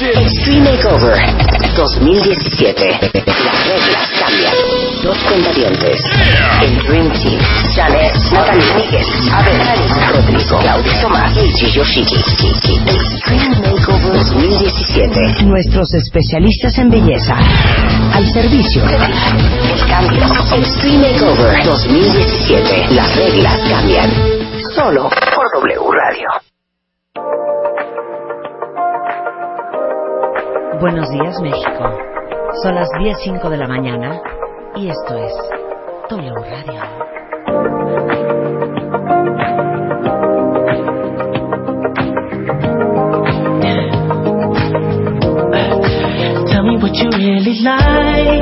Extreme Makeover 2017. Las reglas cambian. Dos cuentavientes. El Dream Team. Janet, Natalie Miguel, Abel, Rodrigo, Claudio Tomás y Yoshiki. Extreme Makeover 2017. Nuestros especialistas en belleza. Al servicio. El cambio. Extreme Makeover 2017. Las reglas cambian. Solo por W Radio. Buenos días, México. Son las 10.05 de la mañana y esto es W Radio. Tell me what you really like.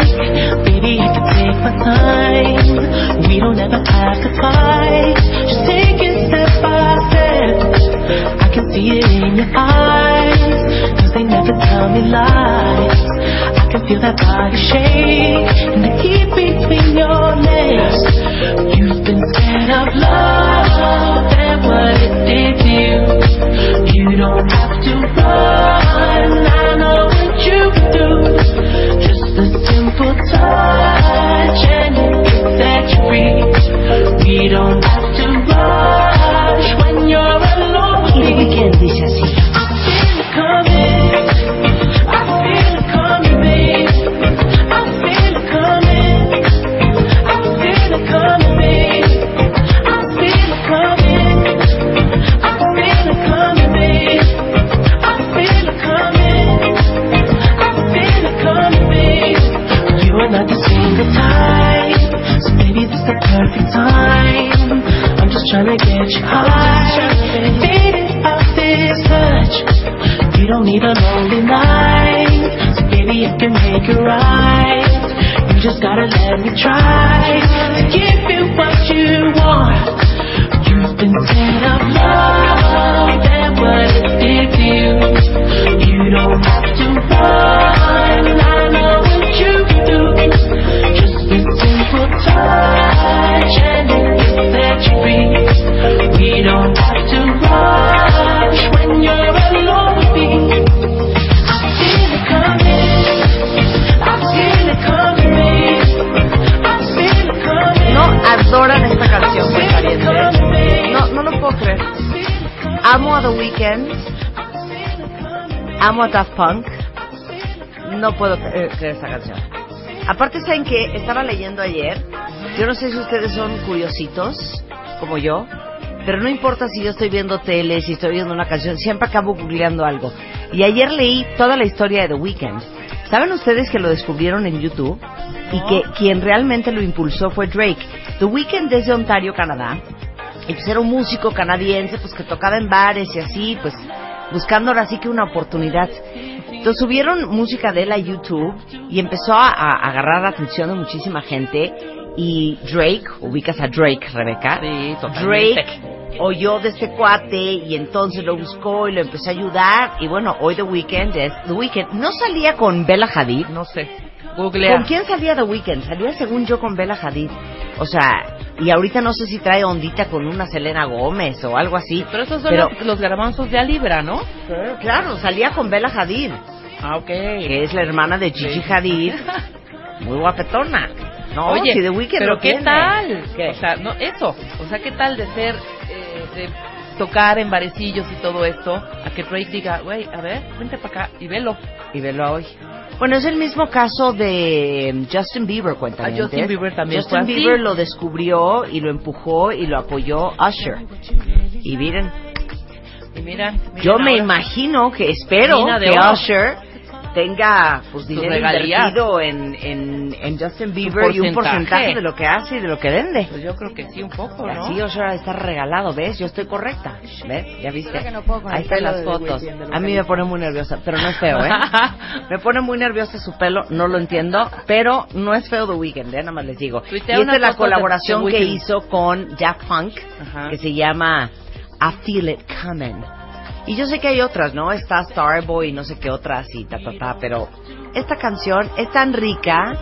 Baby, I can take my time. We don't ever have to fight. Just take it step by step. I can see it in your eyes. Cause they never tell me lies. I can feel that body shake. And the heat between your legs. You've been scared of love and what it did to you. You don't have to run. I know what you do. Just a simple touch and it can set you free. We don't have amo a Daft Punk. No puedo cre- creer esta canción. Aparte, ¿saben qué? Estaba leyendo ayer. Yo no sé si ustedes son curiositos, como yo, pero no importa si yo estoy viendo tele, si estoy viendo una canción, siempre acabo googleando algo. Y ayer leí toda la historia de The Weeknd. ¿Saben ustedes que lo descubrieron en YouTube? Y que quien realmente lo impulsó fue Drake. The Weeknd es de Ontario, Canadá. Y pues era un músico canadiense, pues que tocaba en bares y así, pues buscando ahora sí que una oportunidad. Entonces subieron música de él a YouTube y empezó a, a agarrar la atención de muchísima gente. Y Drake, ubicas a Drake, Rebeca. Sí, totalmente. Drake oyó de este cuate y entonces lo buscó y lo empezó a ayudar. Y bueno, hoy The Weeknd es The Weeknd. No salía con Bella Hadid. No sé. Googlea. ¿Con quién salía The Weeknd? Salía según yo con Bella Hadid. O sea, y ahorita no sé si trae ondita con una Selena Gómez o algo así. Pero esos son Pero- los, los garbanzos de a libra, ¿no? Claro, salía con Bella Hadid, Ah, ok. que es la hermana de Gigi Hadid, muy guapetona. No, Oye, si The Weeknd pero ¿qué tiene. tal? ¿Qué? O sea, no, eso. O sea, ¿qué tal de ser, eh, de tocar en barecillos y todo esto, a que Drake diga, güey, a ver, vente para acá y velo. Y velo hoy. Bueno, es el mismo caso de mm, Justin Bieber, cuenta. A Justin Bieber también Justin fue así. Bieber lo descubrió y lo empujó y lo apoyó Usher. Y miren, Y yo me imagino que espero que. Usher tenga pues dinero invertido en, en, en Justin Bieber y un porcentaje. de lo que hace y de lo que vende. Pues yo creo que sí, un poco, Y ¿no? así Usher está regalado, ¿ves? Yo estoy correcta. ¿Ves? ¿Ya viste? No Ahí están las fotos. A mí me pone muy nerviosa, pero no es feo, ¿eh? me pone muy nerviosa su pelo, no lo entiendo, pero no es feo The Weeknd, ¿eh? Nada más les digo. Tuitea y esta es la colaboración de que hizo con Jack Funk, Ajá. que se llama I Feel It Coming. Y yo sé que hay otras, ¿no? Está Starboy y no sé qué otras y ta, ta, ta, pero esta canción es tan rica,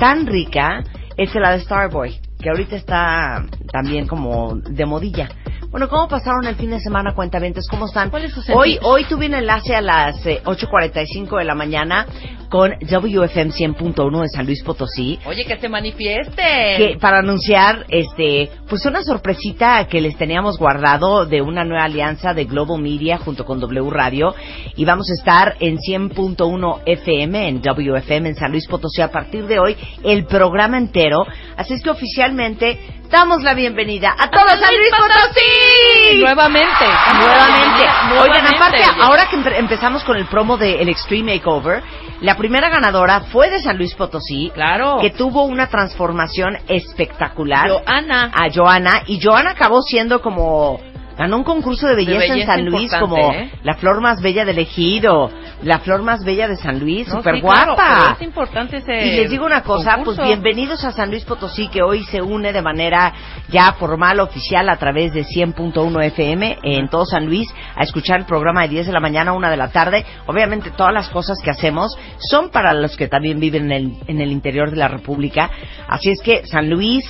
tan rica, es la de Starboy, que ahorita está también como de modilla. Bueno, ¿cómo pasaron el fin de semana, cuentavientes? ¿Cómo están? ¿Cuál es su Hoy, hoy tuve un enlace a las eh, 8.45 de la mañana con WFM 100.1 de San Luis Potosí Oye, que se manifieste. que para anunciar este pues una sorpresita que les teníamos guardado de una nueva alianza de Global Media junto con W Radio y vamos a estar en 100.1 FM en WFM en San Luis Potosí a partir de hoy el programa entero así es que oficialmente damos la bienvenida a todos San Luis Potosí Nuevamente. Nuevamente. Oigan, aparte, ahora que empe- empezamos con el promo de el Extreme Makeover, la primera ganadora fue de San Luis Potosí, Claro. que tuvo una transformación espectacular Joana. a Joana, y Joana acabó siendo como ganó un concurso de belleza, en belleza San Luis como ¿eh? la flor más bella del ejido, la flor más bella de San Luis, No, súper sí, guapa. pero es importante ese Y les digo una cosa, concurso. pues bienvenidos a San Luis Potosí, que hoy se une de manera ya formal, oficial, a través de 100.1 FM en todo San Luis, a escuchar el programa de 10 de la mañana a 1 de la tarde. Obviamente todas las cosas que hacemos son para los que también viven en el, en el interior de la República. Así es que San Luis...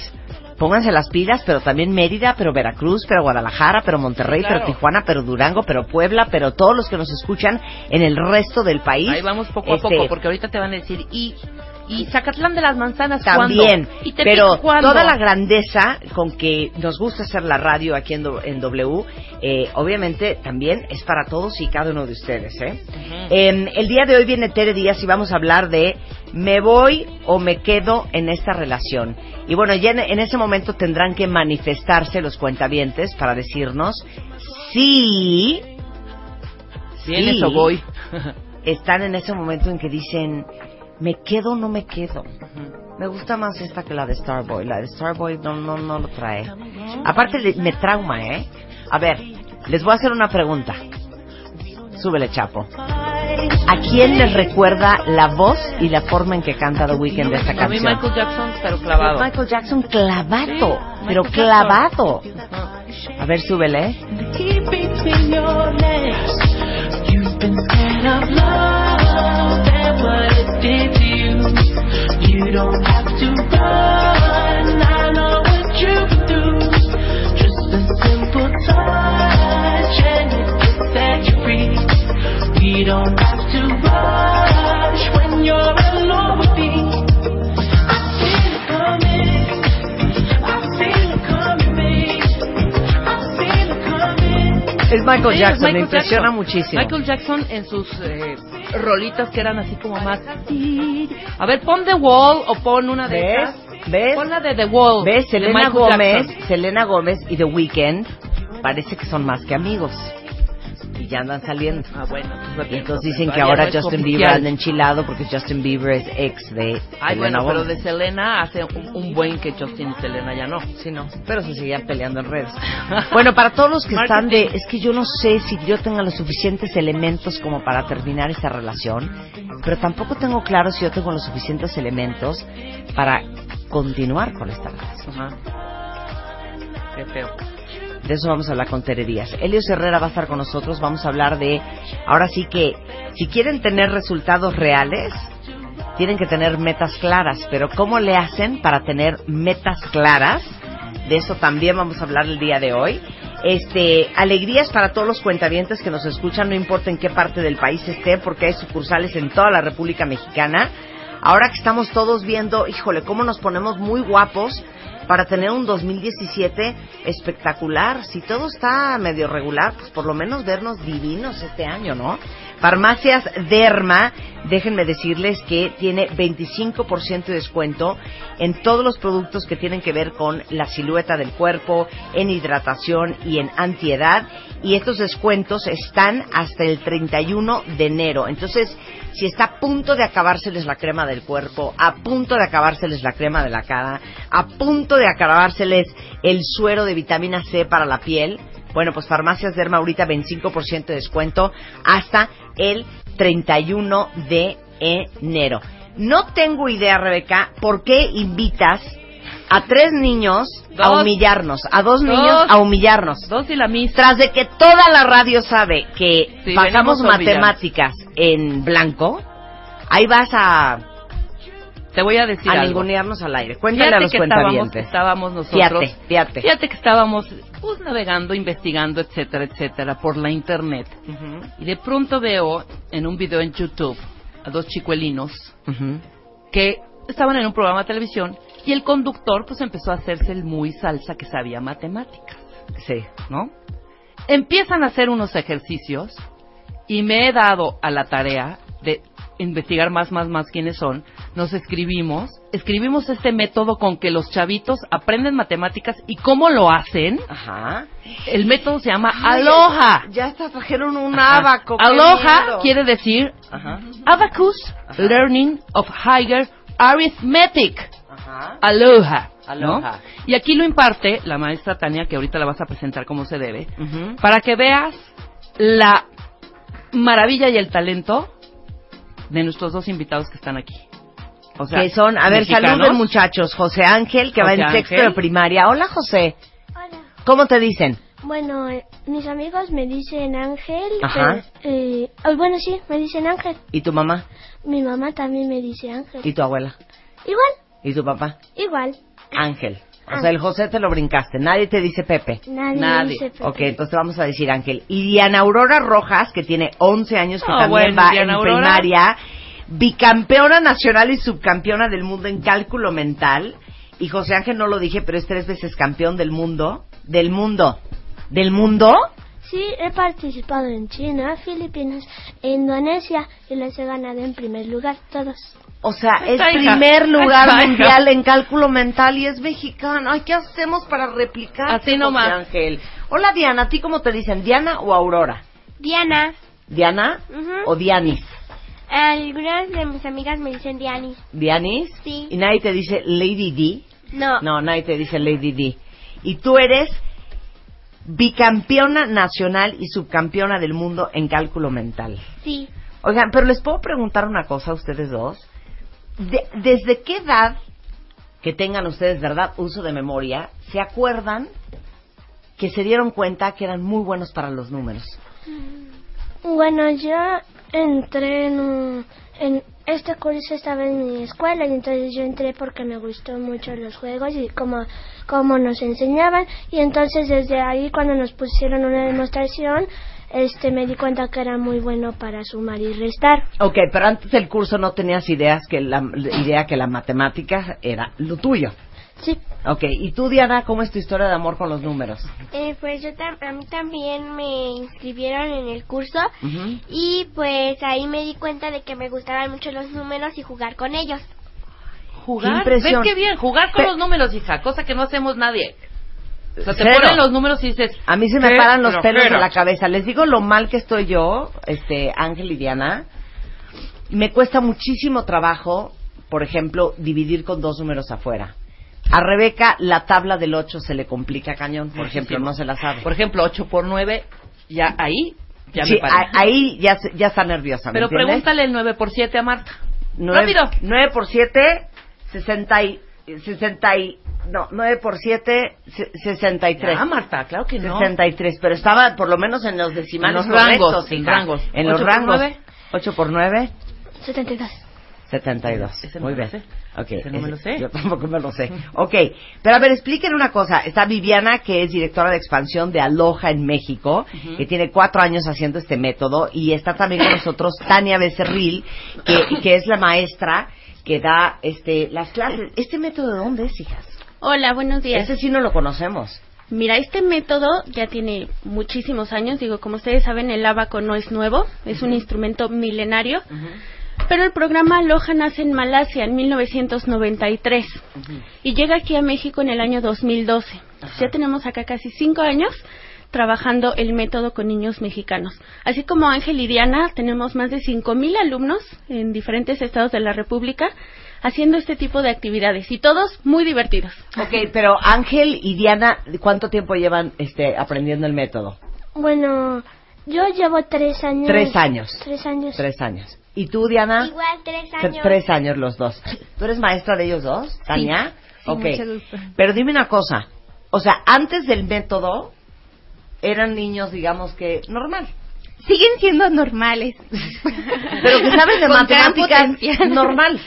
Pónganse las pilas, pero también Mérida, pero Veracruz, pero Guadalajara, pero Monterrey, Claro. pero Tijuana, pero Durango, pero Puebla, pero todos los que nos escuchan en el resto del país. Ahí vamos poco a Este, poco, porque ahorita te van a decir, y, y Zacatlán de las Manzanas, También. ¿Y pero cuándo? toda la grandeza con que nos gusta hacer la radio aquí en, en W, eh, obviamente también es para todos y cada uno de ustedes. ¿eh? Em, el día de hoy viene Tere Díaz y vamos a hablar de me voy o me quedo en esta relación. Y bueno, ya en, en ese momento tendrán que manifestarse los cuentavientes para decirnos si Vienes sí, o voy. están en ese momento en que dicen me quedo o no me quedo. Me gusta más esta que la de Starboy. La de Starboy no, no, no lo trae. Aparte, me trauma, ¿eh? A ver, les voy a hacer una pregunta. Súbele, Chapo. ¿A quién les recuerda la voz y la forma en que canta The Weeknd de esta A mí canción? Michael Jackson, pero clavado. Michael Jackson clavado, Sí, pero Michael clavado. A ver, súbele. What it did to you. You don't have to run. I know what you've been through. Just a simple touch and it set you free. We don't have to rush when you're Es Michael Jackson, es me Michael impresiona Jackson. muchísimo. Michael Jackson en sus eh, rolitas que eran así como más... A ver, pon The Wall o pon una de ¿Ves? esas. ¿Ves? Pon la de The Wall. ¿Ves? Selena Michael Gómez, Jackson. Selena Gómez y The Weeknd parece que son más que amigos. Y ya andan saliendo. Ah, bueno. pues, Y entonces dicen que ahora no Justin. Bieber anda enchilado porque Justin Bieber es ex de Ay, Selena bueno, pero de Selena hace un, un buen que Justin y Selena ya no. Sí, no, pero se seguían peleando en redes. Bueno, para todos los que están de, es que yo no sé si yo tenga los suficientes elementos como para terminar esta relación, pero tampoco tengo claro si yo tengo los suficientes elementos para continuar con esta relación. Ajá. Qué feo. De eso vamos a hablar con Tere Díaz. Elio Herrera va a estar con nosotros. Vamos a hablar de, ahora sí que, si quieren tener resultados reales, tienen que tener metas claras. Pero ¿cómo le hacen para tener metas claras? De eso también vamos a hablar el día de hoy. Este, alegrías para todos los cuentavientes que nos escuchan, no importa en qué parte del país estén, porque hay sucursales en toda la República Mexicana. Ahora que estamos todos viendo, híjole, cómo nos ponemos muy guapos para tener un 2017 espectacular. Si todo está medio regular, pues por lo menos vernos divinos este año, ¿no? Farmacias Derma déjenme decirles que tiene 25% de descuento en todos los productos que tienen que ver con la silueta del cuerpo, en hidratación y en antiedad. Y estos descuentos están hasta el 31 de enero. Entonces, si está a punto de acabárseles la crema del cuerpo, a punto de acabárseles la crema de la cara, a punto de acabárseles el suero de vitamina C para la piel, bueno, pues Farmacias Derma ahorita 25% de descuento hasta el 31 de enero. No tengo idea, Rebeca, por qué invitas a tres niños a humillarnos, a dos, Dos. niños a humillarnos. Dos y la misma. Tras de que toda la radio sabe que Sí, pasamos matemáticas en blanco, ahí vas a, Te voy a decir a algo. ningunearnos al aire. Cuéntale a Fíjate los que estábamos, estábamos nosotros. Fíjate, fíjate. Fíjate que estábamos pues, navegando, investigando, etcétera, etcétera, por la internet. Y de pronto veo en un video en YouTube a dos chicuelinos que estaban en un programa de televisión y el conductor pues empezó a hacerse el muy salsa que sabía matemáticas, Sí. ¿no? Empiezan a hacer unos ejercicios y me he dado a la tarea de investigar más, más, más quiénes son. Nos escribimos, escribimos este método con que los chavitos aprenden matemáticas y cómo lo hacen. Ajá. El método se llama Ay, Aloha. Ya hasta trajeron un Ajá. abaco. Aloha miedo. quiere decir Ajá. Abacus Ajá. Learning of Higher Arithmetic. Ajá. Aloha. ¿no? Y aquí lo imparte la maestra Tania, que ahorita la vas a presentar como se debe, Ujú. para que veas la maravilla y el talento de nuestros dos invitados que están aquí. O sea, que son, a ver, mexicanos. saluden muchachos. José Ángel, que va José en sexto Ángel. de primaria. Hola, José. Hola. ¿Cómo te dicen? Bueno, eh, mis amigos me dicen Ángel. Ajá. pero, eh, oh, bueno, sí, me dicen Ángel. ¿Y tu mamá? Mi mamá también me dice Ángel. ¿Y tu abuela? Igual, ¿Y tu papá? igual. Ángel. O sea, el José te lo brincaste. Nadie te dice Pepe. Nadie, Nadie. dice Pepe. Ok, entonces vamos a decir Ángel. Y Diana Aurora Rojas, que tiene 11 años, que Ah, también bueno, va Diana en Aurora. primaria, bicampeona nacional y subcampeona del mundo en cálculo mental. Y José Ángel no lo dije, pero es tres veces campeón del mundo. Del mundo. ¿Del mundo? Sí, he participado en China, Filipinas e Indonesia y les he ganado en primer lugar todos. O sea, es primer lugar mundial en cálculo mental y es mexicano. Ay, ¿qué hacemos para replicar? Así nomás. Ángel. Hola, Diana. ¿A ti cómo te dicen? ¿Diana o Aurora? Diana. ¿Diana o Dianis? Algunas de mis amigas me dicen Diani. ¿Dianis? Sí. ¿Y nadie te dice Lady D? No. No, nadie te dice Lady D. Y tú eres bicampeona nacional y subcampeona del mundo en cálculo mental. Sí. Oigan, pero les puedo preguntar una cosa a ustedes dos. De- ¿Desde qué edad que tengan ustedes, verdad, uso de memoria, se acuerdan que se dieron cuenta que eran muy buenos para los números? Bueno, yo entré en, un- en este curso estaba en mi escuela y entonces yo entré porque me gustó mucho los juegos y cómo, cómo nos enseñaban y entonces desde ahí cuando nos pusieron una demostración este me di cuenta que era muy bueno para sumar y restar. Ok, pero antes del curso no tenías ideas que la idea que la matemática era lo tuyo. Sí. Ok, y tú Diana, ¿cómo es tu historia de amor con los números? Eh, pues yo tam- a mí también me inscribieron en el curso y pues ahí me di cuenta de que me gustaban mucho los números y jugar con ellos. Jugar. Qué impresión. ¿Ves qué bien? Jugar con Pe- los números, hija, cosa que no hacemos nadie. O sea, te Cero. ponen los números y dices... A mí se me "Qué paran los pelos de flojera". la cabeza. Les digo lo mal que estoy yo, este Ángel y Diana. Me cuesta muchísimo trabajo, por ejemplo, dividir con dos números afuera. A Rebeca la tabla del 8 se le complica cañón, por ejemplo, no se la sabe. Por ejemplo, 8 por 9, ya ahí, ya Sí, me paré. a- ahí ya, ya está nerviosa, ¿me Pero entiendes? pregúntale el 9 por 7 a Marta. Nueve- Rápido. 9 por 7, 60 y, 60 y, no, 9 por 7, 63. Ah, Marta, claro que no. 63, pero estaba por lo menos en los decimales En los rangos, correctos, en hija. rangos. En los ¿Ocho por rangos. nueve? 8 por 9, 72. 72. Ese no Muy me bien. lo sé. Ok, Ese no me ese- lo sé. Yo tampoco me lo sé. Ok, pero a ver, expliquen una cosa. Está Viviana, que es directora de expansión de Aloha en México, que tiene cuatro años haciendo este método, y está también con nosotros Tania Becerril, que, que es la maestra que da este las clases. ¿Este método de dónde es, hijas? Hola, buenos días. Ese sí no lo conocemos. Mira, este método ya tiene muchísimos años. Digo, como ustedes saben, el abaco no es nuevo, es un instrumento milenario. Pero el programa Aloha nace en Malasia en 1993 y llega aquí a México en el año 2012. Ya tenemos acá casi cinco años trabajando el método con niños mexicanos. Así como Ángel y Diana, tenemos más de 5.000 alumnos en diferentes estados de la República haciendo este tipo de actividades y todos muy divertidos. Ok, pero Ángel y Diana, ¿cuánto tiempo llevan este, aprendiendo el método? Bueno, yo llevo tres años. Tres años. Tres años. Tres años. ¿Y tú, Diana? Igual, tres Tre- años. Tres años los dos. ¿Tú eres maestra de ellos dos, Tania? Sí, ok. mucho gusto. Pero dime una cosa. O sea, antes del método, eran niños, digamos que, normal. Siguen siendo normales. Pero que sabes de matemáticas, normal.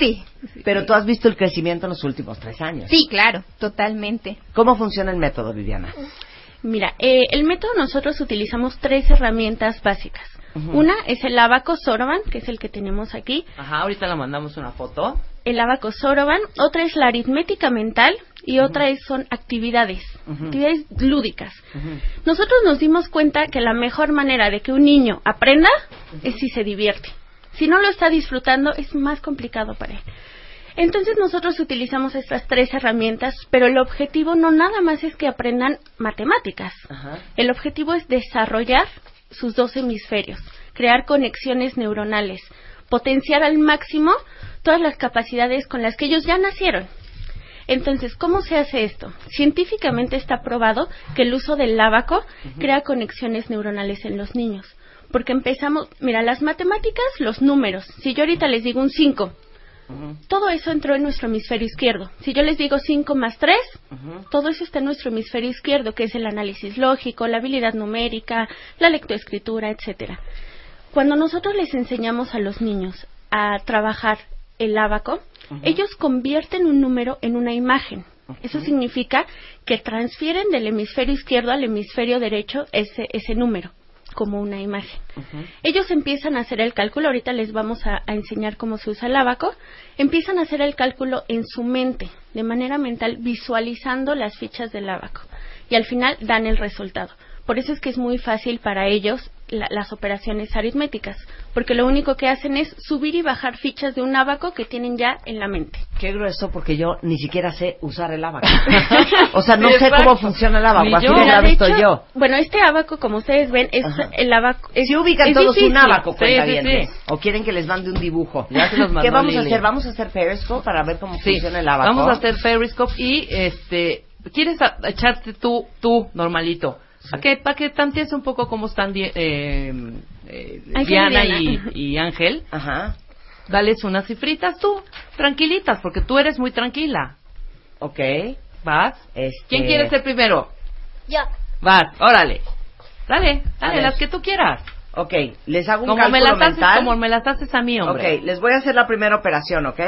Sí, Pero tú has visto el crecimiento en los últimos tres años. sí, claro, totalmente. ¿Cómo funciona el método, Viviana? Mira, eh, el método nosotros utilizamos tres herramientas básicas. Una es el abaco Soroban, que es el que tenemos aquí. Ajá, ahorita le mandamos una foto. El abaco Soroban. Otra es la aritmética mental y otra es, son actividades, actividades lúdicas. Nosotros nos dimos cuenta que la mejor manera de que un niño aprenda es si se divierte. Si no lo está disfrutando, es más complicado para él. Entonces nosotros utilizamos estas tres herramientas, pero el objetivo no nada más es que aprendan matemáticas. Ajá. El objetivo es desarrollar sus dos hemisferios, crear conexiones neuronales, potenciar al máximo todas las capacidades con las que ellos ya nacieron. Entonces, ¿cómo se hace esto? Científicamente está probado que el uso del lábaco crea conexiones neuronales en los niños. Porque empezamos, mira, las matemáticas, los números. Si yo ahorita les digo un 5, todo eso entró en nuestro hemisferio izquierdo. Si yo les digo 5 más 3, todo eso está en nuestro hemisferio izquierdo, que es el análisis lógico, la habilidad numérica, la lectoescritura, etcétera. Cuando nosotros les enseñamos a los niños a trabajar el ábaco, ellos convierten un número en una imagen. Eso significa que transfieren del hemisferio izquierdo al hemisferio derecho ese, ese número como una imagen. Ellos empiezan a hacer el cálculo, ahorita les vamos a, a enseñar cómo se usa el ábaco, empiezan a hacer el cálculo en su mente, de manera mental, visualizando las fichas del ábaco. Y al final dan el resultado. Por eso es que es muy fácil para ellos la- las operaciones aritméticas, porque lo único que hacen es subir y bajar fichas de un ábaco que tienen ya en la mente. Qué grueso, porque yo ni siquiera sé usar el abaco. o sea, no sé exacto. cómo funciona el abaco. Así yo. de grave estoy hecho, yo. Bueno, este abaco, como ustedes ven, es Ajá. el abaco. Es, Si ubican es todos un difícil. abaco, Sí, sí, sí. o quieren que les mande un dibujo. Ya se los mandó ¿Qué vamos a hacer? Vamos a hacer Periscope para ver cómo Sí, funciona el abaco. vamos a hacer Periscope y este, ¿quieres a- echarte tú, tú, normalito? ¿Para que, para que tantees un poco cómo están eh, eh, Diana Diana. y, y Ángel? Ajá, Dales unas cifritas tú, tranquilitas, porque tú eres muy tranquila. ok. ¿Vas? Este... ¿Quién quiere ser primero? Yo. Vas, órale. Dale, dale, las que tú quieras. Ok, les hago un Como me, las haces, mental. como me las haces a mí, hombre. Ok, les voy a hacer la primera operación, ¿ok?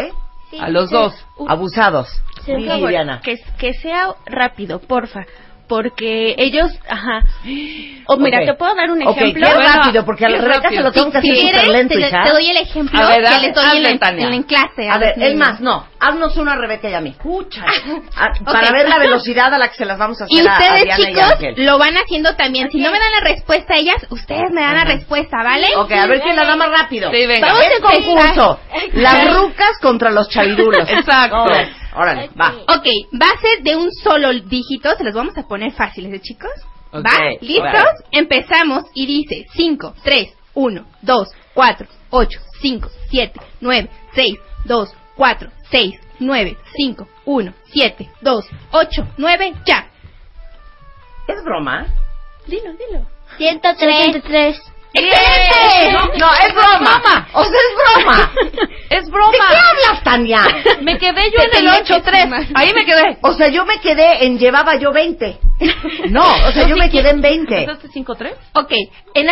Sí. A los dos. Abusados. Sí, Diana. que, que sea rápido, porfa. Porque ellos, ajá. O mira, Ok. te puedo dar un ejemplo. qué rápido, porque a la qué Rebeca se lo tengo que Si hacer súper quieres, lento, te, hija. te doy el ejemplo A ver, que les doy en, en- en clase. A ver, los es más, no, haznos una Rebeca y a mí. Escucha. Ah, Para Ok. ver la velocidad a la que se las vamos a hacer Y a- a, ustedes, Diana y chicos, Ángel. lo van haciendo también. Si no me dan la respuesta a ellas, ustedes me dan Ajá. la respuesta, ¿vale? Ok, a ver quién la da más rápido. Sí, venga. Vamos empezar. concurso. Las rucas contra los chavirulos. Exacto. Órale, órale, va. Ok, va a ser de un solo dígito, se los vamos a poner fáciles, ¿eh, chicos? ¿Va? ¿Listos? Empezamos y dice 5, 3, 1, 2, 4, 8, 5, 7, 9, 6, 2, 4, 6, 9, 5, 1, 7, 2, 8, 9, ya. ¿Es broma? Dilo, dilo. 103. 103. No, no, es broma. O sea, es broma. Es ¿De broma. qué hablas, Tania? Me quedé yo en el tenía que 8-3. sumar. Ahí me quedé. O sea, yo me quedé en llevaba yo 20. No, o sea, yo me quedé en 20. ¿Empezaste 5-3? Ok, en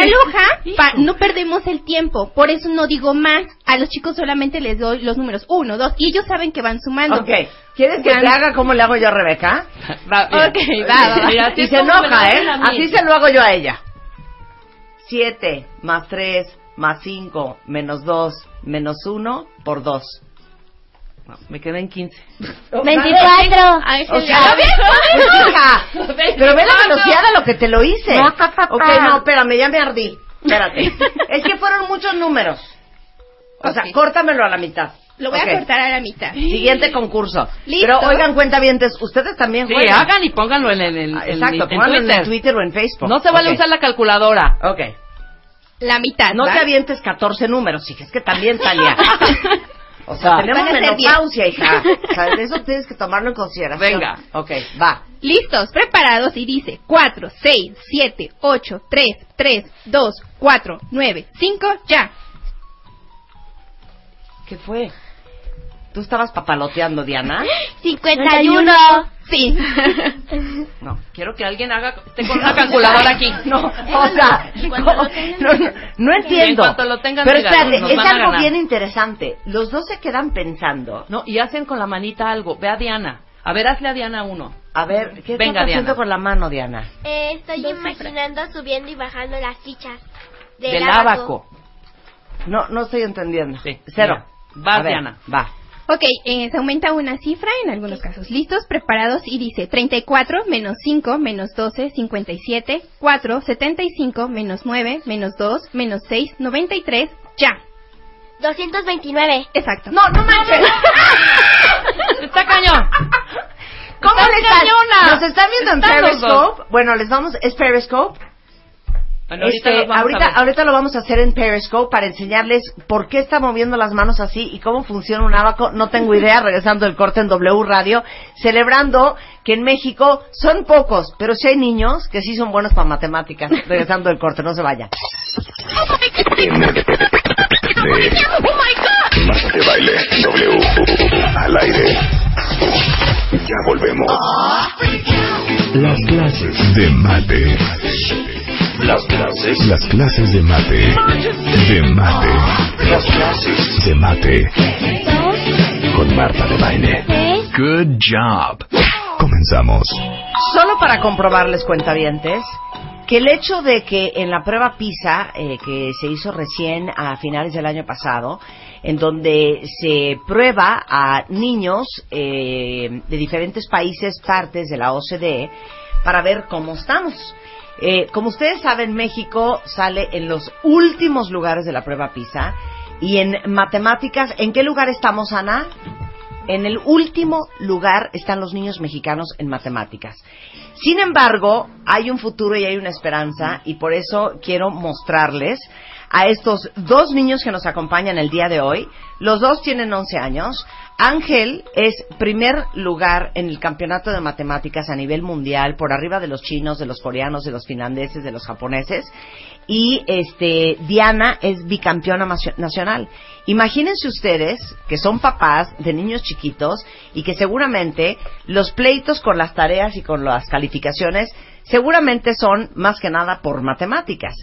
pa- no perdemos el tiempo, por eso no digo más. A los chicos solamente les doy los números 1, 2, y ellos saben que van sumando. Ok, ¿quieres que te haga como le hago yo a Rebeca? Va. Ok, va, va, Y se enoja, ¿eh? Así se lo hago yo a ella. 7 más 3 más 5 menos 2 menos 1 por 2. No, me quedé en 15. 24. Ángel, O sea, hija, pero ve la velocidad a lo que te lo hice. No, ta. Ok, no, espérame, ya me ardí. Espérate. es que fueron muchos números. O sea, córtamelo a la mitad. Lo voy Ok. a cortar a la mitad. Siguiente concurso. Listo. Pero oigan, cuentavientes, ustedes también Sí, juegan. hagan y pónganlo en el en, Ah, en- Exacto, en pónganlo en Twitter. el Twitter o en Facebook. No se vale Ok. usar la calculadora. Ok. La mitad. No ¿va? te avientes 14 números, hija, es que también salía. O sea, Va. tenemos menopausia, hija. O sea, eso tienes que tomarlo en consideración. Venga. Ok, va. Listos, preparados y dice 4, 6, 7, 8, 3, 3, 2, 4, 9, 5, ya. ¿Qué fue? ¿Tú estabas papaloteando, Diana? 51. Sí. No. Quiero que alguien haga con una calculadora aquí. No, o sea, no, no, no, entiendo. En cuanto lo tengan, Pero espérate, es algo bien interesante. Los dos se quedan pensando. No, y hacen con la manita algo. Ve a Diana. A ver, hazle a Diana uno. A ver, ¿qué Venga, estás haciendo Diana. con la mano, Diana? Eh, estoy imaginando subiendo y bajando las fichas del, Del abaco. abaco. No, no estoy entendiendo. Sí, Cero. mira. Vas, A ver, Diana. Va. Ok, eh, se aumenta una cifra en algunos casos. ¿Listos? Preparados y dice 34 menos 5 menos 12, 57, 4, 75 menos 9 menos 2 menos 6, 93, ya. 229. Exacto. No, no manches. Está cañón. ¿Cómo están? cañona. ¿Nos están viendo en Periscope? Bueno, les vamos, ¿es Periscope? Bueno, ahorita, Este, vamos ahorita, ahorita lo vamos a hacer en Periscope para enseñarles por qué está moviendo las manos así y cómo funciona un abaco. No tengo idea, regresando el corte en W Radio, celebrando que en México son pocos, pero sí hay niños que sí son buenos para matemáticas. Regresando el corte, no se vayan. Más de baile W al aire. Ya volvemos. Las clases de mate. Las clases. Las clases de mate. De mate. Las clases de mate. Con Marta de baile. Good job. Comenzamos. Solo para comprobarles, cuentavientes, que el hecho de que en la prueba PISA, eh, que se hizo recién a finales del año pasado, en donde se prueba a niños eh, de diferentes países, partes de la OCDE, para ver cómo estamos. Eh, como ustedes saben, México sale en los últimos lugares de la prueba PISA. Y en matemáticas, ¿en qué lugar estamos, Ana? En el último lugar están los niños mexicanos en matemáticas. Sin embargo, hay un futuro y hay una esperanza y por eso quiero mostrarles a estos dos niños que nos acompañan el día de hoy. Los dos tienen 11 años. Ángel es primer lugar en el campeonato de matemáticas a nivel mundial, por arriba de los chinos, de los coreanos, de los finlandeses, de los japoneses. Y este Diana es bicampeona nacional. Imagínense ustedes que son papás de niños chiquitos y que seguramente los pleitos con las tareas y con las calificaciones seguramente son más que nada por matemáticas.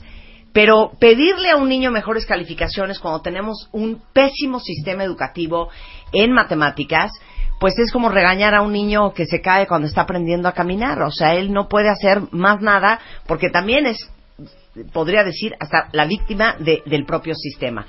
Pero pedirle a un niño mejores calificaciones cuando tenemos un pésimo sistema educativo en matemáticas, pues es como regañar a un niño que se cae cuando está aprendiendo a caminar. O sea, él no puede hacer más nada porque también es, podría decir, hasta la víctima de- del propio sistema.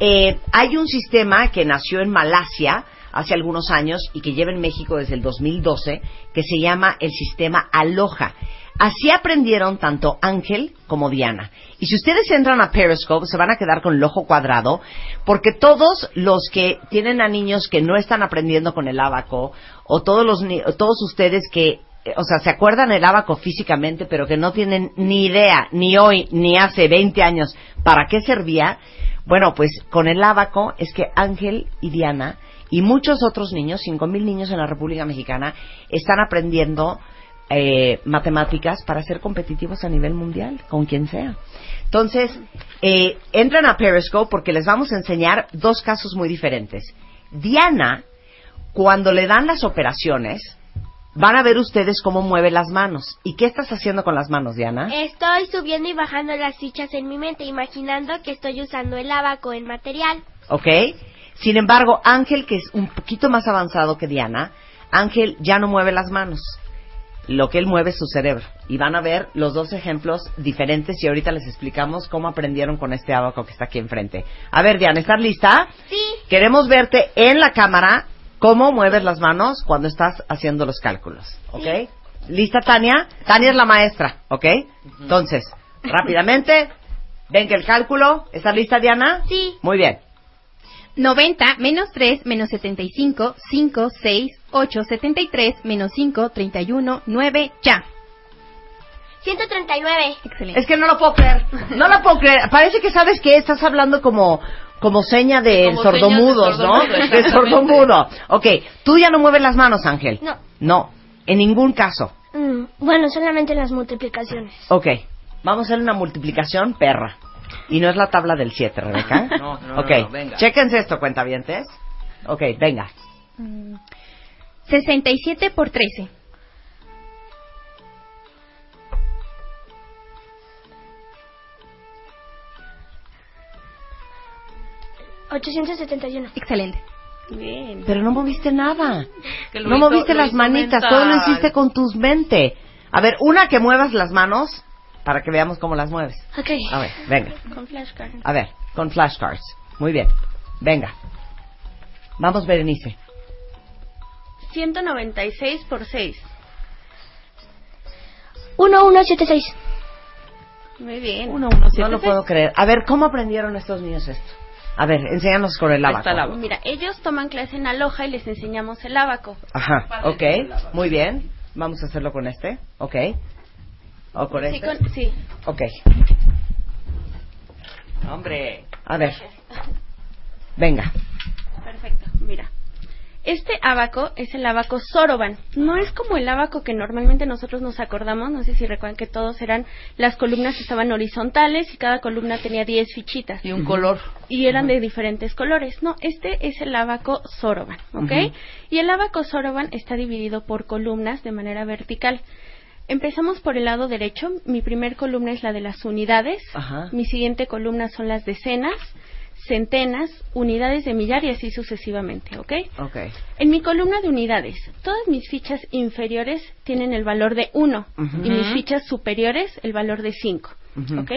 Eh, hay un sistema que nació en Malasia hace algunos años y que lleva en México desde el 2012 que se llama el sistema Aloha. Así aprendieron tanto Ángel como Diana. Y si ustedes entran a Periscope, se van a quedar con el ojo cuadrado, porque todos los que tienen a niños que no están aprendiendo con el abaco, o todos, los, todos ustedes que, eh, o sea, se acuerdan el abaco físicamente, pero que no tienen ni idea, ni hoy, ni hace 20 años, para qué servía, bueno, pues con el abaco es que Ángel y Diana y muchos otros niños, 5.000 niños en la República Mexicana, están aprendiendo eh, matemáticas para ser competitivos a nivel mundial, con quien sea. Entonces, eh, entran a Periscope porque les vamos a enseñar dos casos muy diferentes. Diana, cuando le dan las operaciones, van a ver ustedes cómo mueve las manos. ¿Y qué estás haciendo con las manos, Diana? Estoy subiendo y bajando las fichas en mi mente, imaginando que estoy usando el abaco en material. ¿Ok? Sin embargo, Ángel, que es un poquito más avanzado que Diana, Ángel ya no mueve las manos. Lo que él mueve es su cerebro. Y van a ver los dos ejemplos diferentes y ahorita les explicamos cómo aprendieron con este abaco que está aquí enfrente. A ver, Diana, ¿estás lista? Sí. Queremos verte en la cámara cómo mueves las manos cuando estás haciendo los cálculos. ¿Ok? ¿Lista, Tania? Tania es la maestra. ¿Ok? Entonces, rápidamente, ven que el cálculo. ¿Estás lista, Diana? Sí. Muy bien. 90 menos 3 menos 75, 5, 6, 8, 73 menos 5, 31, 9, ya. 139. Excelente. Es que no lo puedo creer. No lo puedo creer. Parece que sabes que estás hablando como como seña de Como señas de sordomudos, ¿no? sordomudo, De sordomudo. Ok, tú ya no mueves las manos, Ángel. No. No, en ningún caso. Mm, bueno, solamente las multiplicaciones. Ok, vamos a hacer una multiplicación perra. Y no es la tabla del 7, Rebeca. No, no, no, Ok, no, venga. chéquense esto, cuentavientes. Ok, venga. Mm, 67 por 13. Mm, 871. Excelente. Bien. Pero no moviste nada. No hizo- moviste las manitas, mental. todo lo hiciste con tus mente. A ver, una que muevas las manos para que veamos cómo las mueves. Ok. A ver, venga. Con flashcard. A ver, con flashcards. Muy bien. Venga. Vamos, Berenice. 196 por 6. 1176. Muy bien. Uno, uno, siete, No lo puedo creer. A ver, ¿cómo aprendieron estos niños esto? A ver, enséñanos con el abaco. Mira, ellos toman clase en Aloha y les enseñamos el abaco. Ajá, ok. Muy bien. Vamos a hacerlo con este. Ok. ¿O con Sí, este? con- sí. Ok. Hombre. A ver. Venga. Perfecto, mira. Este abaco es el abaco Soroban. No es como el abaco que normalmente nosotros nos acordamos. No sé si recuerdan que todos eran, las columnas estaban horizontales y cada columna tenía 10 fichitas. Y un color. Y eran de diferentes colores. No, este es el abaco Soroban, ¿ok? Y el abaco Soroban está dividido por columnas de manera vertical. Empezamos por el lado derecho. Mi primer columna es la de las unidades. Ajá. Mi siguiente columna son las decenas, centenas, unidades de millar y así sucesivamente, ¿ok? Ok. En mi columna de unidades, todas mis fichas inferiores tienen el valor de 1 Ujú. y mis fichas superiores el valor de 5, Ujú. ¿ok?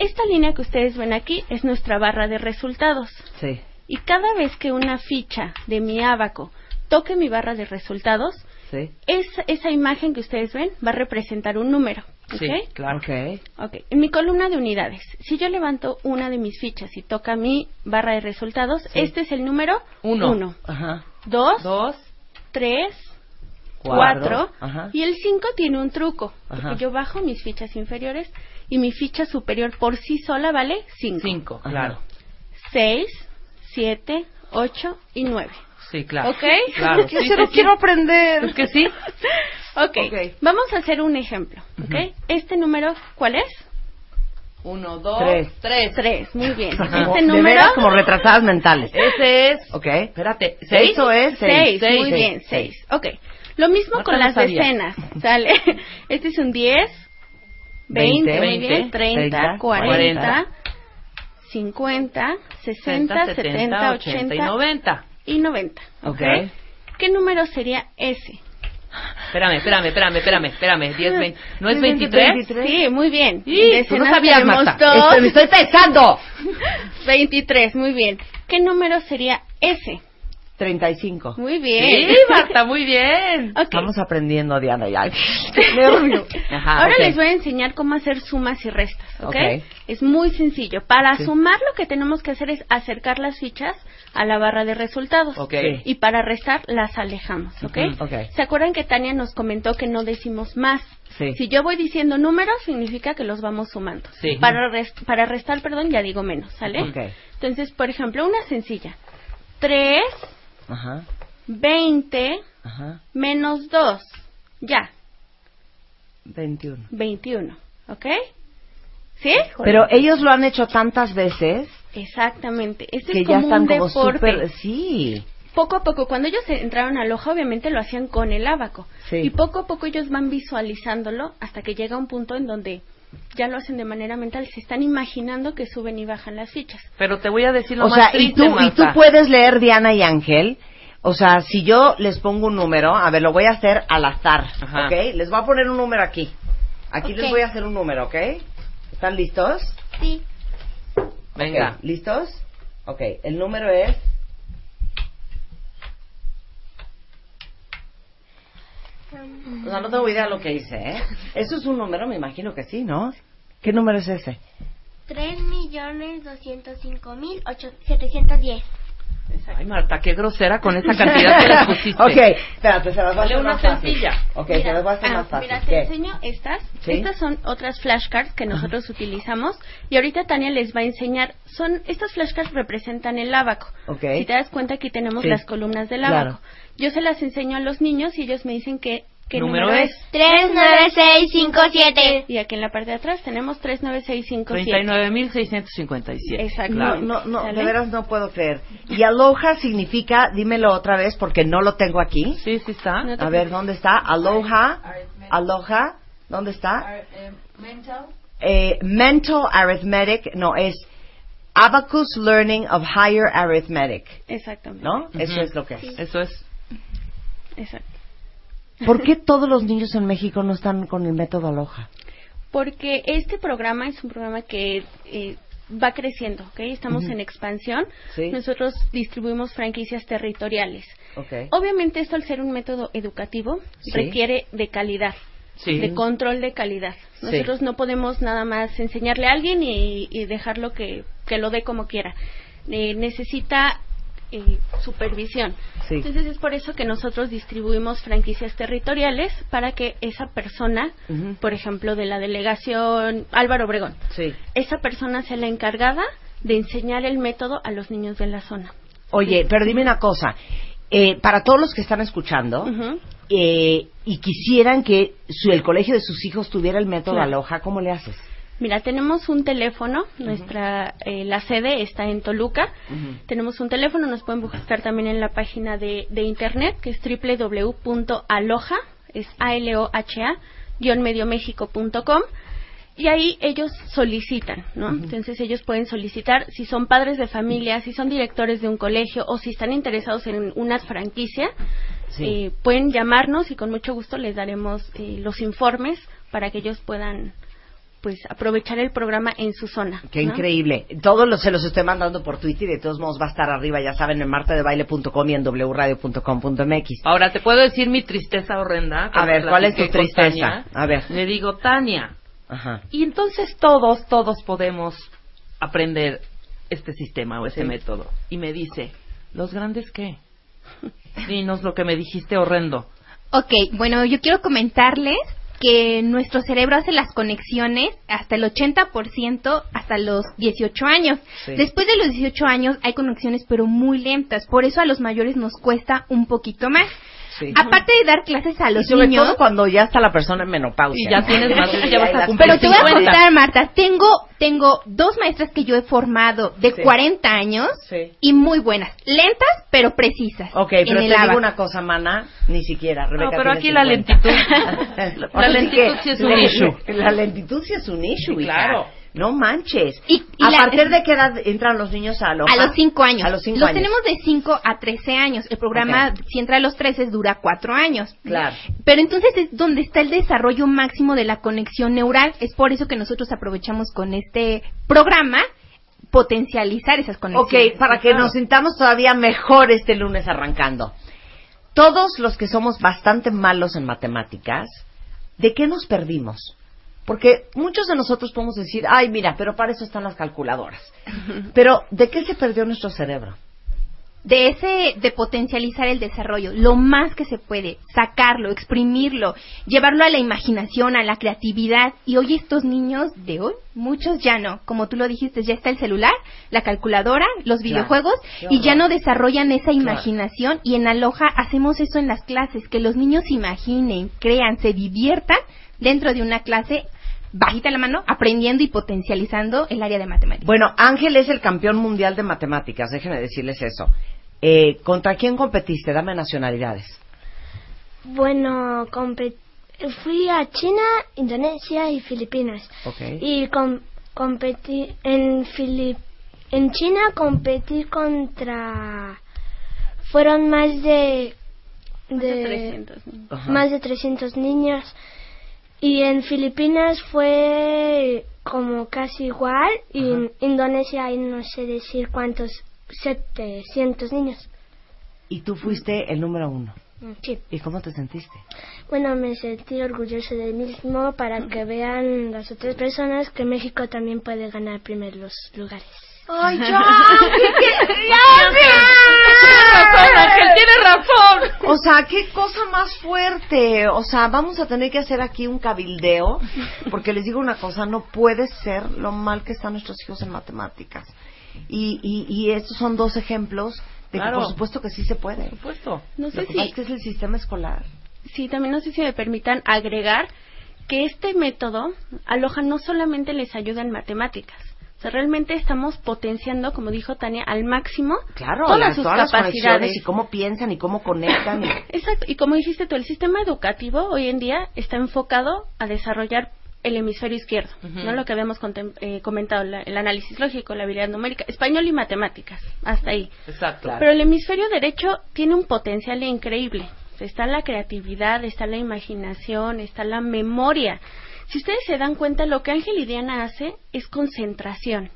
Esta línea que ustedes ven aquí es nuestra barra de resultados. Sí. Y cada vez que una ficha de mi abaco toque mi barra de resultados, Sí. esa, esa imagen que ustedes ven va a representar un número. ¿ok? Sí, claro. Ok. Ok, en mi columna de unidades, si yo levanto una de mis fichas y toca mi barra de resultados, este es el número Uno. 1, Ajá. 2, Dos. 3, Cuatro. 4 Ajá. y el 5 tiene un truco, Ajá. porque yo bajo mis fichas inferiores y mi ficha superior por sí sola vale 5. Cinco, Ajá. claro. 6, 7, 8 y 9. Sí, claro. ¿Ok? Claro. Yo sí, se lo sí, quiero sí. aprender. Es que sí. ok, Ok. vamos a hacer un ejemplo. ¿ok? Este número, ¿cuál es? Uno, dos, Tres. tres. 3, muy bien. Como- Este de número... veras como retrasadas mentales. Ese es. Ok. Espérate. ¿Seis? Eso es seis. 6, muy Seis, bien, seis. 6. Ok. Lo mismo Marta con no las sabía. decenas, ¿sale? Este es un 10, 20, muy Veinte, bien, 30, 30, 40, 50, 60, 70, 80 y 90. Y 90. Ok. ¿Qué número sería ese? Espérame, espérame, espérame, espérame, espérame. 10, 20. ¿No es ¿Es 23? 23? Sí, muy bien. Y, En tú no sabías, Marta. dos. Estoy, me estoy pensando. 23, muy bien. ¿Qué número sería ese? 35. Muy bien. Sí, Marta, muy bien. Ok. Estamos aprendiendo, Diana, ya. Ajá, Ahora les voy a enseñar cómo hacer sumas y restas, ¿ok? Ok. Es muy sencillo. Para Sí. sumar lo que tenemos que hacer es acercar las fichas a la barra de resultados. Y para restar las alejamos, ¿ok? Ok. ¿Se acuerdan que Tania nos comentó que no decimos más? Sí. Si yo voy diciendo números, significa que los vamos sumando. Sí. Para, rest- para restar, perdón, ya digo menos, ¿sale? Ok. Entonces, por ejemplo, una sencilla. 3, Ajá. 20, Ajá. menos 2. Ya, 21. 21. ¿Ok? ¿Sí? Pero ellos lo han hecho tantas veces Exactamente. Este que es ya como están un como deporte. Sí. Poco a poco, cuando ellos entraron a Loja, obviamente lo hacían con el abaco. Sí. Y poco a poco ellos van visualizándolo hasta que llega un punto en donde ya lo hacen de manera mental. Se están imaginando que suben y bajan las fichas. Pero te voy a decir lo O más sea, y triste, tú, y tú puedes leer Diana y Ángel. O sea, si yo les pongo un número, a ver, lo voy a hacer al azar, Ajá. ¿ok? Les voy a poner un número aquí. Aquí les voy a hacer un número, ¿ok? ¿Están listos? Sí. Venga. ¿Listos? Ok, el número es... O sea, no tengo idea de lo que hice, ¿eh? Eso es un número, me imagino que sí, ¿no? ¿Qué número es ese? 3 Ay, Marta, qué grosera con esa cantidad que le pusiste. Ok, espérate, se las voy a hacer una más fácil. sencilla. Ok, Mira, se las voy a hacer ah, más fácil. Mira, te ¿Qué? enseño estas. ¿Sí? Estas son otras flashcards que nosotros utilizamos y ahorita Tania les va a enseñar. Son estas flashcards representan el ábaco. Ok. Si te das cuenta aquí tenemos Sí. las columnas del Claro. ábaco. Yo se las enseño a los niños y ellos me dicen que qué Número número, es. es. 39657. Y aquí en la parte de atrás tenemos 39657. 39.657. Exacto. No, no, no, ¿Sale? de veras no puedo creer. Y aloha significa, dímelo otra vez porque no lo tengo aquí. Sí, sí está. No A ver, ¿dónde está? Aloha, aloha, ¿dónde está? Eh, mental arithmetic, no, es Abacus Learning of Higher Arithmetic, Exactamente. ¿no? Eso Ujú. es lo que es. Eso es. Exacto. ¿Por qué todos los niños en México no están con el método aloha? Porque este programa es un programa que eh, va creciendo, ¿ok? Estamos en expansión. Sí. Nosotros distribuimos franquicias territoriales. Okay. Obviamente esto al ser un método educativo Sí. requiere de calidad, Sí. de control de calidad. Sí. Nosotros no podemos nada más enseñarle a alguien y, y dejarlo que, que lo dé como quiera. Eh, necesita eh, supervisión. Sí. Entonces es por eso que nosotros distribuimos franquicias territoriales para que esa persona, por ejemplo, de la delegación Álvaro Obregón, Sí. esa persona sea la encargada de enseñar el método a los niños de la zona. Oye, pero dime una cosa. Eh, para todos los que están escuchando eh, y quisieran que su- el colegio de sus hijos tuviera el método Claro. Aloha, ¿cómo le haces? Mira, tenemos un teléfono, nuestra eh, la sede está en Toluca. Tenemos un teléfono, nos pueden buscar también en la página de, de internet que es www.aloha, es a l o h a mediomexico.com y ahí ellos solicitan, ¿no? Entonces ellos pueden solicitar si son padres de familia, si son directores de un colegio o si están interesados en una franquicia, Sí. eh, pueden llamarnos y con mucho gusto les daremos eh, los informes para que ellos puedan pues aprovechar el programa en su zona. Qué ¿no? increíble. Todos los, se los estoy mandando por Twitter y de todos modos va a estar arriba, ya saben, en martadebaile.com y en wradio.com.mx. Ahora, ¿te puedo decir mi tristeza horrenda? A ver, ¿cuál es tu tristeza? Tania. A ver. Le digo, Tania, Ajá. y entonces todos, todos podemos aprender este sistema o este Sí. método. Y me dice, ¿los grandes qué? Dinos lo que me dijiste horrendo. Ok, bueno, yo quiero comentarles que nuestro cerebro hace las conexiones hasta el 80% hasta los 18 años. Sí. Después de los 18 años hay conexiones pero muy lentas, por eso a los mayores nos cuesta un poquito más. Sí. Aparte de dar clases a Y los sobre niños, todo cuando ya está la persona en menopausia. Y ya ¿no? tienes más, ya vas a cumplir pero te voy a 50. contar, Marta, tengo tengo dos maestras que yo he formado de Sí. 40 años Sí. y muy buenas, lentas pero precisas. Ok, en pero te el digo una cosa, mana, ni siquiera. Rebeca No, pero aquí la 50. lentitud, la Ahora sí lentitud sí es un la- issue. La lentitud sí es un issue, Sí, hija. claro. No manches. Y- y ¿A la- partir de qué edad entran los niños a Aloha? A los 5 años. A los 5 Los años. tenemos de 5 a 13 años. El programa, si entra a los 13, dura 4 años. Claro. Pero entonces es donde está el desarrollo máximo de la conexión neural. Es por eso que nosotros aprovechamos con este programa potencializar esas conexiones. Ok, para que nos sintamos todavía mejor este lunes arrancando. Todos los que somos bastante malos en matemáticas, ¿de qué nos perdimos? Porque muchos de nosotros podemos decir, ay, mira, pero para eso están las calculadoras. Pero, ¿de qué se perdió nuestro cerebro? de ese de potencializar el desarrollo lo más que se puede sacarlo exprimirlo llevarlo a la imaginación a la creatividad y hoy estos niños de hoy muchos ya no como tú lo dijiste ya está el celular la calculadora los Claro. videojuegos y ya no desarrollan esa Claro. imaginación y en Aloha hacemos eso en las clases que los niños imaginen crean se diviertan dentro de una clase bajita la mano aprendiendo y potencializando el área de matemáticas Bueno, Ángel es el campeón mundial de matemáticas, déjenme decirles eso. Eh, ¿Contra quién competiste? Dame nacionalidades. Bueno, fui a China, Indonesia y Filipinas. Ok. Y com- competí en Filip en China competí contra fueron más de Más de de 300. Ajá. más de 300 niños y en Filipinas fue como casi igual y en Indonesia hay no sé decir cuántos 700 niños. Y tú fuiste el número uno. Sí. ¿Y cómo te sentiste? Bueno, me sentí orgulloso de mí mismo para que vean las otras personas que México también puede ganar primeros lugares. ¡Ay, ya! tiene razón. O sea, qué cosa más fuerte. O sea, vamos a tener que hacer aquí un cabildeo, porque les digo una cosa, no puede ser lo mal que están nuestros hijos en matemáticas. Y, y, y estos son dos ejemplos de Claro. que por supuesto que sí se puede. Por supuesto. No Lo sé pasa si, es que es el sistema escolar. sí, también no sé si me permitan agregar que este método aloja no solamente les ayuda en matemáticas. O sea, realmente estamos potenciando, como dijo Tania, al máximo Claro, todas las, sus todas capacidades. y cómo piensan y cómo conectan. Exacto, y como dijiste tú, el sistema educativo hoy en día está enfocado a desarrollar el hemisferio izquierdo. ¿no? Lo que habíamos contem- eh, comentado, la- el análisis lógico, la habilidad numérica, español y matemáticas, hasta ahí. Exacto. Pero el hemisferio derecho tiene un potencial increíble. O sea, Está la creatividad, está la imaginación, está la memoria. Si ustedes se dan cuenta, lo que Ángel y Diana hace es concentración.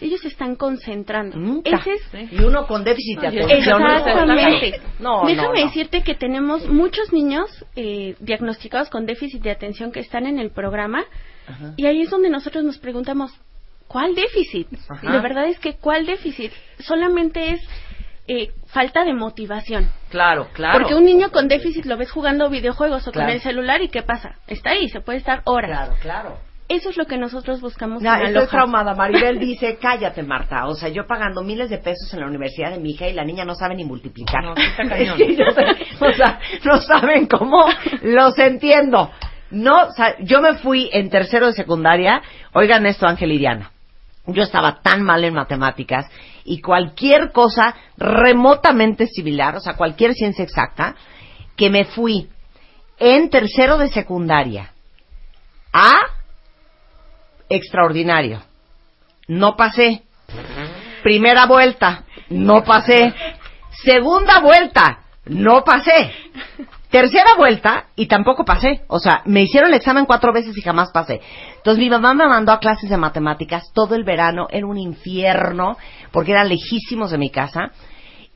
Ellos están concentrando. Ese es Y uno con déficit de No, atención. Exactamente. No, no, Déjame no. decirte que tenemos muchos niños eh, diagnosticados con déficit de atención que están en el programa y ahí es donde nosotros nos preguntamos, ¿cuál déficit? Ajá. Y la verdad es que ¿cuál déficit? Solamente es eh, falta de motivación. Claro, claro. Porque un niño con déficit lo ves jugando videojuegos o Claro. con el celular y ¿qué pasa? Está ahí, se puede estar horas. Claro, claro. Eso es lo que nosotros buscamos No, en estoy Aloha. traumada. Maribel dice, cállate, Marta. O sea, yo pagando miles de pesos en la universidad de mi hija y la niña no sabe ni multiplicar. No, sí está cañón. Sí, yo sé. o sea, no saben cómo. Los entiendo. No, o sea, yo me fui en tercero de secundaria. Oigan esto, Ángel y Diana. Yo estaba tan mal en matemáticas y cualquier cosa remotamente similar, o sea, cualquier ciencia exacta, que me fui en tercero de secundaria a extraordinario. No pasé. Primera vuelta, no pasé. Segunda vuelta, no pasé. Tercera vuelta y tampoco pasé. O sea, me hicieron el examen cuatro veces y jamás pasé. Entonces mi mamá me mandó a clases de matemáticas todo el verano. Era un infierno porque eran lejísimos de mi casa.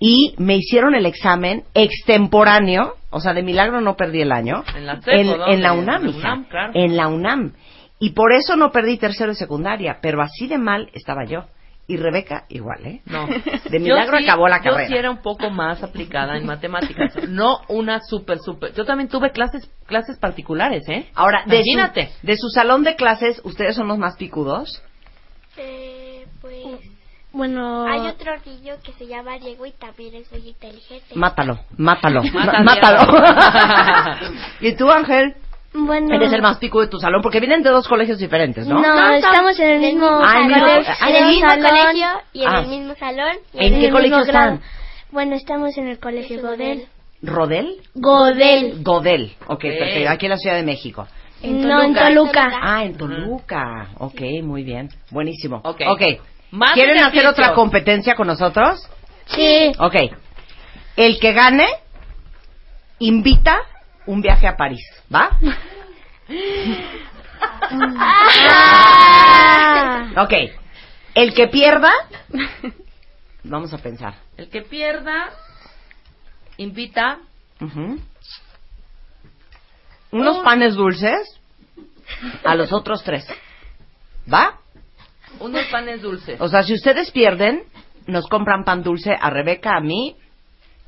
Y me hicieron el examen extemporáneo. O sea, de milagro no perdí el año. En la en, en la En UNAM, la hija. UNAM, claro. En la UNAM. Y por eso no perdí tercero y secundaria. Pero así de mal estaba yo. Y Rebeca igual, ¿eh? No. De milagro Yo sí- acabó la Yo carrera. sí era un poco más aplicada en matemáticas. No una súper, súper. Yo también tuve clases clases particulares, ¿eh? Ahora, de Imagínate. su, de su salón de clases, ¿ustedes son los más picudos? Eh, pues Bueno, hay otro niño que se llama Diego y también es muy inteligente. Mátalo, mátalo, mátalo. ¿Y tú, Ángel? Bueno. Eres el más picudo de tu salón, porque vienen de dos colegios diferentes, ¿no? No, estamos en el mismo, Ah, en en el salón. colegio y en Ah. el mismo salón. y ¿En en qué el colegio están? Bueno, estamos en el colegio Godel. ¿Rodel? Godel. Godel. Ok, Ok. perfecto. Aquí en la Ciudad de México. No, en Toluca. Ah, en Toluca. Ok, muy bien. Buenísimo. Ok. Ok. Más ¿Quieren hacer otra competencia con nosotros? Sí. Ok. El que gane invita un viaje a París, ¿va? Ok. El que pierda, vamos a pensar. El que pierda invita Ujú. Unos panes dulces a los otros tres. ¿Va? unos panes dulces. O sea, si ustedes pierden, nos compran pan dulce a Rebeca, a mí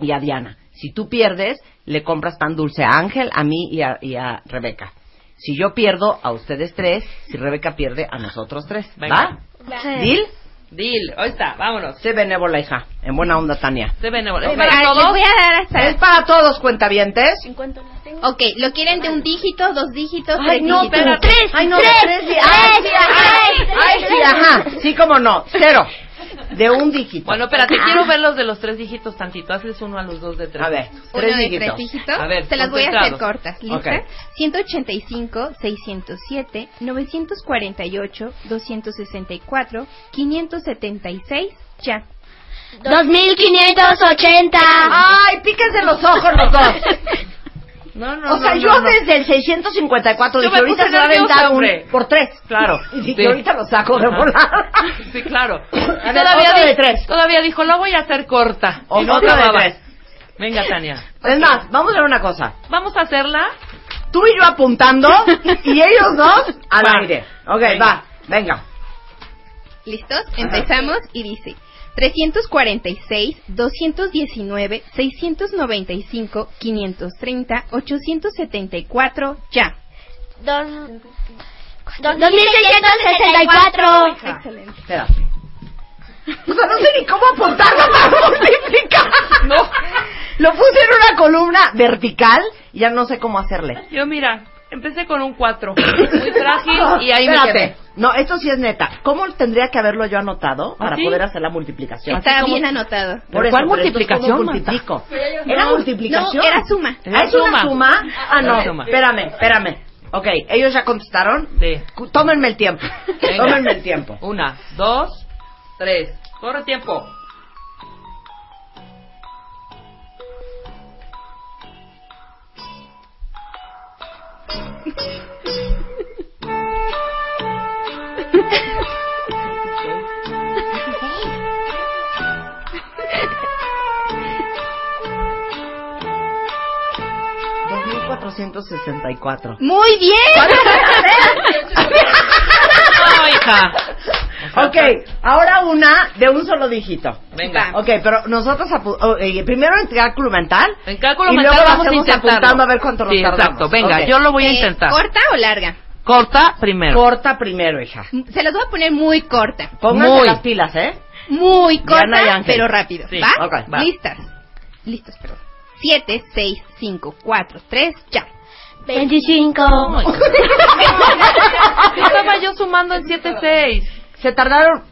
y a Diana. Si tú pierdes, le compras pan dulce a Ángel, a mí y a, y a Rebeca. Si yo pierdo, a ustedes tres. Si Rebeca pierde, a nosotros tres. Venga. ¿Va? Sí. ¿Deal? Deal. Ahí está, vámonos. Sé benévola, hija. En buena onda, Tania. Se benévola. ¿Es para les todos? voy a dar hasta... Es para todos, cuentavientes. En cuanto las tengo. Ok, ¿lo quieren de un dígito, dos dígitos, Ay, tres no, dígitos? pero tres. Ay, no, tres. Ay, sí, ay, ay, sí, ajá. Sí, como no. Cero. De un dígito. Bueno, espérate, quiero ver los de los tres dígitos tantito. Hazles uno a los dos de tres. A ver, Uno tres de dígitos. tres dígitos. A ver, Se las voy a hacer cortas. ¿Lista? Ok. 185, 607, 948, 264, 576, ya. 2580. Ay, píquense los ojos los dos. No, no, O sea, no, yo desde el 654 Yo dije, ahorita se va a aventar un por tres. Claro. Y dije, Sí. ahorita lo saco de volar. Sí, claro. Y todavía, di- de tres. todavía dijo, lo voy a hacer corta. O y no acababa. tres. Venga, Tania. Es más, vamos a ver una cosa. Vamos a hacerla. Tú y yo apuntando y ellos dos al Va. aire. Ok, Venga. va, venga. ¿Listos? Empezamos y dice 346, 219, 695, 530, 874, ya. Dos... 2664. Excelente. Espérate. O sea, no sé ni cómo apuntarlo para multiplicar. No. Lo puse en una columna vertical y ya no sé cómo hacerle. Yo mira, empecé con un 4. Muy frágil y ahí me Espérate. quedé. No, esto sí es neta. ¿Cómo tendría que haberlo yo anotado para ¿Así? poder hacer la multiplicación? Está como- bien anotado. Por eso, ¿Cuál pero multiplicación, ¿Cómo Marta? multiplico? ¿Era No, multiplicación? No, era suma. ¿Ah, es una Suma. suma? Ah, no. Suma. Espérame, espérame. Ok, ¿ellos ya contestaron? Sí. Tómenme el tiempo. Venga. Tómenme el tiempo. Una, dos, tres. Corre tiempo. Dos mil cuatrocientos sesenta y cuatro. Muy bien. No, hija. Ok, ahora una de un solo dígito. Venga. Ok, pero nosotros apu- oh, eh, primero en cálculo mental. En cálculo y mental luego vamos a hacemos intentarlo. apuntando a ver cuánto nos Sí, tardamos. exacto. Venga, Ok. yo lo voy a Eh, intentar. ¿Corta o larga? Corta primero. Corta primero, hija. Se las voy a poner muy corta. Pónganse Muy. las pilas, ¿eh? Muy corta, pero rápido. Sí, ¿Va? ok, va. Listas. Listos, perdón. 7, 6, 5, 4, 3, ya. 25. Estaba yo sumando en 7-6. Se tardaron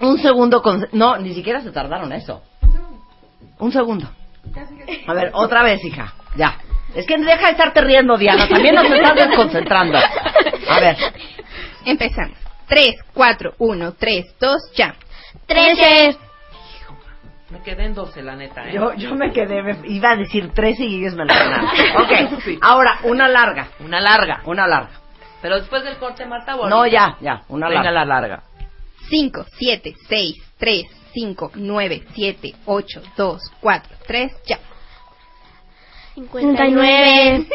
un segundo con... No, ni siquiera se tardaron eso. Un segundo. A ver, otra vez, hija. Ya. Es que deja de estarte riendo, Diana. También nos estás desconcentrando. A ver. Empezamos. 3, 4, 1, 3, 2, ya. 13. Me quedé en 12, la neta, ¿eh? Yo, yo me quedé, me- iba a decir 13 y ellos me lo ganaron. Ok, ahora una larga. Una larga. Una larga. Pero después del corte, Marta, ¿o No, ahorita? ya, ya. Una Venga larga. la larga. 5, 7, 6, 3, 5, 9, 7, 8, 2, 4, 3, ya. 59.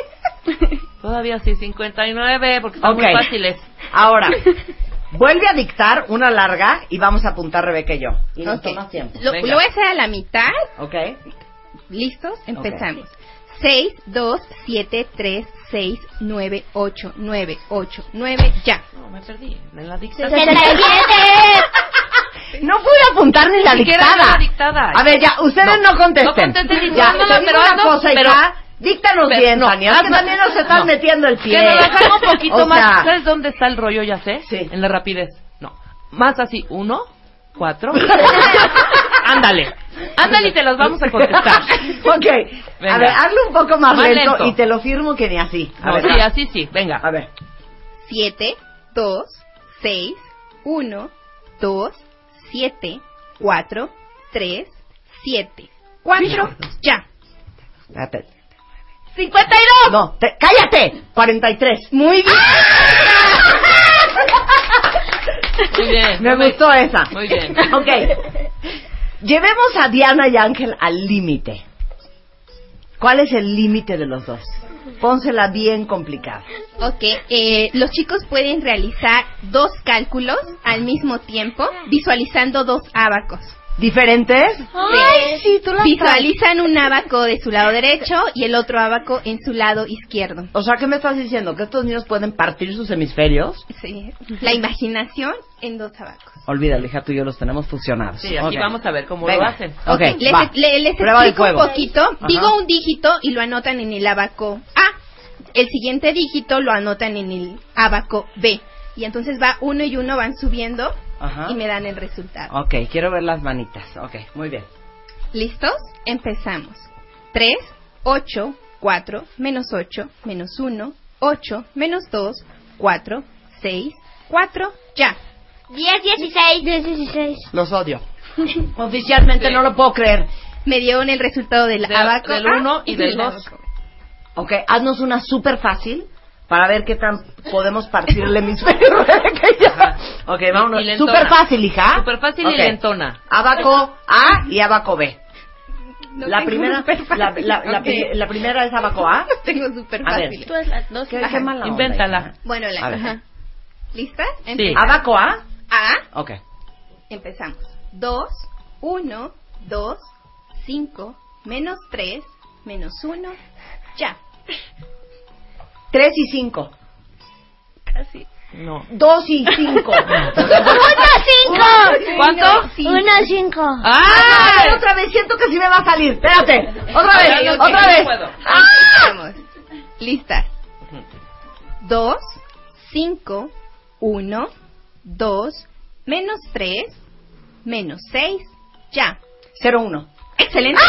Todavía sí, 59, porque están Ok. muy fáciles. Ahora, vuelve a dictar una larga y vamos a apuntar Rebeca y yo. Y nos Ok. tomas tiempo. Lo, Venga. lo voy a hacer a la mitad. ¿Ok? ¿Listos? Empezamos. 6, 2, 7, 3, 6, 9, 8, 9, 8, 9, ya. No, me perdí. En la. 67. No pude apuntar ni la dictada. la dictada. A ver, ya, ustedes no, contesten. No contesten ya, digo pero una cosa, pero- hija. Díctanos pero- bien, no, Tania. Que también nos estás no. metiendo el pie. Que nos un poquito O más. ¿Sabes dónde está el rollo? Ya sé. Sí. En la rapidez. No. Más así. Uno, cuatro. Ándale. Ándale y te los vamos a contestar. ok. Venga. A ver, hazlo un poco más, Más lento, lento. y te lo firmo que ni así. A No, ver, sí, va. así sí. Venga. A ver. 7, 2, 6, 1, 2, 7, 4, 3, 7, 4, ya. Espérate. 52. No, te- cállate. 43. Muy bien. Muy bien. Me Muy- gustó esa. Muy bien. Ok. Llevemos a Diana y Ángel al límite. ¿Cuál es el límite de los dos? Pónsela bien complicada. Ok, eh, los chicos pueden realizar dos cálculos al mismo tiempo, visualizando dos abacos. ¿Diferentes? Ay, sí, tú Visualizan un abaco de su lado derecho y el otro abaco en su lado izquierdo. O sea, ¿qué me estás diciendo? ¿Que estos niños pueden partir sus hemisferios? Sí. La imaginación en dos abacos. Olvídalo, hija, tú y yo los tenemos fusionados. Sí, aquí Ok. vamos a ver cómo Venga. lo hacen. Ok, les, va. le- les explico un poquito. Ajá. Digo un dígito y lo anotan en el abaco A. El siguiente dígito lo anotan en el abaco B. Y entonces va uno y uno van subiendo Ajá. y me dan el resultado. Ok, quiero ver las manitas. Ok, muy bien. ¿Listos? Empezamos. 3, 8, 4, menos 8, menos 1, 8, menos 2, 4, 6, 4, ya. 10, 16. 10, 16. Los odio. Oficialmente Sí. no lo puedo creer. Me dieron el resultado del De- abaco del A uno y del del dos. abaco. Ok, haznos una súper fácil para ver qué tan podemos partir el hemisferio. Ok, vámonos. Y. Súper fácil, hija. Súper fácil y Ok. lentona. Abaco A y abaco B. No la primera, la, la, la ok. pri- la primera es abaco A. Tengo súper A ver. fácil. Tú es la dos. ¿Qué, qué mala onda, Invéntala. hija. Bueno, la, ajá. ¿Listas? Sí. Empezamos. Abaco A. A. Ok. Empezamos. 2, 1, 2, 5, menos 3, menos 1, ya. 3 y 5. Casi. No. 2 y 5. ¡Uno, cinco! ¿Cuánto? Uno, cinco. ¡Ah! A ver, otra vez, siento que sí me va a salir. Espérate. Otra vez, otra vez. ¡Ah! Listas. 2, 5, 1, 2, menos 3, menos 6, ya. 0, 1. ¡Excelente!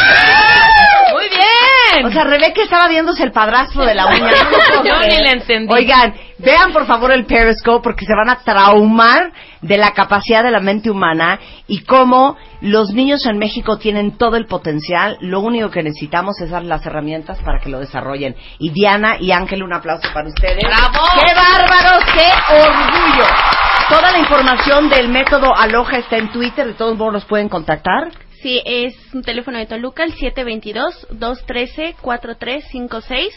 Muy bien. O sea, Rebeca estaba viéndose el padrastro de la uña. No Yo ni le entendí. Oigan, vean por favor el Periscope porque se van a traumar de la capacidad de la mente humana y cómo los niños en México tienen todo el potencial. Lo único que necesitamos es dar las herramientas para que lo desarrollen. Y Diana y Ángel, un aplauso para ustedes. ¡Bravo! ¡Qué bárbaros! ¡Qué orgullo! Toda la información del método Aloha está en Twitter. De todos modos, los pueden contactar. Sí, es un teléfono de Toluca, el 722-213-4356.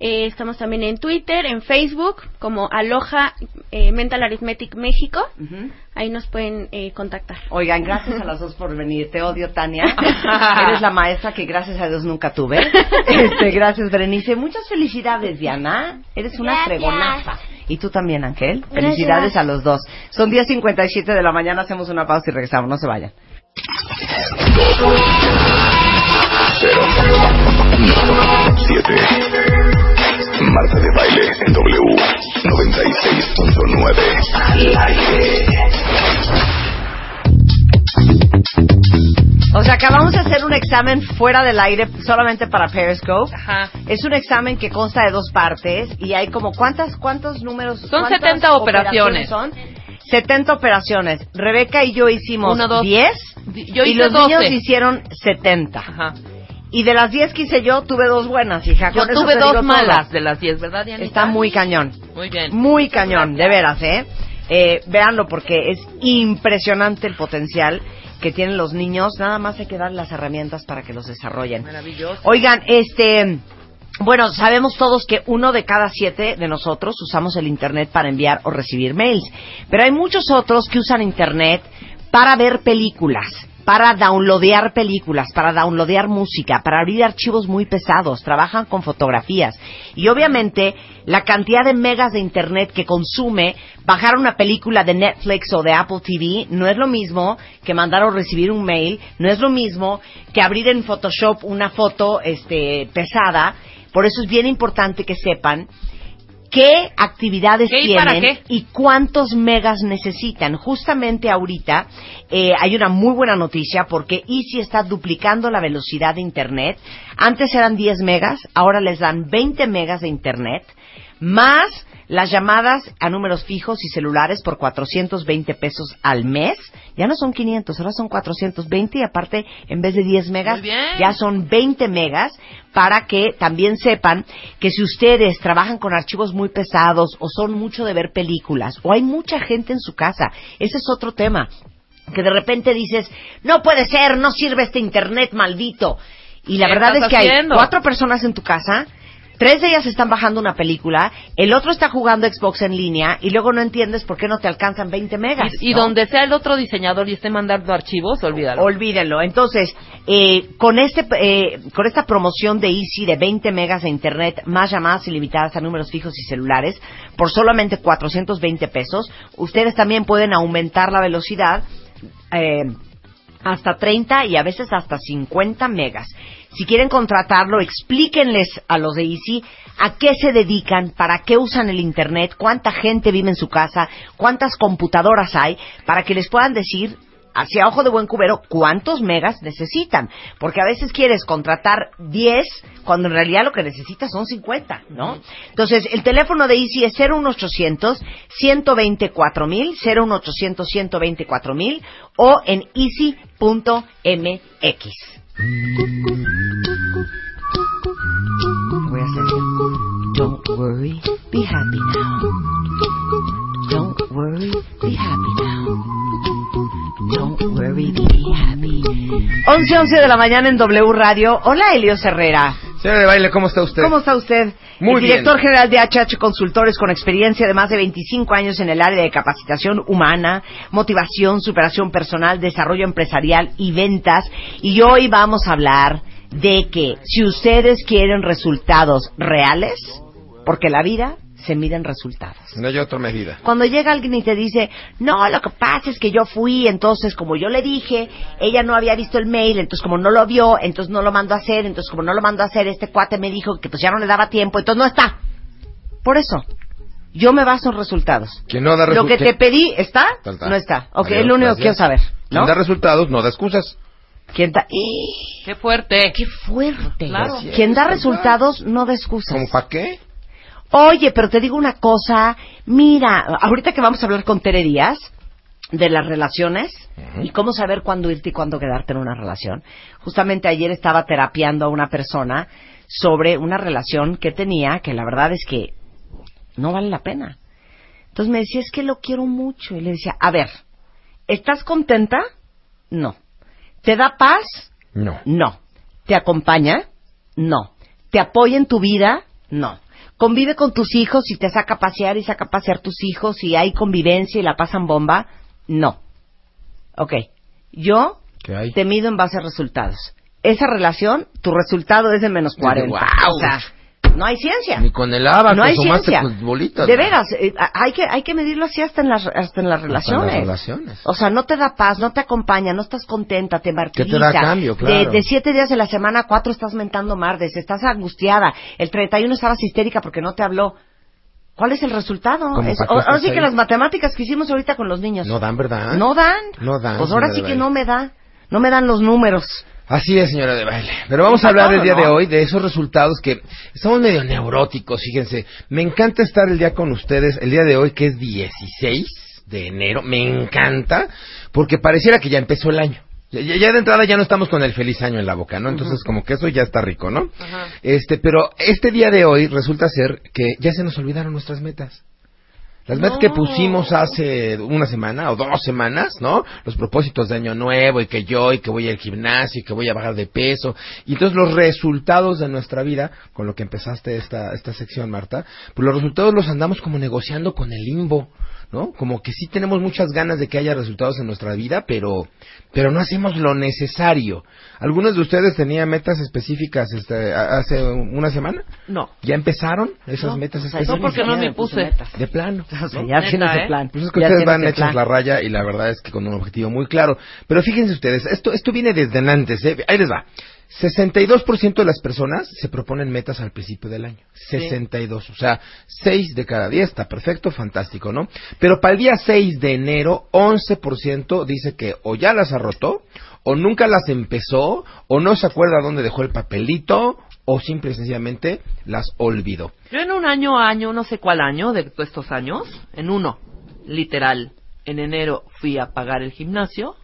Eh, estamos también en Twitter, en Facebook, como Aloha eh, Mental Arithmetic México. Ahí nos pueden eh, contactar. Oigan, gracias a las dos por venir. Te odio, Tania. Eres la maestra que gracias a Dios nunca tuve. Este, gracias, Berenice. Muchas felicidades, Diana. Eres una Gracias. fregonaza. Y tú también, Ángel. Felicidades a los dos. Son 10.57 de la mañana. Hacemos una pausa y regresamos. No se vayan. Cero. No. Siete. Marta de baile en W 96.9. Al aire. O sea, acabamos de hacer un examen fuera del aire solamente para Periscope. Ajá. Es un examen que consta de dos partes y hay como cuántas cuántos números Son cuántas 70 operaciones. son 70 operaciones. Rebeca y yo hicimos Uno, dos. 10 Yo y hice los 12. niños hicieron 70. Ajá. Y de las 10 que hice yo, tuve dos buenas, hija. Yo Con eso tuve te dos todo. malas de las 10, ¿verdad, Dianita? Está muy cañón. Muy bien. Muy cañón, de veras, ¿eh? eh véanlo porque es impresionante el potencial que tienen los niños. Nada más hay que dar las herramientas para que los desarrollen. Maravilloso. Oigan, este... Bueno, sabemos todos que uno de cada siete de nosotros usamos el Internet para enviar o recibir mails, pero hay muchos otros que usan Internet para ver películas, para downloadear películas, para downloadear música, para abrir archivos muy pesados, trabajan con fotografías. Y obviamente la cantidad de megas de Internet que consume bajar una película de Netflix o de Apple TV no es lo mismo que mandar o recibir un mail, no es lo mismo que abrir en Photoshop una foto este, pesada. Por eso es bien importante que sepan qué actividades ¿Qué y tienen qué? y cuántos megas necesitan. Justamente ahorita eh, hay una muy buena noticia porque Easy está duplicando la velocidad de Internet. Antes eran 10 megas, ahora les dan 20 megas de Internet, más las llamadas a números fijos y celulares por 420 pesos al mes. Ya no son 500, ahora son 420 y aparte, en vez de 10 megas, ya son 20 megas para que también sepan que si ustedes trabajan con archivos muy pesados o son mucho de ver películas o hay mucha gente en su casa, ese es otro tema. Que de repente dices, no puede ser, no sirve este internet maldito. Y la ¿Qué verdad es que hay cuatro personas en tu casa, tres de ellas están bajando una película, el otro está jugando Xbox en línea y luego no entiendes por qué no te alcanzan 20 megas. Y, y ¿no? donde sea el otro diseñador y esté mandando archivos, olvídalo. Olvídenlo. Entonces, eh, con este, eh, con esta promoción de Easy de 20 megas de internet, más llamadas ilimitadas a números fijos y celulares, por solamente 420 pesos, ustedes también pueden aumentar la velocidad eh, hasta 30 y a veces hasta 50 megas. Si quieren contratarlo, explíquenles a los de Easy a qué se dedican, para qué usan el Internet, cuánta gente vive en su casa, cuántas computadoras hay, para que les puedan decir hacia ojo de buen cubero cuántos megas necesitan. Porque a veces quieres contratar 10 cuando en realidad lo que necesitas son 50, ¿no? Entonces, el teléfono de Easy es 01800 124 mil, 01800 124 mil o en easy.mx. Voy a hacer Don't worry, be happy now. Don't worry, be happy now. Don't worry, be happy. 11, 11 de la mañana en W Radio. Hola, Elios Herrera. Señora de baile, ¿cómo está usted? ¿Cómo está usted? Muy el director bien. general de HH Consultores con experiencia de más de 25 años en el área de capacitación humana, motivación, superación personal, desarrollo empresarial y ventas. Y hoy vamos a hablar de que si ustedes quieren resultados reales, porque la vida se mide en resultados. No hay otra medida. Cuando llega alguien y te dice, no, lo que pasa es que yo fui, entonces como yo le dije, ella no había visto el mail, entonces como no lo vio, entonces no lo mandó a hacer, entonces como no lo mandó a hacer, este cuate me dijo que pues ya no le daba tiempo, entonces no está. Por eso, yo me baso en resultados. Quien no da Lo que resu- te pedí, ¿está? Tal, tal. No está. Ok, Adiós, es lo único que quiero saber. Quien ¿no? da resultados no da excusas. ¿Quién da? ¡Qué fuerte! ¡Qué fuerte! Claro. Quien da resultados no da excusas. ¿Cómo para qué? Oye, pero te digo una cosa, mira, ahorita que vamos a hablar con Tere Díaz de las relaciones y cómo saber cuándo irte y cuándo quedarte en una relación. Justamente ayer estaba terapiando a una persona sobre una relación que tenía que la verdad es que no vale la pena. Entonces me decía, es que lo quiero mucho. Y le decía, a ver, ¿estás contenta? No. ¿Te da paz? No. No. ¿Te acompaña? No. ¿Te apoya en tu vida? No. ¿Convive con tus hijos y te saca a pasear y saca a pasear tus hijos y hay convivencia y la pasan bomba? No. Ok. Yo te mido en base a resultados. Esa relación, tu resultado es de menos 40. ¡Guau! O sea, no hay ciencia. Ni con el abaco no hay ciencia. bolitas. De veras, eh, hay que hay que medirlo así hasta en las hasta en las relaciones. relaciones. O sea, no te da paz, no te acompaña, no estás contenta, te martiriza. te da cambio? Claro. De, de siete días de la semana, cuatro estás mentando mardes, estás angustiada. El 31 estabas histérica porque no te habló. ¿Cuál es el resultado? ¿Cómo Es- qué ahora sí que las matemáticas que hicimos ahorita con los niños. No dan, ¿verdad? No dan. No dan. Pues ahora sí que no me da. No me dan los números. Así es, señora de baile. Pero vamos a hablar el día de hoy de esos resultados que estamos medio neuróticos, fíjense. Me encanta estar el día con ustedes, el día de hoy que es 16 de enero. Me encanta porque pareciera que ya empezó el año. Ya, ya de entrada ya no estamos con el feliz año en la boca, ¿no? Entonces como que eso ya está rico, ¿no? Este, pero este día de hoy resulta ser que ya se nos olvidaron nuestras metas. Las metas que pusimos hace una semana o dos semanas, ¿no? Los propósitos de año nuevo y que yo y que voy al gimnasio y que voy a bajar de peso. Y entonces los resultados de nuestra vida, con lo que empezaste esta, esta sección, Marta, pues los resultados los andamos como negociando con el limbo, ¿no? Como que sí tenemos muchas ganas de que haya resultados en nuestra vida, pero, pero no hacemos lo necesario. ¿Algunos de ustedes tenían metas específicas este, hace una semana? No. ¿Ya empezaron esas No, metas o sea, específicas? No, porque no me puse. De plano. O sea, ¿no? ya tienes ¿eh? plan. Pues es que Ya ustedes van hechos plan. la raya y la verdad es que con un objetivo muy claro. Pero fíjense ustedes, esto, esto viene desde antes, ¿eh? Ahí les va. 62% de las personas se proponen metas al principio del año. 62. O sea, 6 de cada 10. Está perfecto, fantástico, ¿no? Pero para el día 6 de enero, 11% dice que o ya las arrotó, o nunca las empezó, o no se acuerda dónde dejó el papelito, o simple y sencillamente las olvidó. Yo en un año, año, no sé cuál año de estos años, en uno, literal, en enero fui a pagar el gimnasio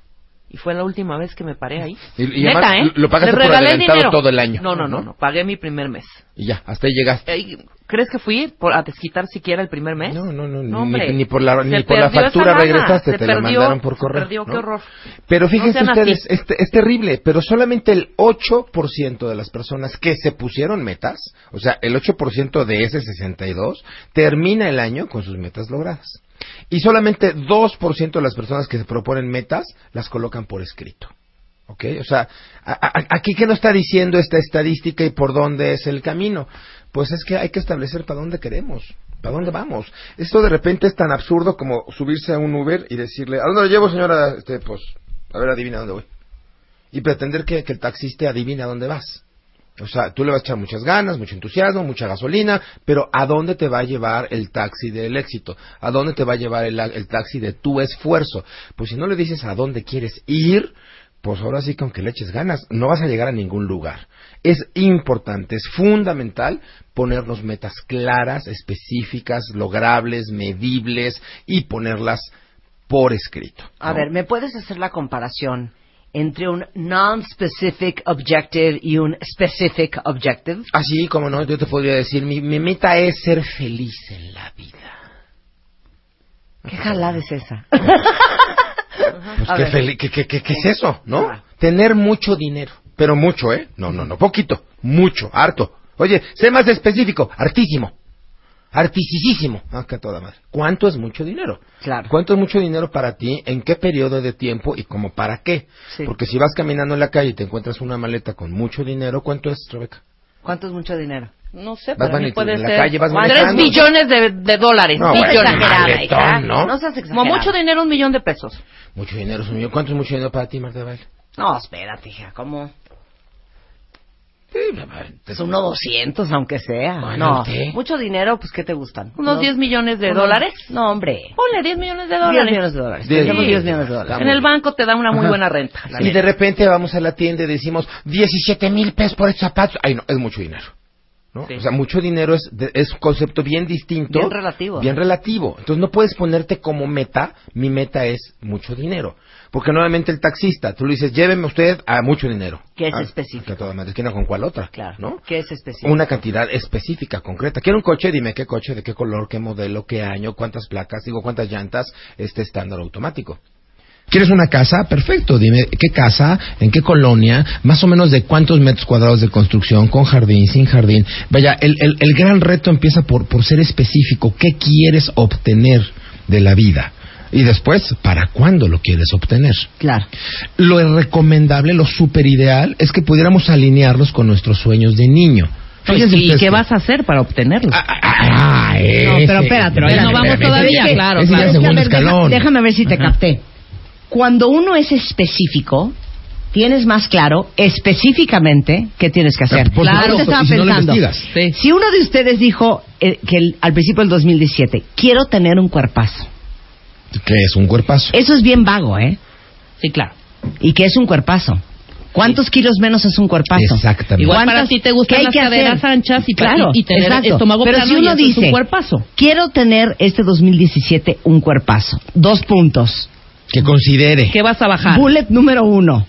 y fue la última vez que me paré ahí. Y- y Neta, además ¿eh? lo pagaste por adelantado dinero. todo el año, No, no, no, ¿no? no, pagué mi primer mes. Y ya, hasta ahí llegaste. Ey, ¿Crees que fui por, a desquitar siquiera el primer mes? No, no, no, No, ni, ni por la, ni Se por la perdió factura regresaste, se te la perdió, mandaron por se correo. perdió, qué ¿no? horror. Pero No fíjense sean ustedes, así. este, es terrible, pero solamente el 8% de las personas que se pusieron metas, o sea, el 8% de ese 62, termina el año con sus metas logradas. Y solamente 2% de las personas que se proponen metas las colocan por escrito. ¿Ok? O sea, a- a- aquí qué nos está diciendo esta estadística y por dónde es el camino. Pues es que hay que establecer para dónde queremos, para dónde vamos. Esto de repente es tan absurdo como subirse a un Uber y decirle, ¿a dónde lo llevo, señora? Este, pues, a ver, adivina dónde voy. Y pretender que, que el taxista adivine a dónde vas. O sea, tú le vas a echar muchas ganas, mucho entusiasmo, mucha gasolina, pero ¿a dónde te va a llevar el taxi del éxito? ¿A dónde te va a llevar el, el taxi de tu esfuerzo? Pues si no le dices a dónde quieres ir, pues ahora sí que aunque le eches ganas, no vas a llegar a ningún lugar. Es importante, es fundamental ponernos metas claras, específicas, logrables, medibles y ponerlas por escrito. A ver, ¿me puedes hacer la comparación entre un non-specific objective y un specific objective? Así como no, yo te podría decir, mi, mi meta es ser feliz en la vida. ¿Qué jalada es esa? Pues qué- qué- qué- qué es eso, ¿no? Ah. Tener mucho dinero. pero mucho, ¿eh? No, no, no, poquito, mucho, harto. Oye, sé más específico, hartísimo. Articisísimo. Ah, que toda madre. ¿Cuánto es mucho dinero? Claro. ¿Cuánto es mucho dinero para ti? ¿En qué periodo de tiempo y como para qué? Sí. Porque si vas caminando en la calle y te encuentras una maleta con mucho dinero, ¿cuánto es, Rebeca? ¿Cuánto es mucho dinero? No sé, Vas para mí puede en la ser calle, vas tres billones de, de dólares. No, bueno, billones. maletón, ¿no? No seas Como exagerada. mucho dinero, un millón de pesos. Mucho dinero es un millón. ¿Cuánto es mucho dinero para ti, Marta de Baile? No, espérate, hija, ¿cómo? Es uno doscientos, aunque sea. Bueno, no, ¿qué? mucho dinero, pues, ¿qué te gustan? Unos No- 10 millones de unos- dólares. No, hombre. Ponle 10 millones de 10 dólares. millones de dólares. Diez Pensemos millones. 10 millones de dólares. En el banco te da una muy Ajá. buena renta. Y neta. de repente vamos a la tienda y decimos 17 mil pesos por estos zapatos. Ay, no, es mucho dinero. ¿no? Sí. O sea, mucho dinero es, de- es un concepto bien distinto. Bien relativo. Bien relativo. Entonces no puedes ponerte como meta, mi meta es mucho dinero. Porque nuevamente el taxista, tú le dices, lléveme usted a mucho dinero. Que es Ah, específico. que toda madre, esquina con cuál otra. Claro. ¿No? ¿Qué es específico? Una cantidad específica, concreta. Quiero un coche, dime qué coche, de qué color, qué modelo, qué año, cuántas placas, digo cuántas llantas, este estándar automático. ¿Quieres una casa? Perfecto. Dime qué casa, en qué colonia, más o menos de cuántos metros cuadrados de construcción, con jardín, sin jardín. Vaya, el, el- el gran reto empieza por, por ser específico. ¿Qué quieres obtener de la vida? Y después, ¿para cuándo lo quieres obtener? Claro. Lo recomendable, lo super ideal, es que pudiéramos alinearlos con nuestros sueños de niño. ¿Y ustedes qué vas a hacer para obtenerlo? Ah, No, ese. pero espérate, Pero espérate, no vamos espérate. todavía, claro, ese claro. es Es que, a segundo ver, deja- escalón. déjame ver si te Ajá. capté. Cuando uno es específico, tienes más claro específicamente qué tienes que hacer. Por Claro, supuesto, estaba si no pensando. Sí. Si uno de ustedes dijo eh, que el- al principio del 2017, quiero tener un cuerpazo. ¿Qué es un cuerpazo? Eso es bien vago, ¿eh? Sí, claro. ¿Y qué es un cuerpazo? ¿Cuántos kilos menos es un cuerpazo? Exactamente. Igual ¿Cuántas- para ti te gustan hay las que hacer? caderas anchas y, claro, y, y tener exacto. estómago Pero plano si y uno es dice, un cuerpazo. quiero tener este 2017 un cuerpazo. Dos puntos. Que considere. ¿Qué vas a bajar? Bullet número uno.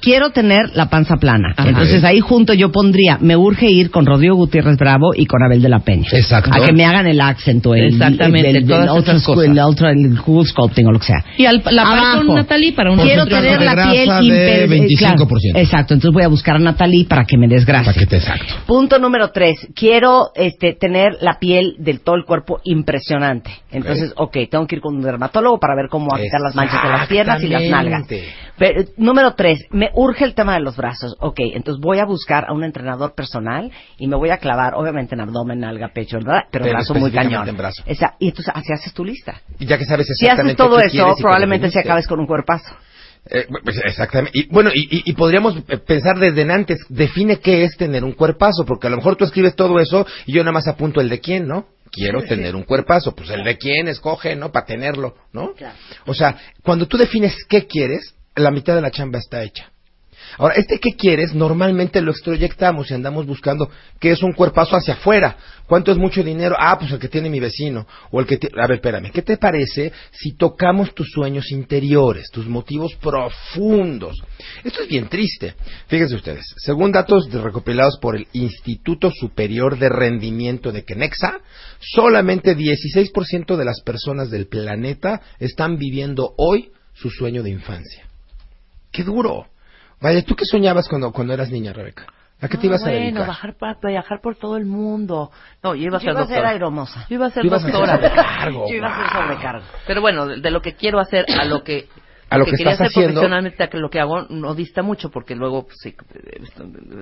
Quiero tener la panza plana. Ajá. Entonces ahí junto yo pondría, me urge ir con Rodrigo Gutiérrez Bravo y con Abel de la Peña. Exacto. A que me hagan el acento, el, Exactamente, el, el, todas ultra, cosas. el ultra, el cool sculpting o lo que sea. Y al, la Abajo. con Natalie para un Quiero tener la piel imper- 25%. claro, exacto, entonces voy a buscar a Natalie para que me desgracie. Paquete exacto. Punto número tres. Quiero este, tener la piel del todo el cuerpo impresionante. Entonces, ok, tengo que ir con un dermatólogo para ver cómo quitar las manchas de las piernas y las nalgas. Pero, número tres, me urge el tema de los brazos. Ok, entonces voy a buscar a un entrenador personal y me voy a clavar, obviamente, en abdomen, nalga, pecho, ¿verdad? Pero, Pero brazo muy cañón. en brazo. Esa- y entonces así haces tu lista. Y ya que sabes Si exactamente haces todo qué eso, probablemente se acabes con un cuerpazo. Eh, pues, exactamente. Y, bueno, y, y- y podríamos eh, pensar desde antes, define qué es tener un cuerpazo, porque a lo mejor tú escribes todo eso y yo nada más apunto el de quién, ¿no? Quiero tener un cuerpazo, pues el de quién escoge, ¿no? Para tenerlo, ¿no? O sea, cuando tú defines qué quieres, la mitad de la chamba está hecha. Ahora, este qué quieres, normalmente lo extroyectamos y andamos buscando qué es un cuerpazo hacia afuera. ¿Cuánto es mucho dinero? Ah, pues el que tiene mi vecino. O el que A ver, espérame. ¿Qué te parece si tocamos tus sueños interiores, tus motivos profundos? Esto es bien triste. Fíjense ustedes. Según datos recopilados por el Instituto Superior de Rendimiento de Kenexa, solamente 16% de las personas del planeta están viviendo hoy su sueño de infancia. ¡Qué duro! Vaya, ¿tú qué soñabas cuando, cuando eras niña, Rebeca? ¿A qué te ibas a bueno, dedicar? bajar para viajar por todo el mundo. No, yo iba a Yo ser iba a ser doctora. aeromosa. Yo iba a ser ibas a doctora. sobrecargo, Yo iba a ser sobrecargo. Pero bueno, de, de lo que quiero hacer a lo que A lo que quería estás hacer haciendo. profesionalmente a que lo que hago no dista mucho porque luego pues, sí,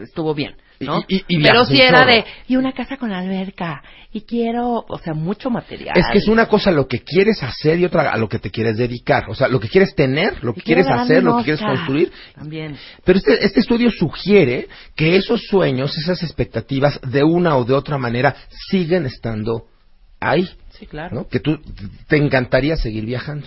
estuvo bien, ¿no? Y- y- y Pero viajas sí era de y una casa con alberca y quiero, o sea, mucho material. Es que es una cosa lo que quieres hacer y otra a lo que te quieres dedicar. O sea, lo que quieres tener, lo que quieres hacer, lo que quieres construir. También. Pero este, este estudio sugiere que esos sueños, esas expectativas, de una o de otra manera, siguen estando ahí. Sí, claro. ¿no? Que tú te encantaría seguir viajando.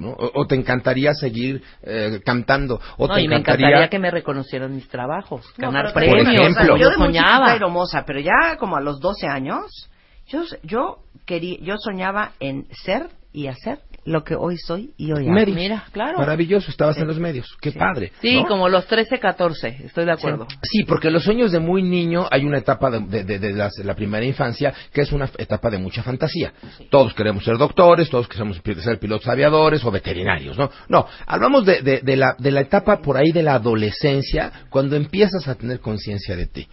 ¿No? O, o te encantaría seguir eh, cantando. O No, te y me encantaría... encantaría que me reconocieran mis trabajos, ganar No, Por premios, ejemplo. como yo yo de soñaba. era hermosa, pero ya como a los 12 años, yo, yo quería, yo soñaba en ser y hacer lo que hoy soy y hoy hago. Medios. Mira, claro. Maravilloso, estabas en los medios. Qué padre. Sí, ¿no? como los 13, 14, estoy de acuerdo. Sí, porque los sueños de muy niño hay una etapa de, de- de- la primera infancia que es una etapa de mucha fantasía. Todos queremos ser doctores, todos queremos ser pilotos aviadores o veterinarios, ¿no? No, hablamos de, de- de la, de la etapa por ahí de la adolescencia cuando empiezas a tener conciencia de ti.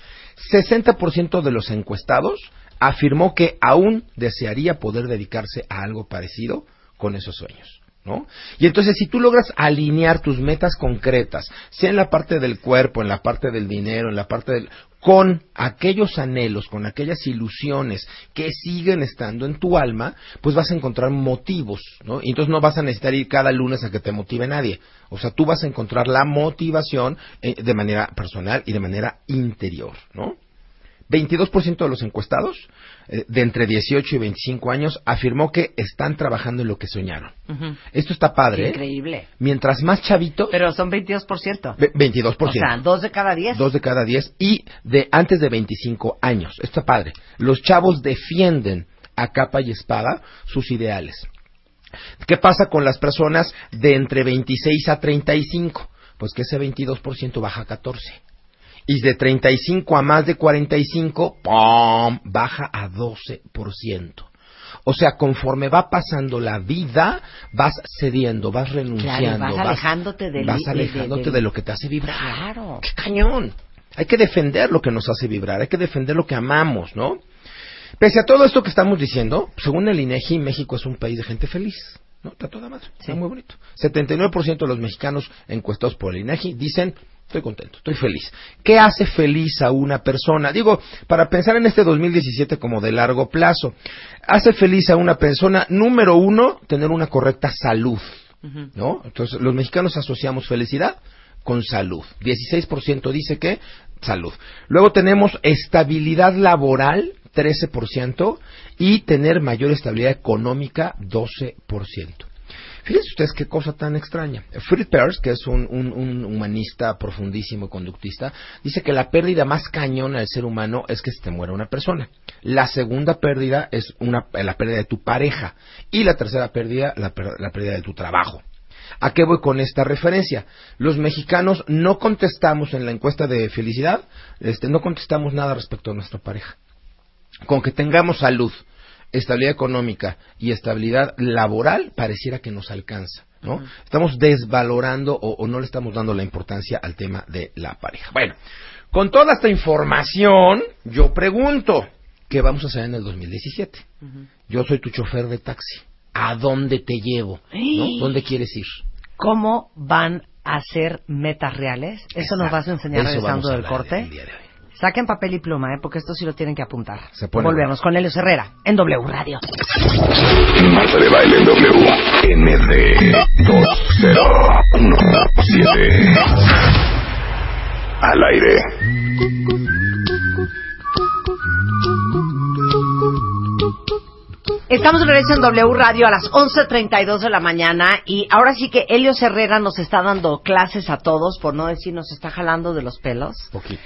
60% de los encuestados afirmó que aún desearía poder dedicarse a algo parecido con esos sueños. ¿No? Y entonces si tú logras alinear tus metas concretas, sea en la parte del cuerpo, en la parte del dinero, en la parte del con aquellos anhelos, con aquellas ilusiones que siguen estando en tu alma, pues vas a encontrar motivos, ¿no? Y entonces no vas a necesitar ir cada lunes a que te motive nadie. O sea, tú vas a encontrar la motivación eh, de manera personal y de manera interior, ¿no? 22% de los encuestados eh, de entre 18 y 25 años afirmó que están trabajando en lo que soñaron. Ujú. Esto está padre. ¿eh? Increíble. Mientras más chavito, Pero son 22%. ve- 22%. O sea, dos de cada diez. Dos de cada diez y de antes de 25 años. Esto está padre. Los chavos defienden a capa y espada sus ideales. ¿Qué pasa con las personas de entre 26 a 35? Pues que ese 22% baja a 14. Y de 35 a más de 45, ¡pum! baja a 12%. O sea, conforme va pasando la vida, vas cediendo, vas renunciando, Claro, vas alejándote del- vas de- lo que te hace vibrar. Claro. ¡Qué cañón! Hay que defender lo que nos hace vibrar, hay que defender lo que amamos, ¿no? Pese a todo esto que estamos diciendo, según el INEGI, México es un país de gente feliz. ¿No? Está toda madre. Está muy bonito. 79% de los mexicanos encuestados por el INEGI dicen, estoy contento, estoy feliz. ¿Qué hace feliz a una persona? Digo, para pensar en este 2017 como de largo plazo. Hace feliz a una persona, número uno, tener una correcta salud. ¿No? Entonces, los mexicanos asociamos felicidad con salud. 16% dice que salud. Luego tenemos estabilidad laboral, 13%, y tener mayor estabilidad económica, 12%. Fíjense ustedes qué cosa tan extraña. Fritz Perls, que es un, humanista profundísimo, conductista, dice que la pérdida más cañona del ser humano es que se te muera una persona. La segunda pérdida es una, la pérdida de tu pareja. Y la tercera pérdida, la, la pérdida de tu trabajo. ¿A qué voy con esta referencia? Los mexicanos no contestamos en la encuesta de felicidad, este, no contestamos nada respecto a nuestra pareja. Con que tengamos salud, estabilidad económica y estabilidad laboral, pareciera que nos alcanza. ¿no? Estamos desvalorando o, o no le estamos dando la importancia al tema de la pareja. Bueno, con toda esta información, yo pregunto, ¿qué vamos a hacer en el 2017? Yo soy tu chofer de taxi. ¿A dónde te llevo? ¿no? ¿Dónde quieres ir? ¿Cómo van a ser metas reales? Eso nos vas a enseñar regresando del corte. de. Saquen papel y pluma, ¿eh? porque esto sí lo tienen que apuntar. Se pone Volvemos con Helios Herrera en W Radio. Marta de baile en W. MD 2017. Al aire. Estamos de regreso en W Radio a las 11.32 de la mañana y ahora sí que Helios Herrera nos está dando clases a todos, por no decir nos está jalando de los pelos. Poquito.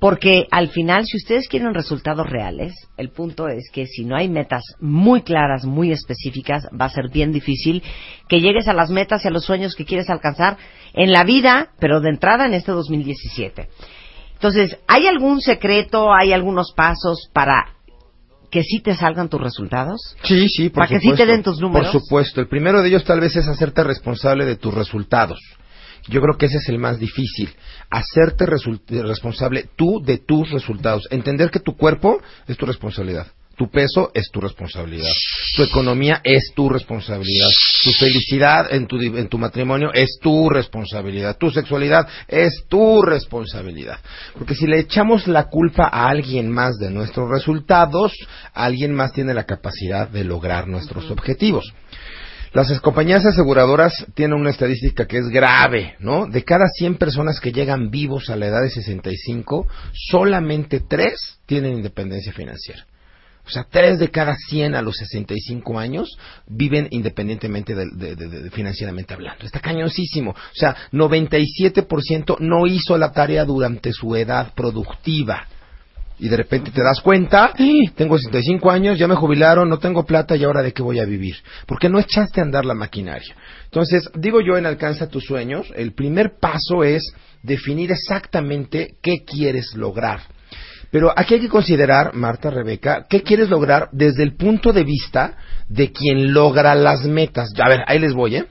Porque al final, si ustedes quieren resultados reales, el punto es que si no hay metas muy claras, muy específicas, va a ser bien difícil que llegues a las metas y a los sueños que quieres alcanzar en la vida, pero de entrada en este 2017. Entonces, ¿hay algún secreto, hay algunos pasos para que sí te salgan tus resultados? Sí, sí, por Para que sí supuesto. te den tus números. Por supuesto. El primero de ellos tal vez es hacerte responsable de tus resultados. Yo creo que ese es el más difícil. Hacerte responsable tú de tus resultados. Entender que tu cuerpo es tu responsabilidad. Tu peso es tu responsabilidad. Tu economía es tu responsabilidad. Tu felicidad en tu, en tu matrimonio es tu responsabilidad. Tu sexualidad es tu responsabilidad. Porque si le echamos la culpa a alguien más de nuestros resultados, alguien más tiene la capacidad de lograr nuestros objetivos. Las compañías aseguradoras tienen una estadística que es grave, ¿no? De cada 100 personas que llegan vivos a la edad de 65, solamente 3 tienen independencia financiera. O sea, 3 de cada 100 a los 65 años viven independientemente de, de- financieramente hablando. Está cañoncísimo. O sea, 97% no hizo la tarea durante su edad productiva. Y de repente te das cuenta, ¡Ah! tengo 65 años, ya me jubilaron, no tengo plata y ahora de qué voy a vivir. Porque no echaste a andar la maquinaria. Entonces, digo yo en Alcanza tus sueños, el primer paso es definir exactamente qué quieres lograr. Pero aquí hay que considerar, Marta, Rebeca, qué quieres lograr desde el punto de vista de quien logra las metas. A ver, ahí les voy, ¿eh?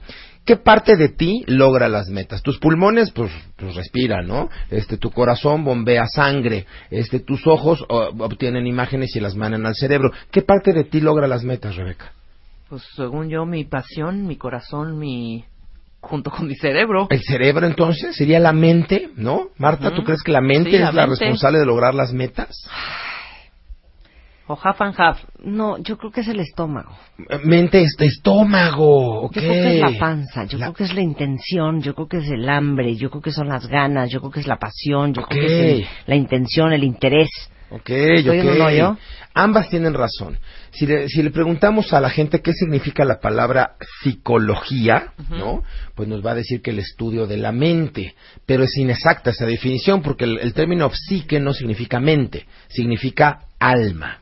¿Qué parte de ti logra las metas? Tus pulmones, pues, pues respiran, ¿no? Este, tu corazón bombea sangre, este, tus ojos obtienen imágenes y las mandan al cerebro. ¿Qué parte de ti logra las metas, Rebeca? Pues según yo, mi pasión, mi corazón, mi junto con mi cerebro. El cerebro entonces sería la mente, ¿no? Marta, ¿tú crees que la mente Sí, es la la mente. responsable de lograr las metas? O half and half. No, yo creo que es el estómago. Mente, este estómago, ok. Yo creo que es la panza, yo creo que es la intención, yo creo que es el hambre, yo creo que son las ganas, yo creo que es la pasión, yo creo que es el- la intención, el interés. Ok, ¿Estoy en ok. un hoyo? Ambas tienen razón. Si le, si le preguntamos a la gente qué significa la palabra psicología, ¿no? Pues nos va a decir que el estudio de la mente. Pero es inexacta esa definición porque el, el término psique no significa mente, significa alma.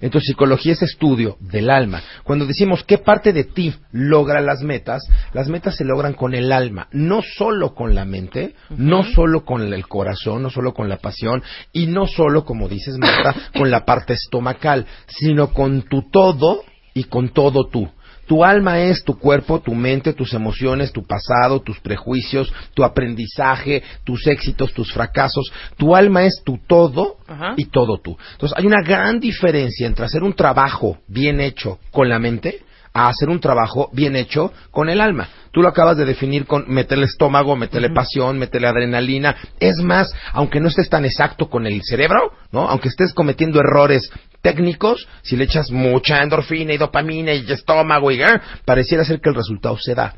Entonces, psicología es estudio del alma. Cuando decimos qué parte de ti logra las metas, las metas se logran con el alma, no solo con la mente, no solo con el corazón, no solo con la pasión y no solo, como dices Marta, con la parte estomacal, sino con tu todo y con todo tú. Tu alma es tu cuerpo, tu mente, tus emociones, tu pasado, tus prejuicios, tu aprendizaje, tus éxitos, tus fracasos. Tu alma es tu todo Ajá. y todo tú. Entonces hay una gran diferencia entre hacer un trabajo bien hecho con la mente a hacer un trabajo bien hecho con el alma. Tú lo acabas de definir con meterle estómago, meterle pasión, meterle adrenalina. Es más, aunque no estés tan exacto con el cerebro, ¿no? Aunque estés cometiendo errores técnicos, si le echas mucha endorfina y dopamina y estómago y eh, pareciera ser que el resultado se da.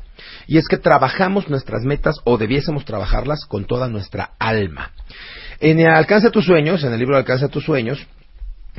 Y es que trabajamos nuestras metas o debiésemos trabajarlas con toda nuestra alma. En Alcanza tus sueños, en el libro Alcanza tus sueños,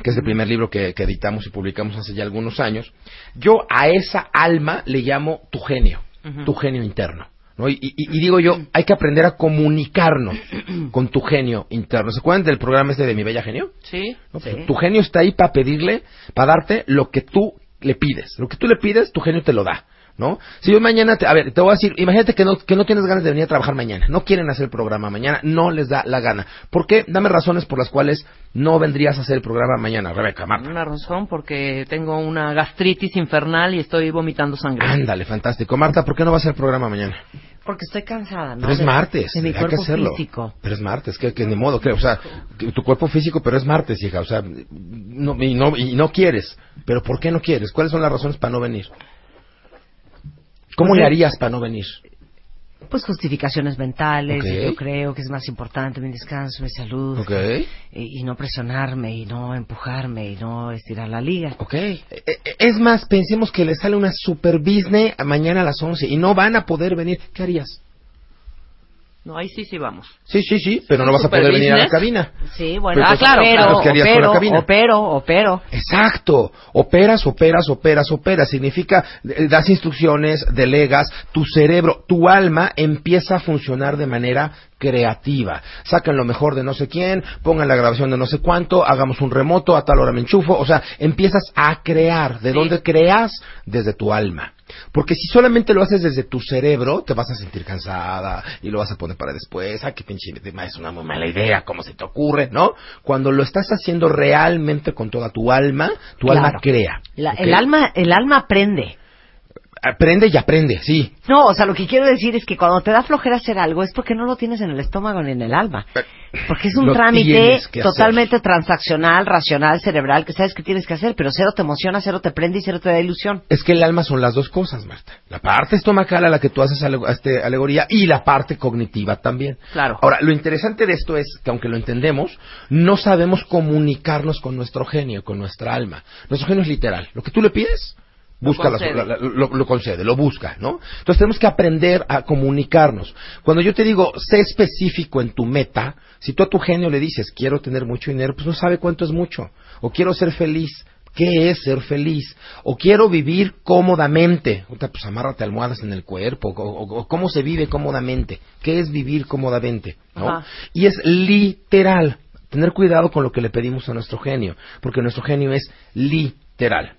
que es el primer libro que, que editamos y publicamos hace ya algunos años, yo a esa alma le llamo tu genio, tu genio interno. ¿no? Y, y- y digo yo, hay que aprender a comunicarnos con tu genio interno. ¿Se acuerdan del programa este de Mi Bella Genio? Sí. ¿no? Pues Tu genio está ahí para pedirle, para darte lo que tú le pides. Lo que tú le pides, tu genio te lo da. ¿No? Si yo mañana, te, a ver, te voy a decir, imagínate que no, que no tienes ganas de venir a trabajar mañana, no quieren hacer el programa mañana, no les da la gana. ¿Por qué? Dame razones por las cuales no vendrías a hacer el programa mañana, Rebeca, Marta. Una razón porque tengo una gastritis infernal y estoy vomitando sangre. Ándale, fantástico. Marta, ¿por qué no vas a hacer el programa mañana? Porque estoy cansada, ¿no? Pero es De- martes, De mi hay que hacerlo. físico. Pero es martes, que, que ni modo, que, o sea, que tu cuerpo físico, pero es martes, hija, o sea, no, y, no, y no quieres. Pero ¿por qué no quieres? ¿Cuáles son las razones para no venir? ¿Cómo le harías para no venir? Pues justificaciones mentales, yo creo que es más importante mi descanso, mi salud. Ok. Y, y no presionarme, y no empujarme, y no estirar la liga. Ok. Eh, eh, Es más, pensemos que le sale una super business mañana a las 11 y no van a poder venir. ¿Qué harías? No, ahí sí, sí vamos. Sí, sí, sí, pero no vas a poder venir a la business. cabina. Sí, bueno, ah, claro, pero, pero, ¿qué harías con la opero, cabina? opero, opero. Exacto. Operas, operas, operas, operas. Significa, eh, das instrucciones, delegas, tu cerebro, tu alma empieza a funcionar de manera creativa. Saquen lo mejor de no sé quién, pongan la grabación de no sé cuánto, hagamos un remoto, a tal hora me enchufo. O sea, empiezas a crear. ¿De dónde creas? Desde tu alma. Porque si solamente lo haces desde tu cerebro, te vas a sentir cansada y lo vas a poner para después. Ah, qué pinche tema, es una muy mala idea, ¿cómo se te ocurre? ¿No? Cuando lo estás haciendo realmente con toda tu alma, tu alma crea. El, alma, el alma aprende. Aprende y aprende, sí. No, o sea, lo que quiero decir es que cuando te da flojera hacer algo es porque no lo tienes en el estómago ni en el alma. Porque es un Lo trámite hacer. totalmente transaccional, racional, cerebral, que sabes que tienes que hacer, pero cero te emociona, cero te prende y cero te da ilusión. Es que el alma son las dos cosas, Marta. La parte estomacal a la que tú haces ale- este, alegoría y la parte cognitiva también. Claro. Ahora, lo interesante de esto es que aunque lo entendemos, no sabemos comunicarnos con nuestro genio, con nuestra alma. Nuestro genio es literal. Lo que tú le pides, busca la- concede. la- la- lo, lo concede, lo busca, ¿no? Entonces tenemos que aprender a comunicarnos. Cuando yo te digo, sé específico en tu meta, si tú a tu genio le dices, quiero tener mucho dinero, pues no sabe cuánto es mucho. O quiero ser feliz. ¿Qué es ser feliz? O quiero vivir cómodamente. Pues amárrate almohadas en el cuerpo. O, o- o cómo se vive cómodamente. ¿Qué es vivir cómodamente? ¿no? Y es literal. tener cuidado con lo que le pedimos a nuestro genio, porque nuestro genio es literal.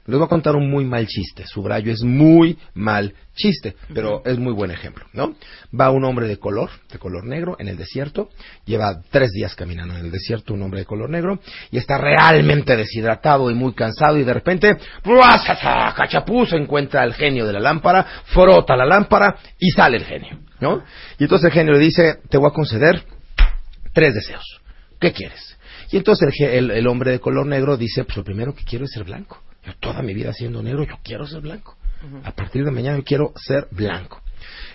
Les voy a contar un muy mal chiste, subrayo, es muy mal chiste, pero es muy buen ejemplo, ¿no? Va un hombre de color, de color negro, en el desierto, lleva tres días caminando en el desierto, un hombre de color negro, y está realmente deshidratado y muy cansado, y de repente, ¡ruasasa! cachapú, se encuentra el genio de la lámpara, frota la lámpara, y sale el genio, ¿no? Y entonces el genio le dice, te voy a conceder tres deseos. ¿Qué quieres? Y entonces el, ge- el- el hombre de color negro dice, pues lo primero que quiero es ser blanco. Yo toda mi vida siendo negro, yo quiero ser blanco. A partir de mañana yo quiero ser blanco.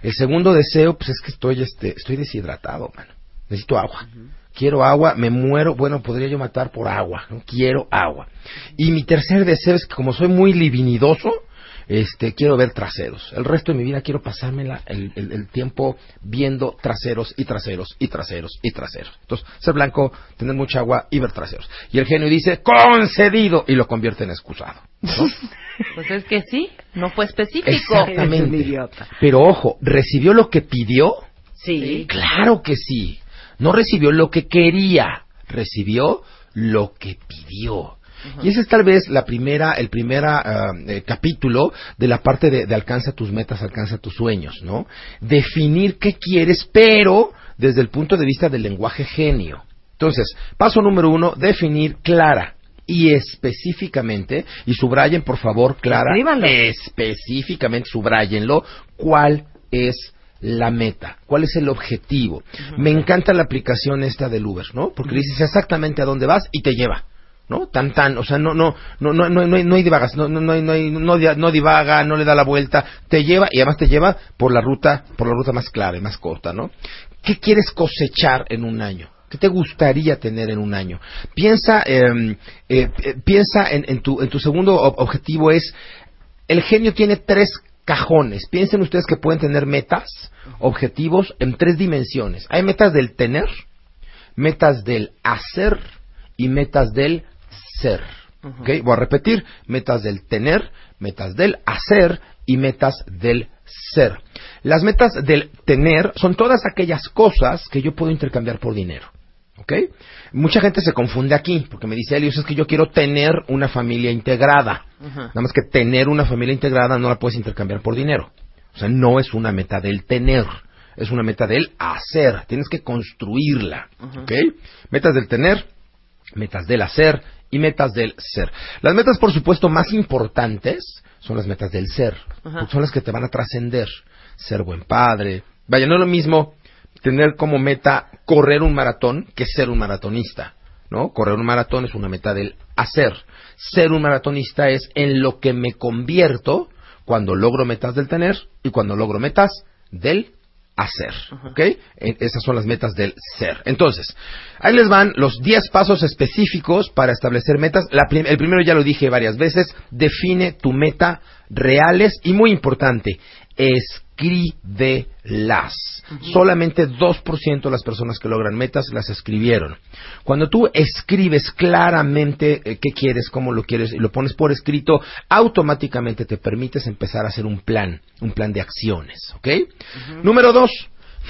El segundo deseo, pues es que estoy, este, estoy deshidratado, mano. Necesito agua. Quiero agua, me muero, bueno, podría yo matar por agua, ¿no? quiero agua. Y mi tercer deseo es que como soy muy livinidoso, este, quiero ver traseros. El resto de mi vida quiero pasármela el, el- el tiempo viendo traseros y traseros y traseros y traseros. Entonces, ser blanco, tener mucha agua y ver traseros. Y el genio dice, concedido, y lo convierte en excusado. Pues es que sí, no fue específico. Exactamente. Pero ojo, ¿recibió lo que pidió? Sí. Claro que sí. No recibió lo que quería, recibió lo que pidió. Y ese es tal vez la primera, el primer ah, eh, capítulo de la parte de, de alcanza tus metas, alcanza tus sueños, ¿no? Definir qué quieres, pero desde el punto de vista del lenguaje genio. Entonces, paso número uno, definir clara y específicamente, y subrayen por favor, clara, específicamente, subrayenlo, cuál es la meta, cuál es el objetivo. Me encanta la aplicación esta del Uber, ¿no? Porque le dices exactamente a dónde vas y te lleva. ¿No? Tan tan, o sea, no no no no no, hay- no hay divagas, no no no no, hay- no no divaga, no le da la vuelta, te lleva y además te lleva por la ruta por la ruta más clara y más corta, ¿no? ¿Qué quieres cosechar en un año? ¿Qué te gustaría tener en un año? Piensa eh, eh, eh, piensa en, en tu en tu segundo ob- objetivo es el genio tiene tres cajones. Piensen ustedes que pueden tener metas, objetivos en tres dimensiones. Hay metas del tener, metas del hacer y metas del ser. ¿Ok? Voy a repetir, metas del tener, metas del hacer y metas del ser. Las metas del tener son todas aquellas cosas que yo puedo intercambiar por dinero. ¿Ok? Mucha gente se confunde aquí, porque me dice, Elios, es que yo quiero tener una familia integrada. Nada más que tener una familia integrada no la puedes intercambiar por dinero. O sea, no es una meta del tener, es una meta del hacer. Tienes que construirla. ¿Ok? Metas del tener, metas del hacer y metas del ser. Las metas, por supuesto, más importantes son las metas del ser, porque son las que te van a trascender. Ser buen padre. Vaya, no es lo mismo tener como meta correr un maratón que ser un maratonista. ¿No? Correr un maratón es una meta del hacer. Ser un maratonista es en lo que me convierto cuando logro metas del tener y cuando logro metas del hacer. ¿Ok? E- Esas son las metas del ser. Entonces, ahí les van los 10 pasos específicos para establecer metas. La prim- el primero ya lo dije varias veces, define tu meta reales y muy importante, escríbelas. Solamente 2% de las personas que logran metas las escribieron. Cuando tú escribes claramente eh, qué quieres, cómo lo quieres y lo pones por escrito, automáticamente te permites empezar a hacer un plan, un plan de acciones, ¿ok? Número dos,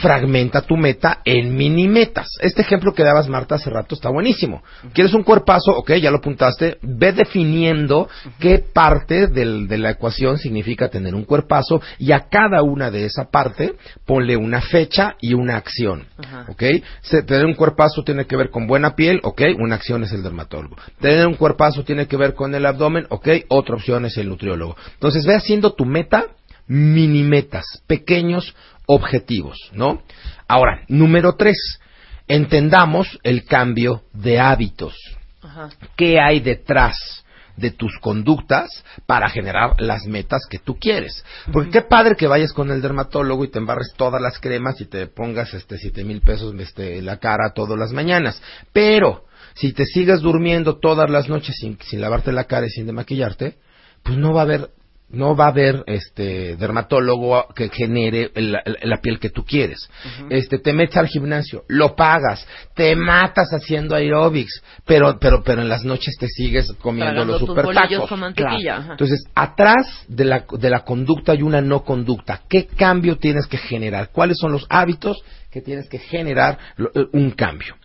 fragmenta tu meta en mini metas. Este ejemplo que dabas, Marta, hace rato está buenísimo. ¿Quieres un cuerpazo? Ok, ya lo apuntaste. Ve definiendo qué parte del- de la ecuación significa tener un cuerpazo y a cada una de esa parte ponle una fecha y una acción. ¿Ok? Se- tener un cuerpazo tiene que ver con buena piel, ok, una acción es el dermatólogo. Tener un cuerpazo tiene que ver con el abdomen, ok, otra opción es el nutriólogo. Entonces ve haciendo tu meta mini metas, pequeños objetivos, ¿no? Ahora, número tres, entendamos el cambio de hábitos. Ajá. ¿Qué hay detrás de tus conductas para generar las metas que tú quieres? Porque qué padre que vayas con el dermatólogo y te embarres todas las cremas y te pongas este siete mil pesos este, en la cara todas las mañanas. Pero, si te sigues durmiendo todas las noches sin, sin lavarte la cara y sin demaquillarte, pues no va a haber no va a haber este dermatólogo que genere la, la piel que tú quieres. Este te metes al gimnasio, lo pagas, te matas haciendo aerobics, pero pero pero en las noches te sigues comiendo los super tacos. con mantequilla, ajá. Entonces, atrás de la de la conducta hay una no conducta. ¿Qué cambio tienes que generar? ¿Cuáles son los hábitos que tienes que generar eh, un cambio?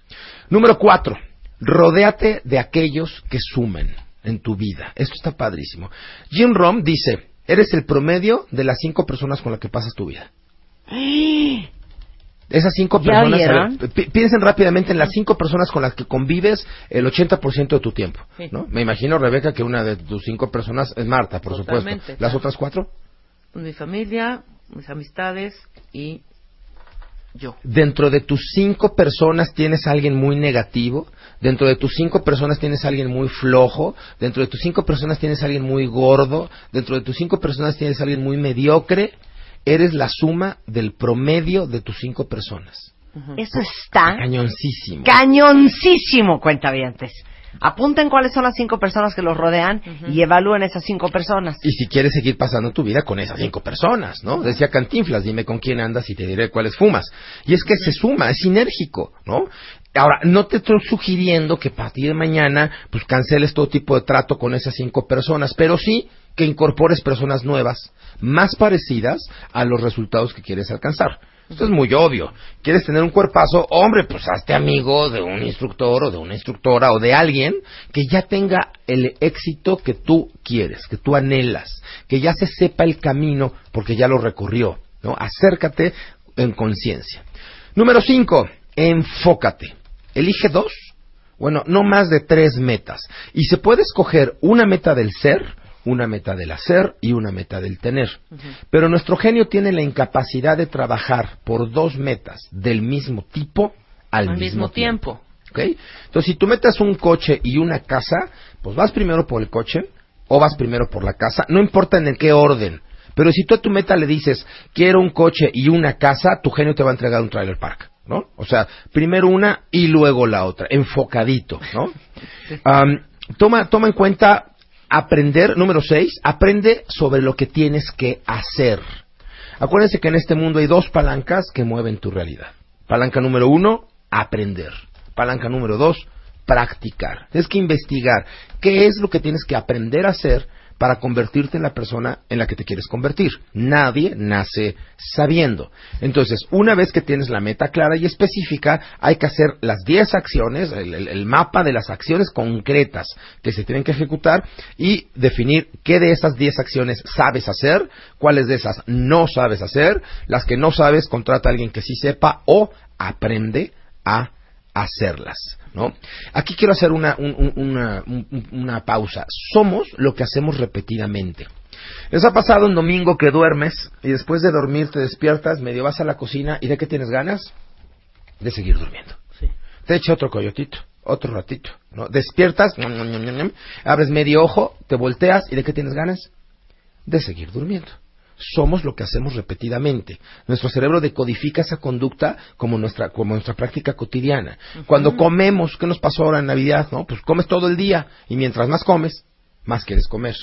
Número cuatro, rodéate de aquellos que sumen en tu vida. Esto está padrísimo. Jim Rom dice, eres el promedio de las cinco personas con las que pasas tu vida. Esas cinco ¿Ya personas, ver, pi- piensen rápidamente en las cinco personas con las que convives el 80% de tu tiempo. Sí. ¿no? Me imagino, Rebeca, que una de tus cinco personas es Marta, por Totalmente, supuesto. ¿Las claro. otras cuatro? Pues mi familia, mis amistades y yo. Dentro de tus cinco personas tienes a alguien muy negativo, dentro de tus cinco personas tienes a alguien muy flojo, dentro de tus cinco personas tienes a alguien muy gordo, dentro de tus cinco personas tienes a alguien muy mediocre, eres la suma del promedio de tus cinco personas. Eso está Cañoncísimo. cañoncísimo, cuentavientes. Apunten cuáles son las cinco personas que los rodean y evalúen esas cinco personas. Y si quieres seguir pasando tu vida con esas cinco personas, ¿no? Decía Cantinflas, dime con quién andas y te diré cuáles fumas. Y es que se suma, es sinérgico, ¿no? Ahora, no te estoy sugiriendo que a partir de mañana, pues canceles todo tipo de trato con esas cinco personas, pero sí que incorpores personas nuevas, más parecidas a los resultados que quieres alcanzar. Esto es muy obvio. ¿Quieres tener un cuerpazo? Hombre, pues hazte amigo de un instructor o de una instructora o de alguien que ya tenga el éxito que tú quieres, que tú anhelas, que ya se sepa el camino porque ya lo recorrió. ¿no? Acércate en conciencia. Número cinco, enfócate. Elige dos, bueno, no más de tres metas. Y se puede escoger una meta del ser, una meta del hacer y una meta del tener. Pero nuestro genio tiene la incapacidad de trabajar por dos metas del mismo tipo al, Al mismo tiempo. Entonces, si tú metes un coche y una casa, pues vas primero por el coche o vas primero por la casa, no importa en el qué orden. Pero si tú a tu meta le dices, quiero un coche y una casa, tu genio te va a entregar un trailer park, ¿no? O sea, primero una y luego la otra, enfocadito, ¿no? Toma, toma en cuenta aprender, número seis, aprende sobre lo que tienes que hacer. Acuérdense que en este mundo hay dos palancas que mueven tu realidad. Palanca número uno, aprender. Palanca número dos, practicar. Tienes que investigar qué es lo que tienes que aprender a hacer para convertirte en la persona en la que te quieres convertir. Nadie nace sabiendo. Entonces, una vez que tienes la meta clara y específica, hay que hacer las 10 acciones, el, mapa de las acciones concretas que se tienen que ejecutar y definir qué de esas 10 acciones sabes hacer, cuáles de esas no sabes hacer, las que no sabes, contrata a alguien que sí sepa o aprende a hacerlas. ¿No? Aquí quiero hacer una, un- un- una, un- una pausa. Somos lo que hacemos repetidamente. ¿Les ha pasado un domingo que duermes y después de dormir te despiertas, medio vas a la cocina y de qué tienes ganas? De seguir durmiendo. Te echa otro coyotito, otro ratito. ¿no? Despiertas, abres medio ojo, te volteas y de qué tienes ganas? De seguir durmiendo. Somos lo que hacemos repetidamente. Nuestro cerebro decodifica esa conducta como nuestra, como nuestra práctica cotidiana. Cuando comemos, ¿qué nos pasó ahora en Navidad? ¿no? Pues comes todo el día y mientras más comes, más quieres comer.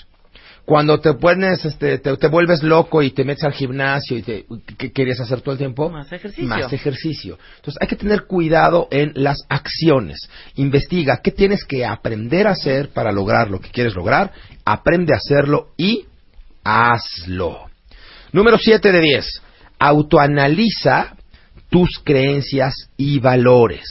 Cuando te pones, este, te, te vuelves loco y te metes al gimnasio y te, ¿qué querías hacer todo el tiempo? Más ejercicio. Más ejercicio. Entonces hay que tener cuidado en las acciones. Investiga qué tienes que aprender a hacer para lograr lo que quieres lograr. Aprende a hacerlo y hazlo. Número 7 de 10. Autoanaliza tus creencias y valores.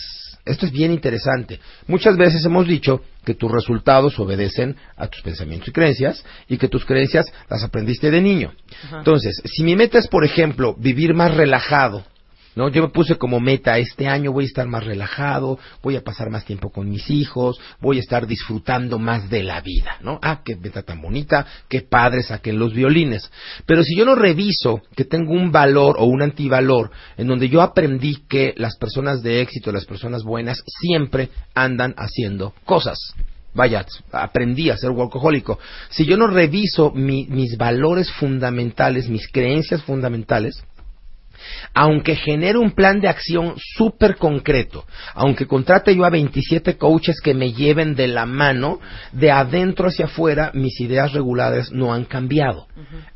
Esto es bien interesante. Muchas veces hemos dicho que tus resultados obedecen a tus pensamientos y creencias y que tus creencias las aprendiste de niño. Ajá. Entonces, si mi meta es, por ejemplo, vivir más relajado, ¿no? Yo me puse como meta, este año voy a estar más relajado, voy a pasar más tiempo con mis hijos, voy a estar disfrutando más de la vida, ¿no? Ah, qué meta tan bonita, qué padre saquen los violines. Pero si yo no reviso que tengo un valor o un antivalor en donde yo aprendí que las personas de éxito, las personas buenas, siempre andan haciendo cosas. Vaya, aprendí a ser workahólico. Si yo no reviso mi- mis valores fundamentales, mis creencias fundamentales, aunque genere un plan de acción súper concreto, aunque contrate yo a 27 coaches que me lleven de la mano, de adentro hacia afuera, mis ideas regulares no han cambiado.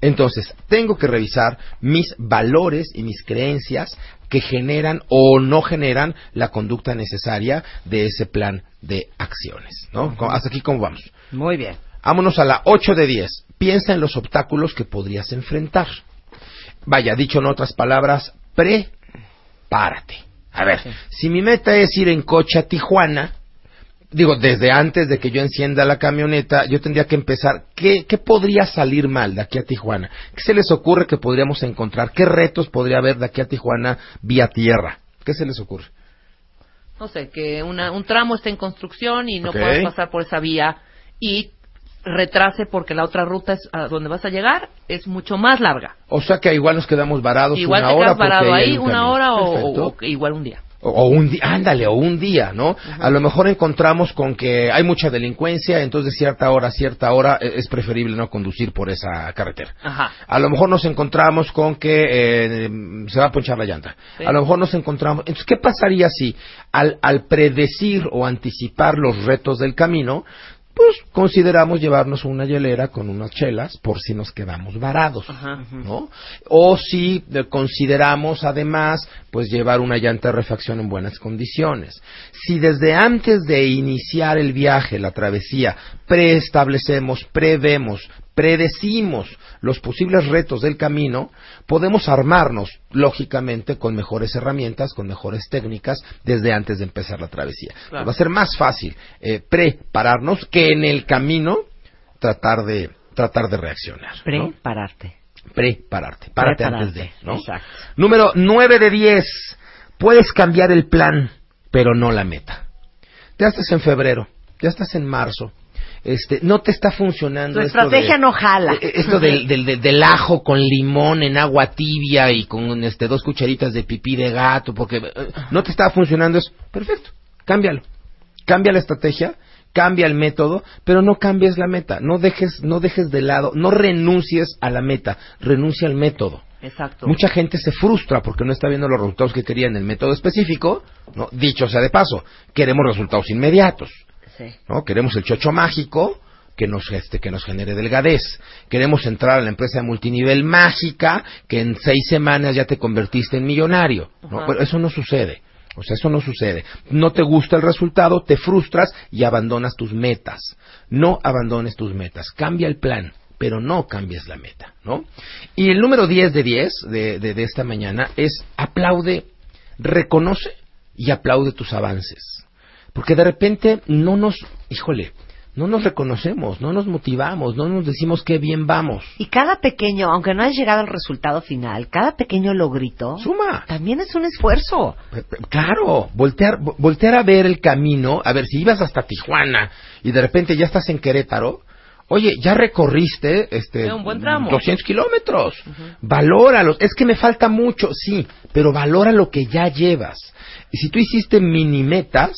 Entonces, tengo que revisar mis valores y mis creencias que generan o no generan la conducta necesaria de ese plan de acciones. ¿no? Hasta aquí, ¿cómo vamos? Muy bien. Vámonos a la 8 de 10. Piensa en los obstáculos que podrías enfrentar. Vaya, dicho en otras palabras, prepárate. A ver, si mi meta es ir en coche a Tijuana, digo, desde antes de que yo encienda la camioneta, yo tendría que empezar, ¿qué, ¿qué podría salir mal de aquí a Tijuana? ¿Qué se les ocurre que podríamos encontrar? ¿Qué retos podría haber de aquí a Tijuana vía tierra? ¿Qué se les ocurre? No sé, que una- un tramo esté en construcción y no Ok. puedas pasar por esa vía y retrase porque la otra ruta es a donde vas a llegar es mucho más larga. O sea que igual nos quedamos varados Igual una te hora porque varado ahí una hora o, igual un día. O, o un día, ándale, o un día, ¿no? A lo mejor encontramos con que hay mucha delincuencia, entonces cierta hora cierta hora eh, es preferible no conducir por esa carretera. Ajá. A lo mejor nos encontramos con que eh, se va a ponchar la llanta. Sí. A lo mejor nos encontramos. Entonces, ¿qué pasaría si al, al predecir o anticipar los retos del camino, pues consideramos llevarnos una hielera con unas chelas por si nos quedamos varados, ¿no? O si eh, consideramos además pues llevar una llanta de refacción en buenas condiciones. Si desde antes de iniciar el viaje, la travesía, preestablecemos, prevemos, predecimos los posibles retos del camino, podemos armarnos, lógicamente, con mejores herramientas, con mejores técnicas, desde antes de empezar la travesía. Claro. Va a ser más fácil eh, prepararnos que en el camino tratar de, tratar de reaccionar. ¿no? Prepararte. Prepararte. Párate Prepararte, antes de. ¿no? exacto. Número 9 de 10. Puedes cambiar el plan, pero no la meta. Ya estás en febrero, ya estás en marzo. Este, no te está funcionando. Tu esto estrategia de- no jala. eh, Esto del, del, del- del ajo con limón en agua tibia y con este, dos cucharitas de pipí de gato, porque eh, no te está funcionando eso. Perfecto, cámbialo. Cambia la estrategia, cambia el método, pero no cambies la meta. No dejes, no dejes de lado, no renuncies a la meta, renuncia al método. Exacto. Mucha gente se frustra porque no está viendo los resultados que quería en el método específico. ¿no? Dicho sea de paso, queremos resultados inmediatos. Sí. ¿no? Queremos el chocho mágico que nos, este, que nos genere delgadez. Queremos entrar a la empresa de multinivel mágica que en seis semanas ya te convertiste en millonario. Pero eso no sucede. O sea, eso no sucede. No te gusta el resultado, te frustras y abandonas tus metas. No abandones tus metas. Cambia el plan, pero no cambies la meta, ¿no? Y el número 10 de 10 de, de, de esta mañana es aplaude, reconoce y aplaude tus avances. Porque de repente no nos, híjole, no nos reconocemos, no nos motivamos, no nos decimos qué bien vamos. Y cada pequeño, aunque no hayas llegado al resultado final, cada pequeño logrito Suma. también es un esfuerzo. Claro, voltear, vo- voltear a ver el camino, a ver, si ibas hasta Tijuana y de repente ya estás en Querétaro, oye, ya recorriste este Es un buen tramo. 200 kilómetros, valóralos, es que me falta mucho, sí, pero valora lo que ya llevas. Y si tú hiciste mini metas,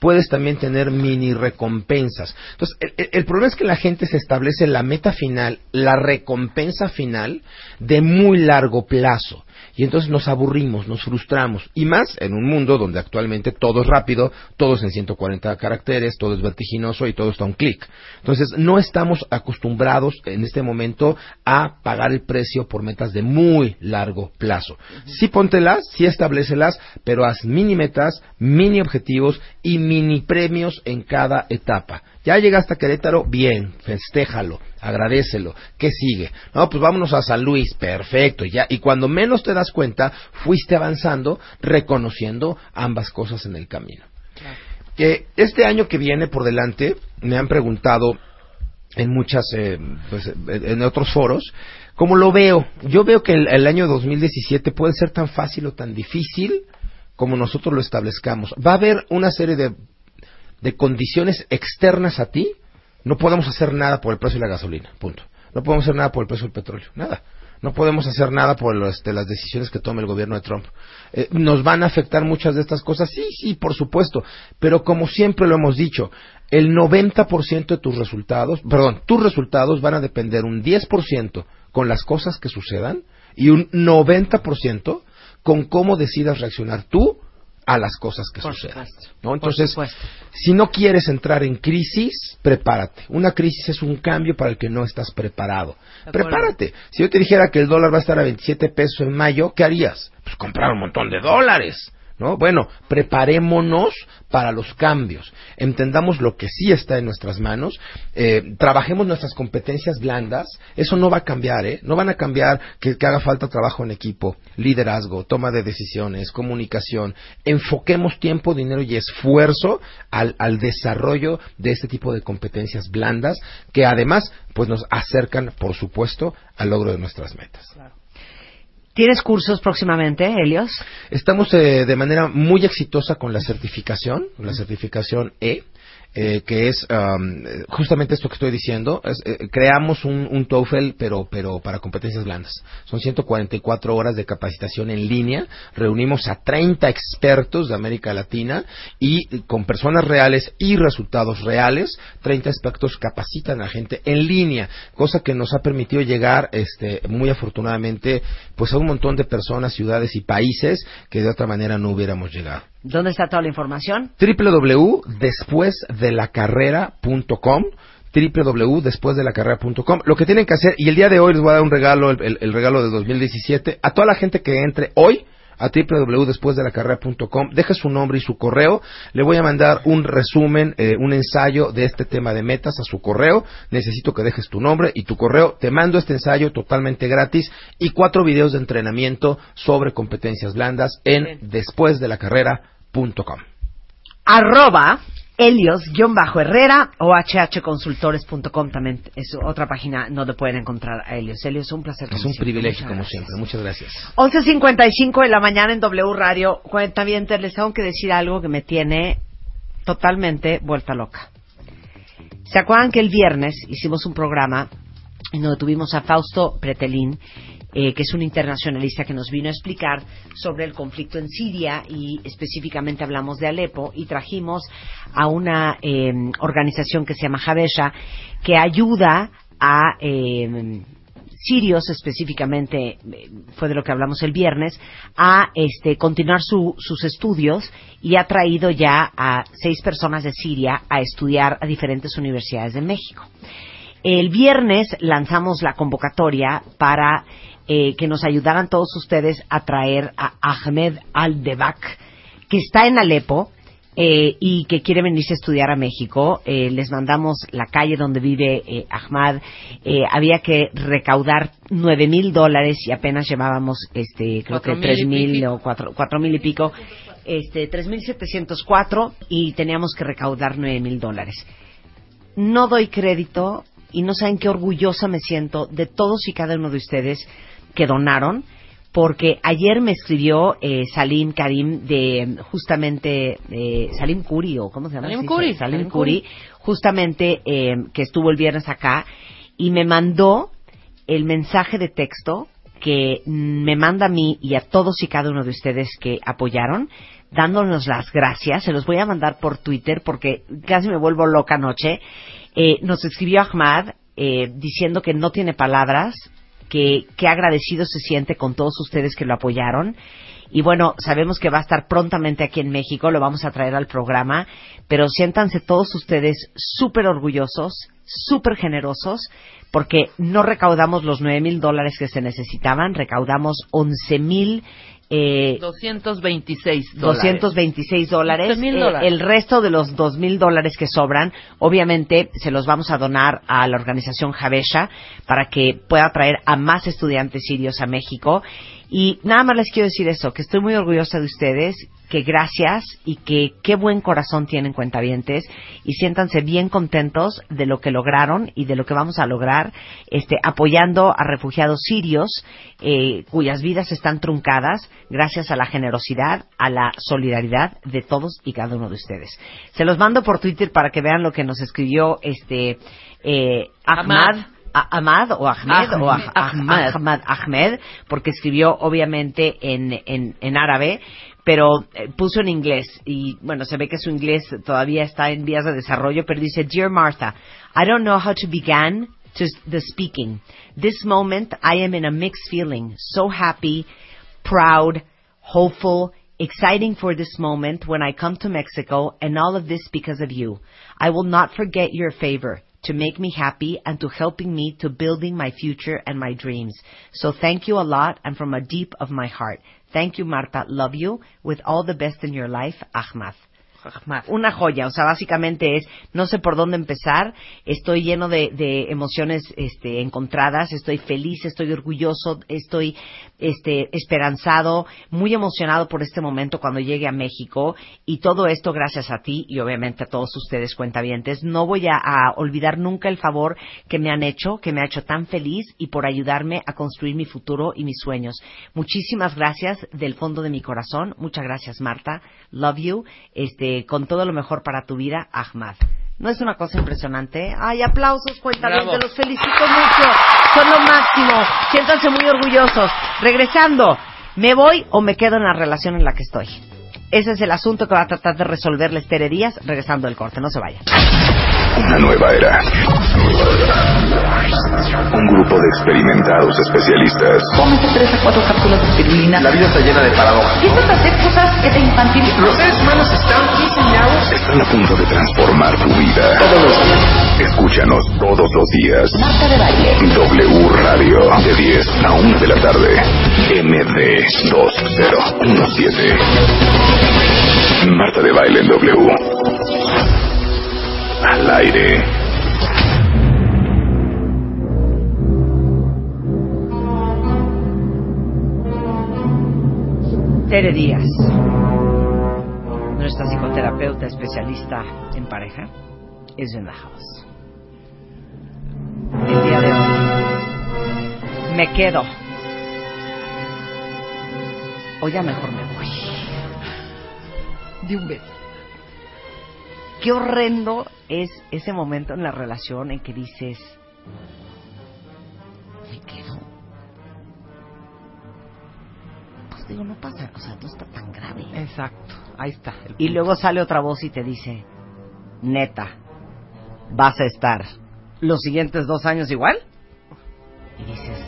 puedes también tener mini recompensas. Entonces, el, el- el problema es que la gente se establece la meta final, la recompensa final, de muy largo plazo. Y entonces nos aburrimos, nos frustramos. Y más en un mundo donde actualmente todo es rápido, todo es en 140 caracteres, todo es vertiginoso y todo está a un clic. Entonces no estamos acostumbrados en este momento a pagar el precio por metas de muy largo plazo. Sí póntelas, sí establecelas, pero haz mini metas, mini objetivos y mini premios en cada etapa. Ya llegaste a Querétaro, bien, festéjalo, agradecelo. ¿Qué sigue? No, pues vámonos a San Luis, perfecto, ya. Y cuando menos te das cuenta, fuiste avanzando, reconociendo ambas cosas en el camino. Eh, este año que viene por delante, me han preguntado en muchas, eh, pues, en otros foros, ¿cómo lo veo? Yo veo que el, el año 2017 puede ser tan fácil o tan difícil como nosotros lo establezcamos. Va a haber una serie de, de condiciones externas a ti. No podemos hacer nada por el precio de la gasolina, punto. No podemos hacer nada por el precio del petróleo, nada. No podemos hacer nada por este, las decisiones que tome el gobierno de Trump. Eh, ¿Nos van a afectar muchas de estas cosas? Sí, sí, por supuesto. Pero como siempre lo hemos dicho, el 90% de tus resultados, perdón, tus resultados van a depender un 10% con las cosas que sucedan y un 90% con cómo decidas reaccionar tú a las cosas que Por sucedan. supuesto, ¿no? Entonces, si no quieres entrar en crisis, prepárate. Una crisis es un cambio para el que no estás preparado. Prepárate. Si yo te dijera que el dólar va a estar a 27 pesos en mayo, ¿qué harías? Pues comprar un montón de dólares. ¿No? Bueno, preparémonos para los cambios, entendamos lo que sí está en nuestras manos, eh, trabajemos nuestras competencias blandas, eso no va a cambiar, ¿eh? No van a cambiar que, haga falta trabajo en equipo, liderazgo, toma de decisiones, comunicación, enfoquemos tiempo, dinero y esfuerzo al, al desarrollo de este tipo de competencias blandas que además pues nos acercan, por supuesto, al logro de nuestras metas. ¿Tienes cursos próximamente, Helios? Estamos eh, de manera muy exitosa con la certificación, la certificación E. eh, que es um, justamente esto que estoy diciendo. Es, eh, creamos un, un TOEFL, pero, pero para competencias blandas. Son 144 horas de capacitación en línea. Reunimos a 30 expertos de América Latina y eh, con personas reales y resultados reales, 30 expertos capacitan a gente en línea, cosa que nos ha permitido llegar, este, muy afortunadamente, pues a un montón de personas, ciudades y países que de otra manera no hubiéramos llegado ¿Dónde está toda la información? www.despuesdelacarrera.com www.despuesdelacarrera.com Lo que tienen que hacer, y el día de hoy les voy a dar un regalo, el, el- el regalo de 2017, a toda la gente que entre hoy a www.despuesdelacarrera.com, deje su nombre y su correo, le voy a mandar un resumen, eh, un ensayo de este tema de metas a su correo, necesito que dejes tu nombre y tu correo, te mando este ensayo totalmente gratis y cuatro videos de entrenamiento sobre competencias blandas en despuesdelacarrera.com. Arroba Helios-Herrera o hhconsultores.com también es otra página donde pueden encontrar a Helios. Helios, un placer. Es un siempre. privilegio, Muchas como gracias. siempre. Muchas gracias. 11.55 de la mañana en W Radio. Cuenta bien, les tengo que decir algo que me tiene totalmente vuelta loca. ¿Se acuerdan que el viernes hicimos un programa en donde tuvimos a Fausto Pretelín, eh, que es un internacionalista que nos vino a explicar sobre el conflicto en Siria y específicamente hablamos de Alepo y trajimos a una eh, organización que se llama Habesha que ayuda a eh, sirios específicamente eh, fue de lo que hablamos el viernes a este continuar su- sus estudios y ha traído ya a seis personas de Siria a estudiar a diferentes universidades de México. El viernes lanzamos la convocatoria para eh, que nos ayudaran todos ustedes a traer a Ahmed Al-Debak, que está en Alepo eh, y que quiere venirse a estudiar a México. Eh, les mandamos la calle donde vive eh, Ahmad. Eh, había que recaudar nueve mil dólares y apenas llevábamos, este, creo que tres mil o cuatro, cuatro mil y pico. Este, tres mil setecientos cuatro y teníamos que recaudar nueve mil dólares no doy crédito y no saben qué orgullosa me siento de todos y cada uno de ustedes que donaron, porque ayer me escribió eh, Salim Karim de justamente eh, Salim Kuri o cómo se llama Salim Sí, Kuri, Salim Salim Kuri, Kuri. justamente eh, que estuvo el viernes acá y me mandó el mensaje de texto que me manda a mí y a todos y cada uno de ustedes que apoyaron, dándonos las gracias. Se los voy a mandar por Twitter porque casi me vuelvo loca anoche. Eh, nos escribió Ahmad eh, diciendo que no tiene palabras, que, que agradecido se siente con todos ustedes que lo apoyaron. Y bueno, sabemos que va a estar prontamente aquí en México, lo vamos a traer al programa, pero siéntanse todos ustedes súper orgullosos, súper generosos, porque no recaudamos los nueve mil dólares que se necesitaban, recaudamos once mil eh, 226 dólares. 226 dólares. 11,000 Eh, dólares. el resto de los 2.000 dólares que sobran, obviamente se los vamos a donar a la organización Javesha para que pueda traer a más estudiantes sirios a México. Y nada más les quiero decir eso, que estoy muy orgullosa de ustedes, que gracias y que qué buen corazón tienen cuentavientes y siéntanse bien contentos de lo que lograron y de lo que vamos a lograr este, apoyando a refugiados sirios eh, cuyas vidas están truncadas gracias a la generosidad, a la solidaridad de todos y cada uno de ustedes. Se los mando por Twitter para que vean lo que nos escribió este eh, Ahmad. Ahmad. A- Ahmad o Ahmed o Ah- Ahmed. Ahmad Ahmed porque escribió obviamente en, en, en árabe pero eh, puso en inglés y bueno se ve que su inglés todavía está en vías de desarrollo pero dice Dear Martha I don't know how to begin to the speaking this moment I am in a mixed feeling so happy proud hopeful exciting for this moment when I come to Mexico and all of this because of you I will not forget your favor to make me happy and to helping me to building my future and my dreams. So thank you a lot and from a deep of my heart. Thank you, Marta. Love you. With all the best in your life, Ahmad. Una joya, o sea, básicamente es, no sé por dónde empezar, estoy lleno de, de emociones este, encontradas, estoy feliz, estoy orgulloso, estoy este, esperanzado, muy emocionado por este momento cuando llegue a México y todo esto gracias a ti y obviamente a todos ustedes cuentavientes. No voy a, a olvidar nunca el favor que me han hecho, que me ha hecho tan feliz y por ayudarme a construir mi futuro y mis sueños. Muchísimas gracias del fondo de mi corazón. Muchas gracias, Marta. Love you. Este, con todo lo mejor para tu vida, Ahmad. ¿No es una cosa impresionante? Ay, aplausos, cuentavientes, los felicito mucho. Son lo máximo. Siéntanse muy orgullosos. Regresando, ¿me voy o me quedo en la relación en la que estoy? Ese es el asunto que va a tratar de resolverles Tere Díaz regresando del corte. No se vayan. Una nueva era. Un grupo de experimentados especialistas Cómete tres a cuatro cápsulas de espirulina. La vida está llena de paradojas. Empiezas a hacer cosas que te infantilizan. Los seres humanos están diseñados. Están a punto de transformar tu vida. Todos los días. Escúchanos todos los días. Marta de Baile. W Radio. De 10 a 1 de la tarde. MD 2017. Marta de Baile en W. Al aire. Tere Díaz, nuestra psicoterapeuta especialista en pareja, es in the house. El día de hoy me quedo. O ya mejor me voy. De un beso. Qué horrendo es ese momento en la relación en que dices, me quedo. Pues digo, no pasa, o sea, no está tan grave. Exacto, ahí está. Y luego sale otra voz y te dice, neta, ¿vas a estar los siguientes dos años igual? Y dices,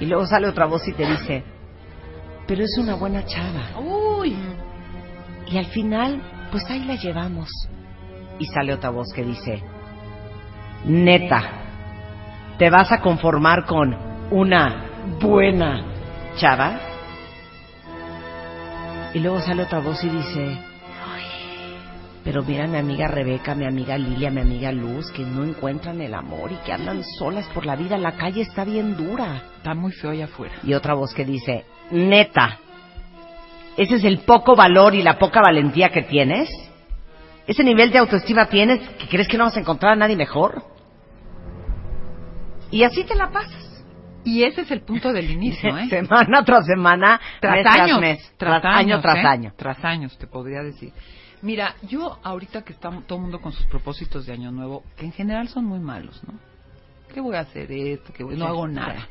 Y luego sale otra voz y te dice, pero es una buena chava. Uy. Y al final, pues ahí la llevamos. Y sale otra voz que dice, neta, ¿te vas a conformar con una buena chava? Y luego sale otra voz y dice, pero mira mi amiga Rebeca, mi amiga Lilia, mi amiga Luz, que no encuentran el amor y que andan solas por la vida, la calle está bien dura. Está muy feo allá afuera. Y otra voz que dice, neta, ese es el poco valor y la poca valentía que tienes. Ese nivel de autoestima tienes que crees que no vas a encontrar a nadie mejor. Y así te la pasas. Y ese es el punto del inicio, ¿eh? Semana tras semana, tras mes años, tras mes, tras tras año años, tras ¿eh? año. Tras años, te podría decir. Mira, yo ahorita que está todo el mundo con sus propósitos de año nuevo, que en general son muy malos, ¿no? ¿Qué voy a hacer esto? ¿Qué voy- No hago nada.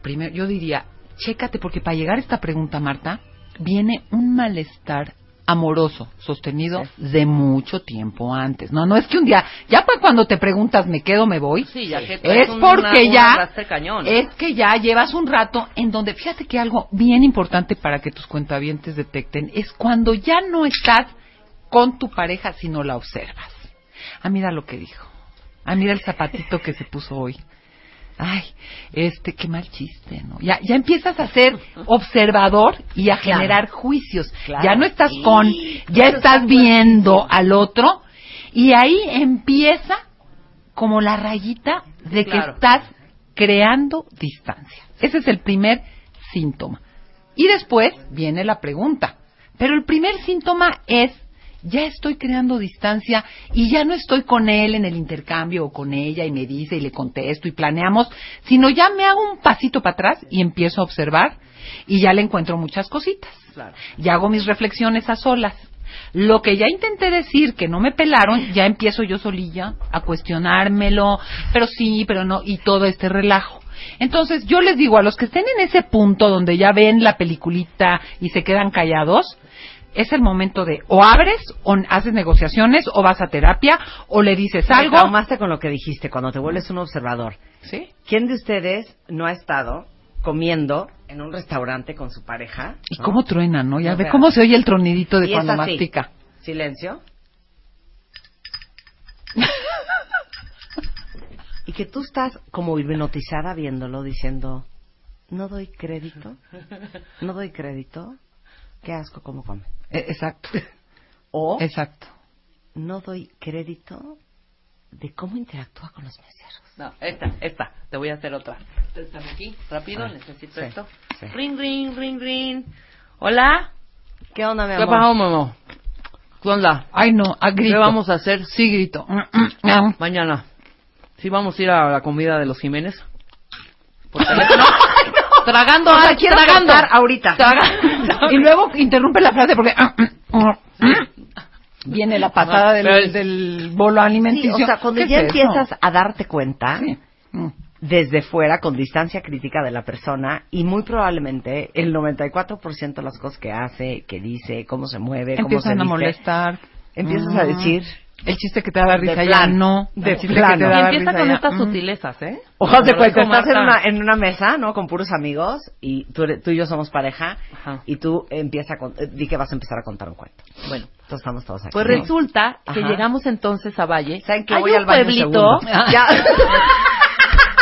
Primero, yo diría, chécate, porque para llegar a esta pregunta, Marta, viene un malestar amoroso, sostenido de mucho tiempo antes. No, no es que un día, ya para cuando te preguntas, ¿me quedo, me voy? Sí, ya que es un- porque una- ya cañón. es que ya llevas un rato en donde fíjate que algo bien importante para que tus cuentavientes detecten es cuando ya no estás con tu pareja sino la observas. Ah, mira lo que dijo. Ah, mira el zapatito que se puso hoy. Ay, este, qué mal chiste, ¿no? Ya, ya empiezas a ser observador y a Claro. generar juicios. Claro. Ya no estás Sí. con, ya estás está viendo al otro y ahí empieza como la rayita de que estás creando distancia. Ese es el primer síntoma. Y después viene la pregunta. Pero el primer síntoma es, ya estoy creando distancia y ya no estoy con él en el intercambio o con ella y me dice y le contesto y planeamos, sino ya me hago un pasito para atrás y empiezo a observar y ya le encuentro muchas cositas. Ya hago mis reflexiones a solas. Lo que ya intenté decir que no me pelaron, ya empiezo yo solilla a cuestionármelo, pero sí, pero no, y todo este relajo. Entonces, yo les digo a los que estén en ese punto donde ya ven la peliculita y se quedan callados, es el momento de o abres o haces negociaciones o vas a terapia o le dices algo. traumaste con lo que dijiste cuando te vuelves un observador. ¿Sí? ¿Quién de ustedes no ha estado comiendo en un restaurante con su pareja? ¿Y cómo truena, no? Ya No, ve cómo se oye el tronidito de Y cuando mastica. Silencio. y que tú estás como hipnotizada viéndolo, diciendo, no doy crédito, no doy crédito, qué asco cómo come. Eh, Exacto. O Exacto. no doy crédito de cómo interactúa con los meseros. No, esta, esta. Te voy a hacer otra. Están aquí, rápido, Ah, necesito sí, esto. sí. Ring, ring, ring, ring. Hola. ¿Qué onda, mi ¿Qué amor? pasó, mamá? ¿Qué onda? Ay, no, a grito. ¿Qué vamos a hacer? Sí, grito. Mañana. Sí, vamos a ir a la comida de los Jiménez. Por teléfono. Tragando, O sea, ah, quiero tragando. ahorita. Traga- y luego interrumpe la frase porque viene la pasada del, del bolo Sí, alimenticio. o sea, cuando ¿Qué ya es eso? empiezas a darte cuenta Sí. Mm. desde fuera, con distancia crítica de la persona, y muy probablemente el 94% de las cosas que hace, que dice, cómo se mueve, cómo se Empiezan a molestar. empiezas Mm. a decir, El chiste que te daba risa De ya no. De El chiste plano. que te Y daba empieza risa con ya, estas mm. sutilezas, ¿eh? Ojalá de Como cuenta, estás en una, en una mesa, ¿no? Con puros amigos y tú, eres- tú y yo somos pareja Ajá. y tú empieza a con- eh, di que vas a empezar a contar un cuento. Bueno, entonces estamos todos aquí. Pues ¿no? resulta que Ajá. llegamos entonces a Valle. ¿Saben que Hay voy un al baño pueblito. segundo? Ya.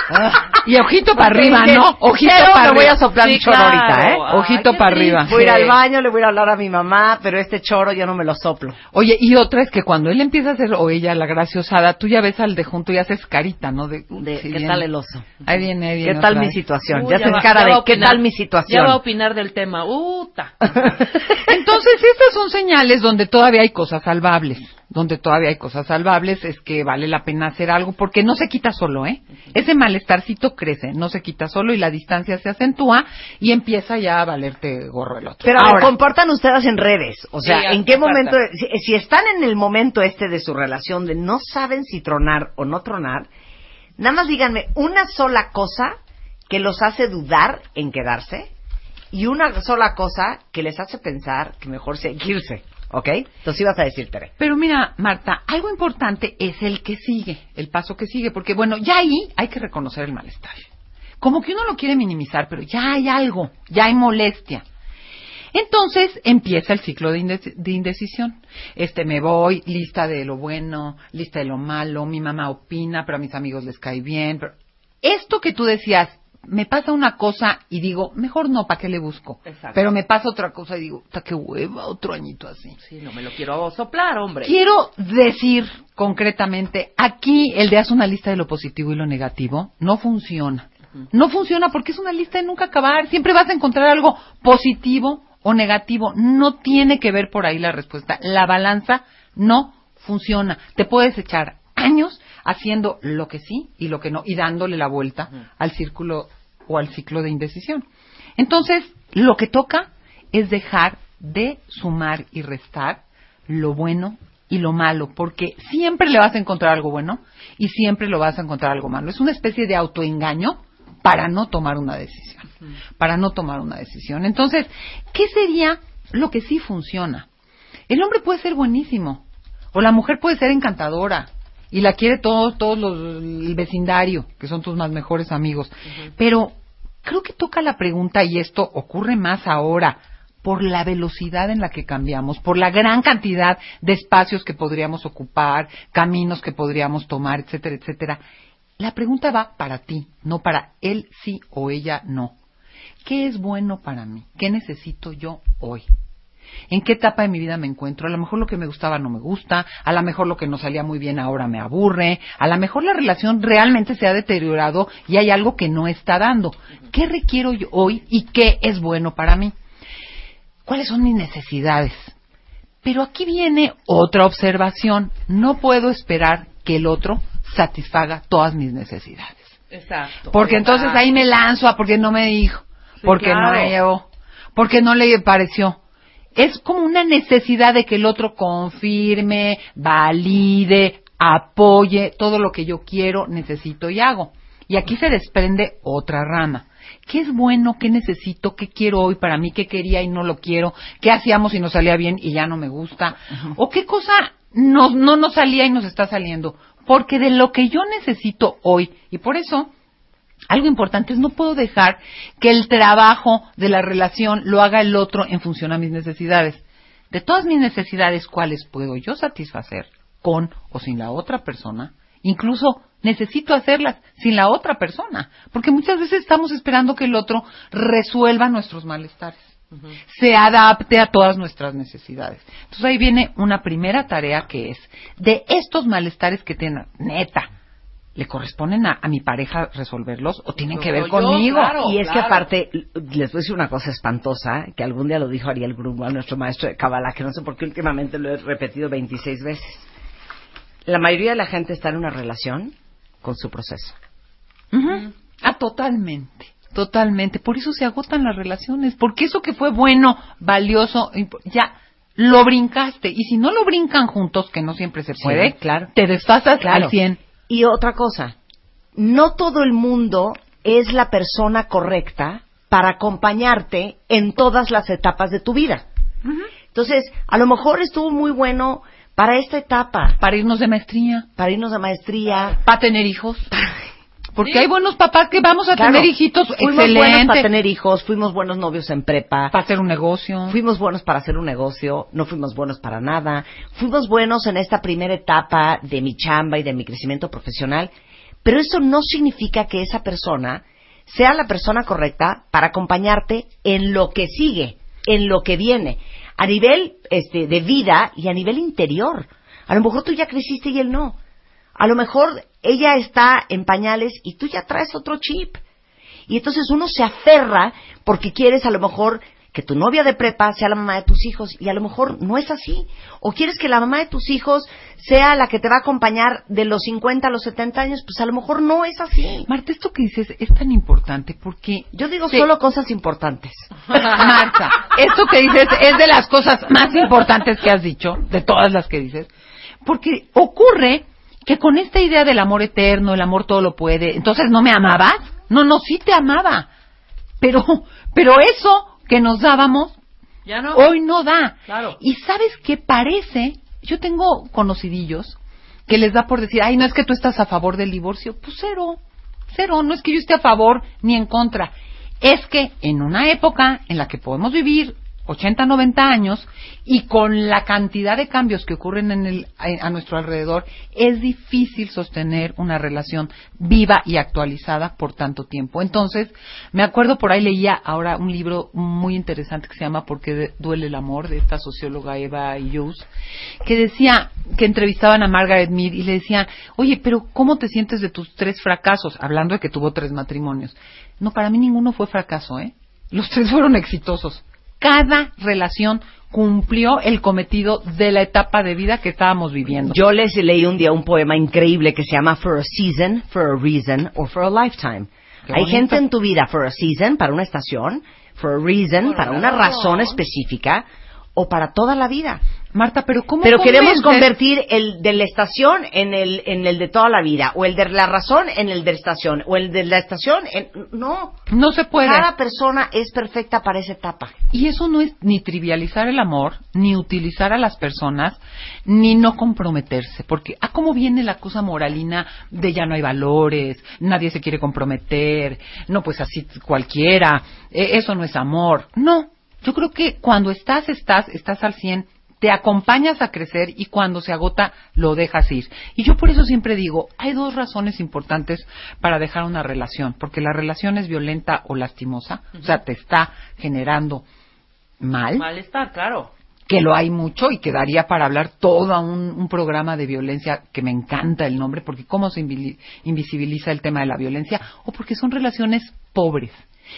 Y ojito para arriba, ¿no? Ojito para arriba. voy a soplar Sí, un choro claro. ahorita, ¿eh? Ojito para arriba. Voy a ir al baño, le voy a hablar a mi mamá, pero este choro yo no me lo soplo. Oye, y otra es que cuando él empieza a hacer, o ella, la graciosada, tú ya ves al de junto y haces carita, ¿no? De, ¿Qué tal el oso? Ahí viene, ahí viene. ¿Qué tal mi situación? Uy, ya, va- ya va de ¿qué tal mi Ya situación? va a opinar del tema. Uta. Entonces, estas son señales donde todavía hay cosas salvables. Donde todavía hay cosas salvables es que vale la pena hacer algo porque no se quita solo, ¿eh? Ese malestarcito crece, no se quita solo y la distancia se acentúa y empieza ya a valerte gorro el otro. Pero Ahora, compartan ustedes en redes. O sea, Sí, ¿en qué compartan. momento? Si, si están en el momento este de su relación de no saben si tronar o no tronar, nada más díganme una sola cosa que los hace dudar en quedarse y una sola cosa que les hace pensar que mejor se hay que irse. ¿Ok? Entonces ibas a decir. Pero mira, Marta, algo importante es el que sigue, el paso que sigue, porque bueno, ya ahí hay que reconocer el malestar. Como que uno lo quiere minimizar, pero ya hay algo, ya hay molestia. Entonces empieza el ciclo de indecisión. Este, me voy, lista de lo bueno, lista de lo malo, mi mamá opina, pero a mis amigos les cae bien. Pero esto que tú decías, me pasa una cosa y digo, mejor no, ¿para qué le busco? Exacto. Pero me pasa otra cosa y digo, ¡ta qué hueva, otro añito así! Sí, no me lo quiero soplar, hombre. Quiero decir concretamente, aquí el de haz una lista de lo positivo y lo negativo no funciona. No funciona porque es una lista de nunca acabar. Siempre vas a encontrar algo positivo o negativo. No tiene que ver por ahí la respuesta. La balanza no funciona. Te puedes echar años haciendo lo que sí y lo que no y dándole la vuelta al círculo o al ciclo de indecisión. Entonces, lo que toca es dejar de sumar y restar lo bueno y lo malo, porque siempre le vas a encontrar algo bueno y siempre lo vas a encontrar algo malo. Es una especie de autoengaño para no tomar una decisión, para no tomar una decisión. Entonces, ¿qué sería lo que sí funciona? El hombre puede ser buenísimo, o la mujer puede ser encantadora, y la quiere todo, todos los, el vecindario, que son tus más mejores amigos. Pero creo que toca la pregunta, y esto ocurre más ahora, por la velocidad en la que cambiamos, por la gran cantidad de espacios que podríamos ocupar, caminos que podríamos tomar, etcétera, etcétera. La pregunta va para ti, no para él sí o ella no. ¿Qué es bueno para mí? ¿Qué necesito yo hoy? ¿En qué etapa de mi vida me encuentro? A lo mejor lo que me gustaba no me gusta, a lo mejor lo que no salía muy bien ahora me aburre, a lo mejor la relación realmente se ha deteriorado y hay algo que no está dando. ¿Qué requiero yo hoy y qué es bueno para mí? ¿Cuáles son mis necesidades? Pero aquí viene otra observación. No puedo esperar que el otro satisfaga todas mis necesidades. Exacto. Porque entonces ahí me lanzo a porque no me dijo, Sí, porque no me llevó, porque no le pareció. Es como una necesidad de que el otro confirme, valide, apoye todo lo que yo quiero, necesito y hago. Y aquí se desprende otra rama. ¿Qué es bueno? ¿Qué necesito? ¿Qué quiero hoy para mí? ¿Qué quería y no lo quiero? ¿Qué hacíamos y nos salía bien y ya no me gusta? ¿O qué cosa no, no nos salía y nos está saliendo? Porque de lo que yo necesito hoy, y por eso algo importante es no puedo dejar que el trabajo de la relación lo haga el otro en función a mis necesidades. De todas mis necesidades, ¿cuáles puedo yo satisfacer con o sin la otra persona? Incluso necesito hacerlas sin la otra persona, porque muchas veces estamos esperando que el otro resuelva nuestros malestares, se adapte a todas nuestras necesidades. Entonces ahí viene una primera tarea que es, de estos malestares que tienen, neta, ¿le corresponden a, a mi pareja resolverlos o tienen que ver conmigo? y es que aparte, les voy a decir una cosa espantosa, que algún día lo dijo Ariel Grunwald, nuestro maestro de Kabbalah, que no sé por qué últimamente lo he repetido 26 veces. La mayoría de la gente está en una relación con su proceso. Ah, totalmente, totalmente. Por eso se agotan las relaciones, porque eso que fue bueno, valioso, ya lo brincaste. Y si no lo brincan juntos, que no siempre se Sí, puede, claro. te desfasas Claro. al 100. Y otra cosa, no todo el mundo es la persona correcta para acompañarte en todas las etapas de tu vida. Entonces, a lo mejor estuvo muy bueno para esta etapa. Para irnos de maestría. Para irnos de maestría. Para tener hijos. Porque hay buenos papás que vamos a Claro. tener hijitos Fuimos buenos para tener hijos, fuimos buenos novios en prepa. Para hacer un negocio. Fuimos buenos para hacer un negocio, no fuimos buenos para nada. Fuimos buenos en esta primera etapa de mi chamba y de mi crecimiento profesional. Pero eso no significa que esa persona sea la persona correcta para acompañarte en lo que sigue, en lo que viene, a nivel este, de vida y a nivel interior. A lo mejor tú ya creciste y él no. A lo mejor ella está en pañales y tú ya traes otro chip. Y entonces uno se aferra porque quieres a lo mejor que tu novia de prepa sea la mamá de tus hijos y a lo mejor no es así. O quieres que la mamá de tus hijos sea la que te va a acompañar de los 50 a los 70 años, pues a lo mejor no es así. Marta, esto que dices es tan importante porque... Yo digo Sí. solo cosas importantes. Marta, esto que dices es de las cosas más importantes que has dicho, de todas las que dices, porque ocurre que con esta idea del amor eterno, el amor todo lo puede, entonces no me amabas, no, no, sí te amaba, pero, pero eso que nos dábamos, Ya no. hoy no da. Claro. Y sabes qué parece, yo tengo conocidillos que les da por decir, ay, no es que tú estás a favor del divorcio, pues cero, cero, no es que yo esté a favor ni en contra, es que en una época en la que podemos vivir 80, 90 años y con la cantidad de cambios que ocurren en el, a, nuestro alrededor, es difícil sostener una relación viva y actualizada por tanto tiempo. Entonces, me acuerdo por ahí leía ahora un libro muy interesante que se llama ¿Por qué duele el amor? de esta socióloga Eva Hughes, que decía que entrevistaban a Margaret Mead y le decían, oye, pero ¿cómo te sientes de tus tres fracasos? Hablando de que tuvo tres matrimonios. No, para mí ninguno fue fracaso, ¿eh? Los tres fueron exitosos. Cada relación cumplió el cometido de la etapa de vida que estábamos viviendo. Yo les leí un día un poema increíble que se llama For a Season, For a Reason or For a Lifetime. Qué Hay bonito. gente en tu vida for a season, para una estación, for a reason, Por para una razón específica, o para toda la vida. Marta, pero ¿cómo Pero queremos convertir el de la estación en el, en el de toda la vida, o el de la razón en el de la estación, o el de la estación en... No. No se puede. Cada persona es perfecta para esa etapa. Y eso no es ni trivializar el amor, ni utilizar a las personas, ni no comprometerse. Porque, ah, cómo viene la cosa moralina de ya no hay valores, nadie se quiere comprometer, no, pues así cualquiera, eh, eso no es amor. No, yo creo que cuando estás, estás, estás al 100, te acompañas a crecer y cuando se agota lo dejas ir. Y yo por eso siempre digo, hay dos razones importantes para dejar una relación, porque la relación es violenta o lastimosa, o sea, te está generando mal, Malestar, claro. que lo hay mucho y que daría para hablar todo un, un programa de violencia que me encanta el nombre, porque cómo se invisibiliza el tema de la violencia, o porque son relaciones pobres.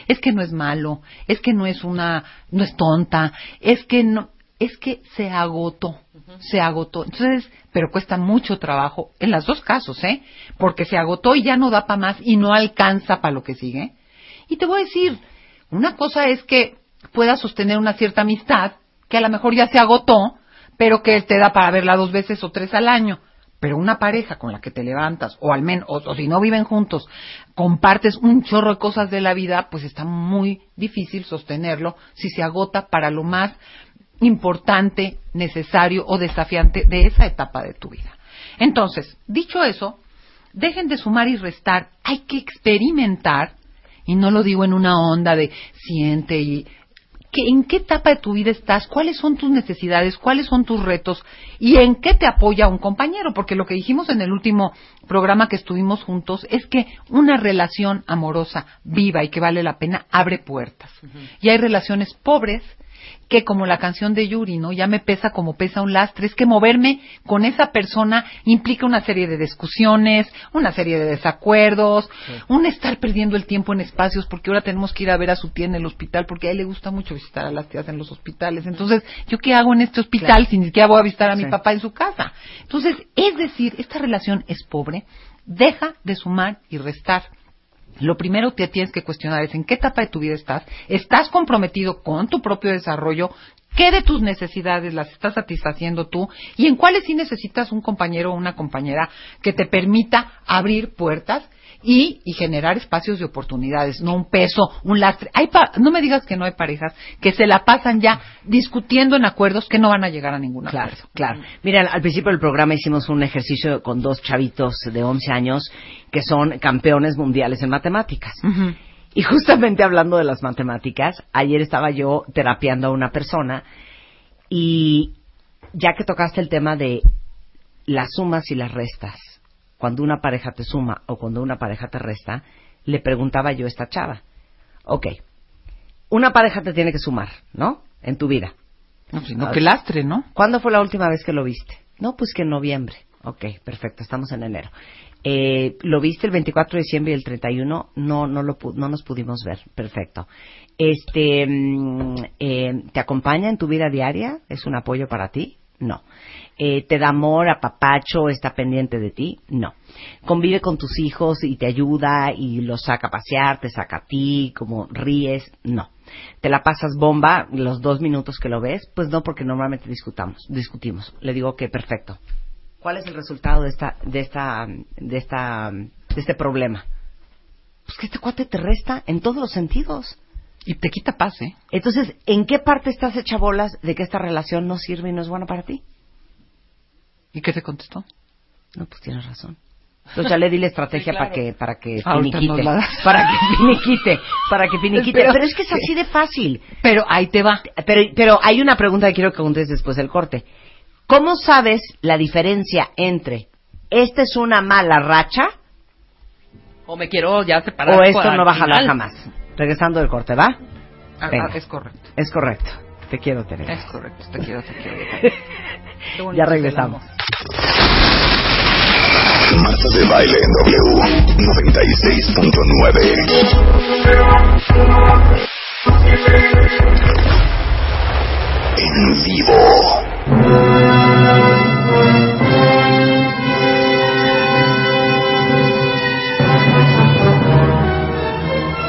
Es que no es malo, es que no es una, no es tonta, es que no, es que se agotó, se agotó. Entonces, pero cuesta mucho trabajo, en los dos casos, ¿eh? Porque se agotó y ya no da para más y no alcanza para lo que sigue. Y te voy a decir, una cosa es que puedas sostener una cierta amistad, que a lo mejor ya se agotó, pero que te da para verla dos veces o tres al año. Pero una pareja con la que te levantas, o al menos, o, o si no viven juntos, compartes un chorro de cosas de la vida, pues está muy difícil sostenerlo si se agota para lo más importante, necesario o desafiante de esa etapa de tu vida. Entonces, dicho eso, dejen de sumar y restar, hay que experimentar, y no lo digo en una onda de siente y que- en qué etapa de tu vida estás, cuáles son tus necesidades, cuáles son tus retos y en qué te apoya un compañero, porque lo que dijimos en el último programa que estuvimos juntos es que una relación amorosa viva y que vale la pena abre puertas. Y hay relaciones pobres que como la canción de Yuri, ¿no? Ya me pesa como pesa un lastre, es que moverme con esa persona implica una serie de discusiones, una serie de desacuerdos, un estar perdiendo el tiempo en espacios porque ahora tenemos que ir a ver a su tía en el hospital porque a él le gusta mucho visitar a las tías en los hospitales. Entonces, ¿yo qué hago en este hospital Claro. si ni siquiera voy a visitar a mi Sí. papá en su casa? Entonces, es decir, esta relación es pobre, deja de sumar y restar. Lo primero que tienes que cuestionar es en qué etapa de tu vida estás, estás comprometido con tu propio desarrollo, qué de tus necesidades las estás satisfaciendo tú y en cuáles sí necesitas un compañero o una compañera que te permita abrir puertas y, y generar espacios de oportunidades, no un peso, un lastre. Hay pa- no me digas que no hay parejas que se la pasan ya discutiendo en acuerdos que no van a llegar a ningún Claro, acuerdo. claro. Mira, al principio del programa hicimos un ejercicio con dos chavitos de 11 años que son campeones mundiales en matemáticas. Y justamente hablando de las matemáticas, ayer estaba yo terapiando a una persona y ya que tocaste el tema de las sumas y las restas, cuando una pareja te suma o cuando una pareja te resta, le preguntaba yo a esta chava, ok, una pareja te tiene que sumar, ¿no? En tu vida. No, pues, no, qué lastre, ¿no? ¿Cuándo fue la última vez que lo viste? No, pues que en noviembre. Ok, perfecto, estamos en enero. Eh, ¿Lo viste el 24 de diciembre y el 31? No, no, lo, pu- no nos pudimos ver. Perfecto. Este, mm, eh, ¿Te acompaña en tu vida diaria? ¿Es un apoyo para ti? No. Eh, ¿Te da amor, apapacho, está pendiente de ti? No. ¿Convive con tus hijos y te ayuda y los saca a pasear, te saca a ti, como ríes? No. ¿Te la pasas bomba los dos minutos que lo ves? Pues no, porque normalmente discutamos, discutimos. Le digo que perfecto. ¿Cuál es el resultado de esta, de esta, de esta, de este problema? Pues que este cuate te resta en todos los sentidos. Y te quita paz, ¿eh? Entonces, ¿en qué parte estás hecha bolas de que esta relación no sirve y no es buena para ti? ¿Y qué te contestó? No, pues tienes razón. Entonces ya le di la estrategia Sí, claro. para que para que Ahorita finiquite, para que finiquite, para que finiquite. Pero- Pero, es que es así de fácil. Pero ahí te va. Pero pero hay una pregunta que quiero que preguntes después del corte. ¿Cómo sabes la diferencia entre esta es una mala racha O me quiero ya separar. o esto no va a jalar jamás? Regresando del corte, ¿va? Ah, ah, es correcto. Es correcto. Te quiero, Teresa. Es correcto. Te quiero, te quiero. Ya regresamos. Marta de baile en W 96.9. En vivo.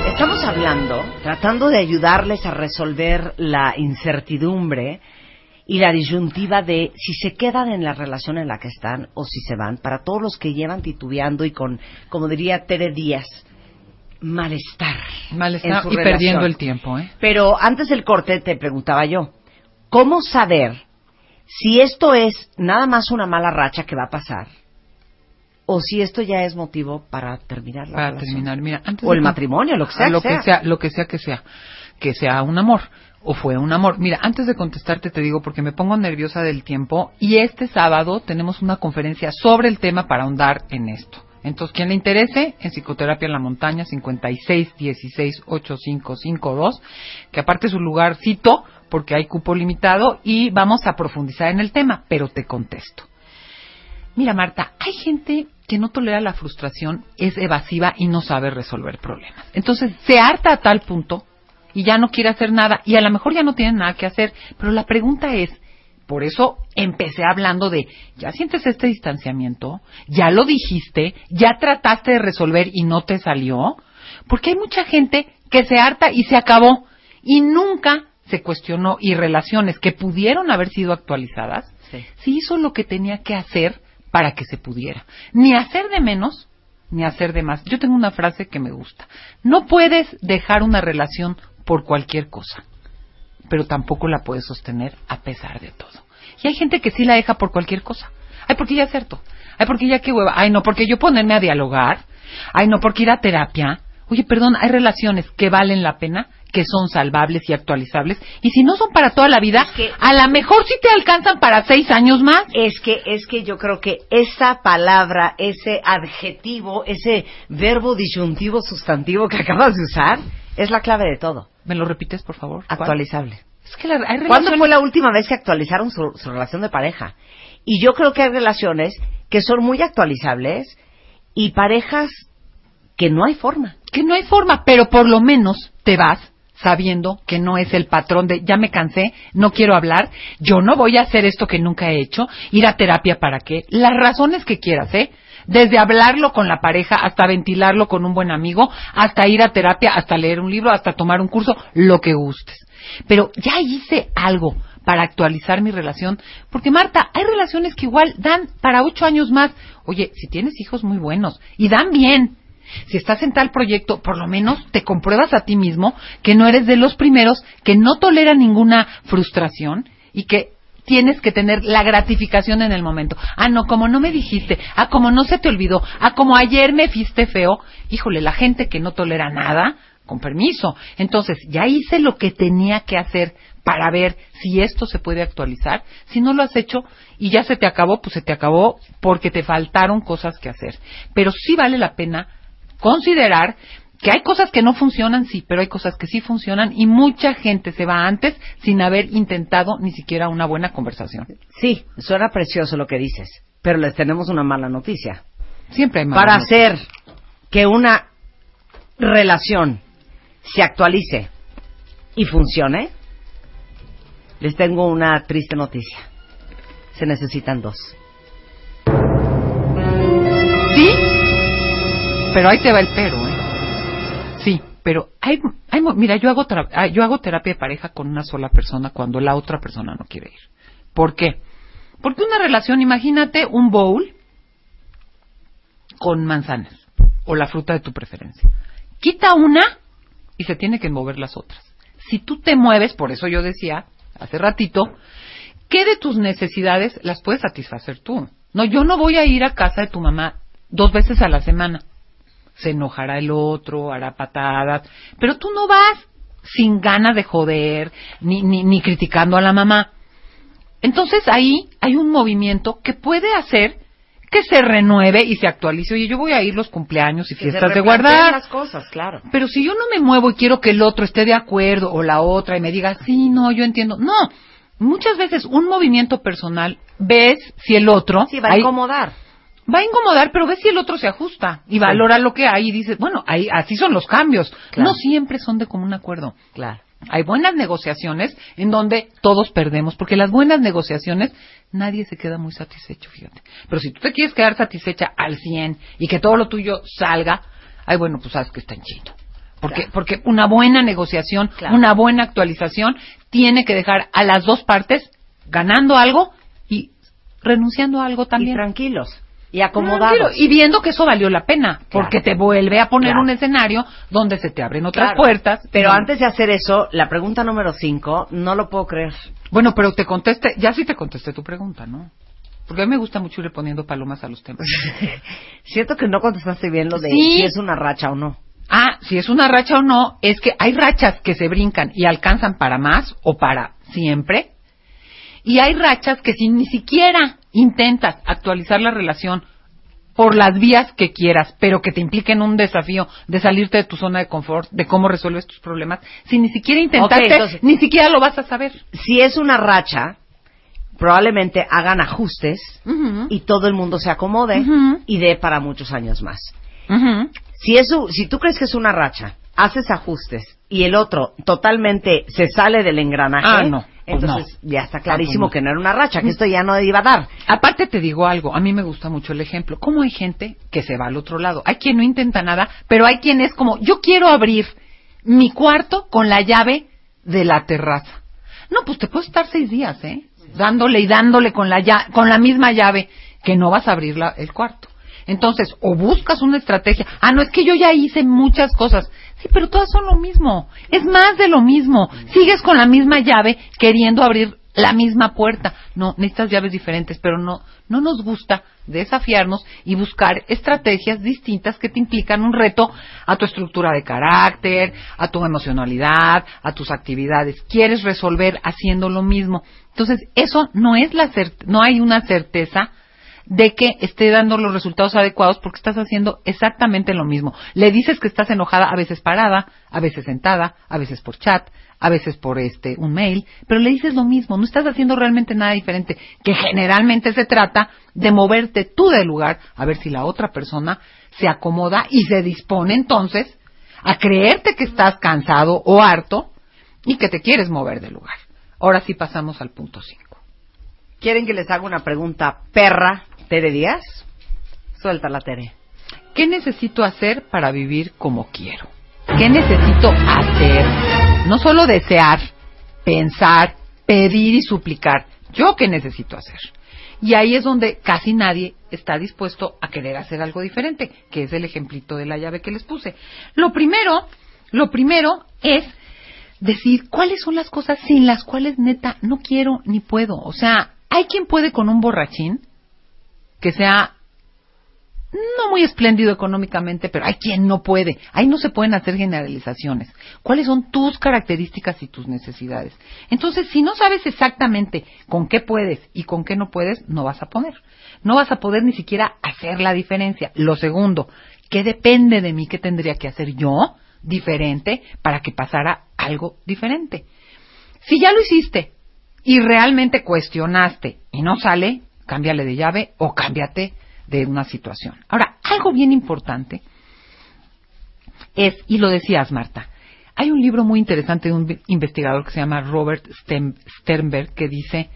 Estamos hablando, tratando de ayudarles a resolver la incertidumbre y la disyuntiva de si se quedan en la relación en la que están o si se van, para todos los que llevan titubeando y con, como diría Tere Díaz, malestar. Malestar y relación. perdiendo el tiempo, ¿eh? Pero antes del corte te preguntaba yo, ¿cómo saber si esto es nada más una mala racha que va a pasar? O si esto ya es motivo para terminar la Para relación? terminar, mira, antes O el matrimonio, lo que sea. Lo que que sea. sea, lo que sea que sea, que sea un amor o fue un amor. Mira, antes de contestarte te digo porque me pongo nerviosa del tiempo y este sábado tenemos una conferencia sobre el tema para ahondar en esto. Entonces, quien le interese, en Psicoterapia en la Montaña, 56 16 8552, que aparte es un lugarcito porque hay cupo limitado y vamos a profundizar en el tema, pero te contesto. Mira, Marta, hay gente que no tolera la frustración, es evasiva y no sabe resolver problemas. Entonces, se harta a tal punto y ya no quiere hacer nada y a lo mejor ya no tiene nada que hacer. Pero la pregunta es, por eso empecé hablando de, ¿ya sientes este distanciamiento? ¿Ya lo dijiste? ¿Ya trataste de resolver y no te salió? Porque hay mucha gente que se harta y se acabó y nunca se cuestionó y relaciones que pudieron haber sido actualizadas, Sí. se hizo lo que tenía que hacer para que se pudiera. Ni hacer de menos, ni hacer de más. Yo tengo una frase que me gusta. No puedes dejar una relación por cualquier cosa, pero tampoco la puedes sostener a pesar de todo. Y hay gente que sí la deja por cualquier cosa. Ay, porque ya es cierto. Ay, porque ya qué hueva. Ay, no, porque yo ponerme a dialogar. Ay, no, porque ir a terapia. Oye, perdón, hay relaciones que valen la pena que son salvables y actualizables. Y si no son para toda la vida, a lo mejor sí te alcanzan para seis años más. Es que, es que yo creo que esa palabra, ese adjetivo, ese verbo disyuntivo sustantivo que acabas de usar, es la clave de todo. ¿Me lo repites, por favor? Actualizable. Es que la- hay ¿Cuándo fue la última vez que actualizaron su, su relación de pareja? Y yo creo que hay relaciones que son muy actualizables y parejas que no hay forma. que no hay forma, pero por lo menos te vas sabiendo que no es el patrón de ya me cansé, no quiero hablar, yo no voy a hacer esto que nunca he hecho, ir a terapia para qué, las razones que quieras, ¿eh? Desde hablarlo con la pareja hasta ventilarlo con un buen amigo, hasta ir a terapia, hasta leer un libro, hasta tomar un curso, lo que gustes. Pero ya hice algo para actualizar mi relación, porque Marta, hay relaciones que igual dan para ocho años más. Oye, si tienes hijos muy buenos y dan bien, si estás en tal proyecto, por lo menos te compruebas a ti mismo que no eres de los primeros, que no tolera ninguna frustración y que tienes que tener la gratificación en el momento. Ah, no, como no me dijiste, ah, como no se te olvidó, ah, como ayer me fuiste feo. Híjole, la gente que no tolera nada, con permiso. Entonces, ya hice lo que tenía que hacer para ver si esto se puede actualizar. Si no lo has hecho y ya se te acabó, pues se te acabó porque te faltaron cosas que hacer. Pero sí vale la pena considerar que hay cosas que no funcionan, sí, pero hay cosas que sí funcionan y mucha gente se va antes sin haber intentado ni siquiera una buena conversación. Sí, suena precioso lo que dices, pero les tenemos una mala noticia. Siempre hay malas Para hacer que una relación se actualice y funcione, les tengo una triste noticia. Se necesitan dos. Sí, pero ahí te va el pero, ¿eh? Pero hay, hay mira, yo hago, ah, yo hago terapia de pareja con una sola persona cuando la otra persona no quiere ir. ¿Por qué? Porque una relación, imagínate un bowl con manzanas o la fruta de tu preferencia. Quita una y se tiene que mover las otras. Si tú te mueves, por eso yo decía hace ratito, ¿qué de tus necesidades las puedes satisfacer tú? No, yo no voy a ir a casa de tu mamá dos veces a la semana. Se enojará el otro, hará patadas, pero tú no vas sin ganas de joder, ni, ni, ni criticando a la mamá. Entonces ahí hay un movimiento que puede hacer que se renueve y se actualice. Oye, yo voy a ir los cumpleaños y Que fiestas de guardar. las cosas, claro. Pero si yo no me muevo y quiero que el otro esté de acuerdo o la otra y me diga, sí, no, yo entiendo. No, muchas veces un movimiento personal ves si el otro... Sí, va a incomodar. Va a incomodar, pero ves si el otro se ajusta y valora lo que hay y dices, bueno, ahí, así son los cambios. Claro. No siempre son de común acuerdo. Claro. Hay buenas negociaciones en donde todos perdemos, porque las buenas negociaciones nadie se queda muy satisfecho, fíjate. Pero si tú te quieres quedar satisfecha al 100 y que todo lo tuyo salga, ay, bueno, pues sabes que está en chido. Porque, porque una buena negociación, Claro. una buena actualización, tiene que dejar a las dos partes ganando algo y renunciando a algo también. Y tranquilos. Y acomodados. Y viendo que eso valió la pena, porque te vuelve a poner Claro. un escenario donde se te abren otras Claro. puertas. Pero antes de hacer eso, la pregunta número cinco, no lo puedo creer. Bueno, pero te contesté, ya sí te contesté tu pregunta, ¿no? Porque a mí me gusta mucho irle poniendo palomas a los temas. Siento que no contestaste bien lo de Sí. si es una racha o no. Ah, si es una racha o no, es que hay rachas que se brincan y alcanzan para más o para siempre. Y hay rachas que si ni siquiera intentas actualizar la relación por las vías que quieras, pero que te impliquen un desafío de salirte de tu zona de confort, de cómo resuelves tus problemas, si ni siquiera intentaste, entonces- ni siquiera lo vas a saber. Si es una racha, probablemente hagan ajustes y todo el mundo se acomode y dé para muchos años más. Si, es, u- si tú crees que es una racha, haces ajustes y el otro totalmente se sale del engranaje, Ah, no. Pues entonces ya está clarísimo Ah, pues no. que no era una racha, que esto ya no iba a dar. Aparte te digo algo, a mí me gusta mucho el ejemplo. ¿Cómo hay gente que se va al otro lado? Hay quien no intenta nada, pero hay quien es como, yo quiero abrir mi cuarto con la llave de la terraza. No, pues te puedes estar seis días, ¿eh? Dándole y dándole con la, con la misma llave que no vas a abrir la- el cuarto. Entonces, o buscas una estrategia. Ah, no, es que yo ya hice muchas cosas. Sí, pero todas son lo mismo. Es más de lo mismo. Sigues con la misma llave queriendo abrir la misma puerta. No, necesitas llaves diferentes, pero no, no nos gusta desafiarnos y buscar estrategias distintas que te implican un reto a tu estructura de carácter, a tu emocionalidad, a tus actividades. Quieres resolver haciendo lo mismo. Entonces, eso no es la no hay una certeza de que esté dando los resultados adecuados porque estás haciendo exactamente lo mismo. Le dices que estás enojada a veces parada, a veces sentada, a veces por chat, a veces por este un mail, pero le dices lo mismo, no estás haciendo realmente nada diferente, que generalmente se trata de moverte tú del lugar a ver si la otra persona se acomoda y se dispone entonces a creerte que estás cansado o harto y que te quieres mover del lugar. Ahora sí pasamos al punto 5. ¿Quieren que les haga una pregunta perra, Tere Díaz? Suéltala, Tere. ¿Qué necesito hacer para vivir como quiero? ¿Qué necesito hacer? No solo desear, pensar, pedir y suplicar. ¿Yo qué necesito hacer? Y ahí es donde casi nadie está dispuesto a querer hacer algo diferente, que es el ejemplito de la llave que les puse. Lo primero, lo primero es decir cuáles son las cosas sin las cuales neta no quiero ni puedo. O sea, hay quien puede con un borrachín que sea no muy espléndido económicamente, pero hay quien no puede. Ahí no se pueden hacer generalizaciones. ¿Cuáles son tus características y tus necesidades? Entonces, si no sabes exactamente con qué puedes y con qué no puedes, no vas a poder. No vas a poder ni siquiera hacer la diferencia. Lo segundo, ¿qué depende de mí? ¿Qué tendría que hacer yo diferente para que pasara algo diferente? Si ya lo hiciste y realmente cuestionaste y no sale, cámbiale de llave o cámbiate de una situación. Ahora, algo bien importante es, y lo decías Marta, hay un libro muy interesante de un investigador que se llama Robert Sternberg que dice,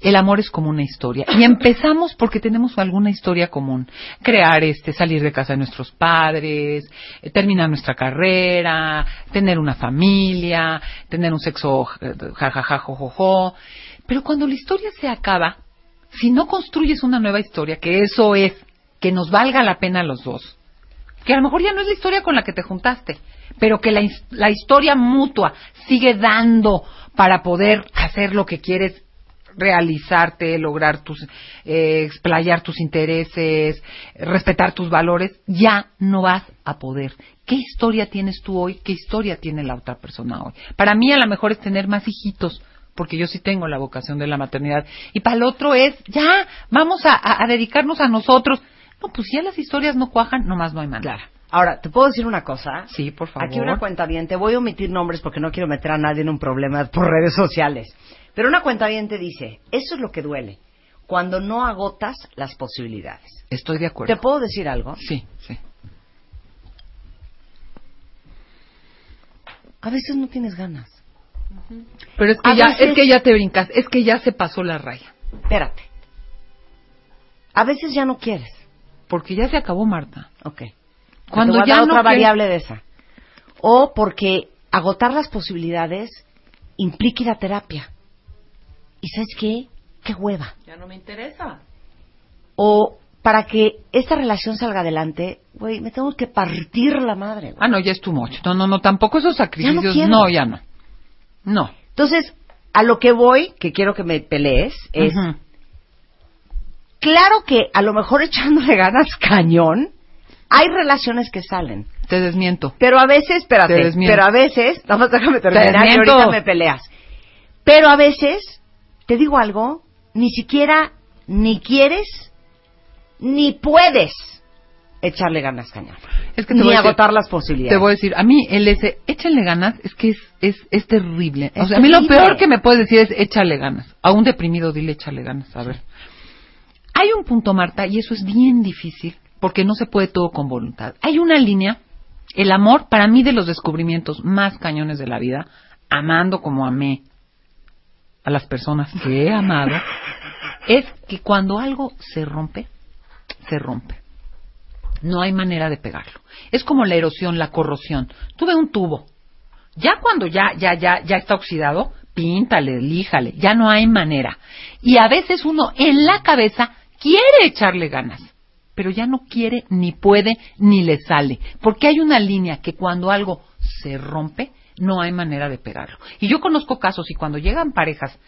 el amor es como una historia. Y empezamos porque tenemos alguna historia común. Crear este, salir de casa de nuestros padres, eh, terminar nuestra carrera, tener una familia, tener un sexo eh, jajaja, jojojo. Pero cuando la historia se acaba, si no construyes una nueva historia, que eso es, que nos valga la pena los dos, que a lo mejor ya no es la historia con la que te juntaste, pero que la, la historia mutua sigue dando para poder hacer lo que quieres realizarte, lograr tus, eh, explayar tus intereses, respetar tus valores, ya no vas a poder. ¿Qué historia tienes tú hoy? ¿Qué historia tiene la otra persona hoy? Para mí a lo mejor es tener más hijitos, porque yo sí tengo la vocación de la maternidad. Y para el otro es, ya, vamos a, a- a dedicarnos a nosotros. No, pues ya las historias no cuajan, nomás no hay manera. Ahora, ¿te puedo decir una cosa? Sí, por favor. Aquí una cuenta bien, te voy a omitir nombres porque no quiero meter a nadie en un problema por redes sociales. Pero una cuenta bien te dice, eso es lo que duele, cuando no agotas las posibilidades. Estoy de acuerdo. ¿Te puedo decir algo? Sí, sí. A veces no tienes ganas. Pero es que A ya, veces- es que ya te brincas, es que ya se pasó la raya. Espérate. A veces ya no quieres. Porque ya se acabó, Marta. Ok. Cuando Te voy a ya dar no otra quieres- variable de esa. O porque agotar las posibilidades implica ir a terapia. ¿Y sabes qué? ¡Qué hueva! Ya no me interesa. O para que esta relación salga adelante, güey, me tengo que partir la madre. Ah, no, ya es too much. No, no, no, tampoco esos sacrificios. no, ya no. No. Entonces, a lo que voy, que quiero que me pelees, es, claro que a lo mejor echándole ganas cañón, hay relaciones que salen. Te desmiento. Pero a veces, espérate, Te desmiento. pero a veces, nada más déjame terminar y desmiento. ahorita me peleas. Pero a veces, te digo algo, ni siquiera ni quieres ni puedes echarle ganas cañón. Es que te ni voy a decir- agotar las posibilidades. Te voy a decir, a mí el ese, échale ganas, es que es, es, es terrible. o a mí lo peor que me puedes decir es échale ganas. A un deprimido dile échale ganas, a ver. Hay un punto, Marta, y eso es bien difícil, porque no se puede todo con voluntad. Hay una línea, el amor, para mí, de los descubrimientos más cañones de la vida, amando como amé a las personas que he amado, es que cuando algo se rompe, se rompe. No hay manera de pegarlo. Es como la erosión, la corrosión. Tuve un tubo. Ya cuando ya, ya, ya, ya está oxidado, píntale, líjale. Ya no hay manera. Y a veces uno en la cabeza quiere echarle ganas, pero ya no quiere, ni puede, ni le sale. Porque hay una línea que cuando algo se rompe, no hay manera de pegarlo. Y yo conozco casos y cuando llegan parejas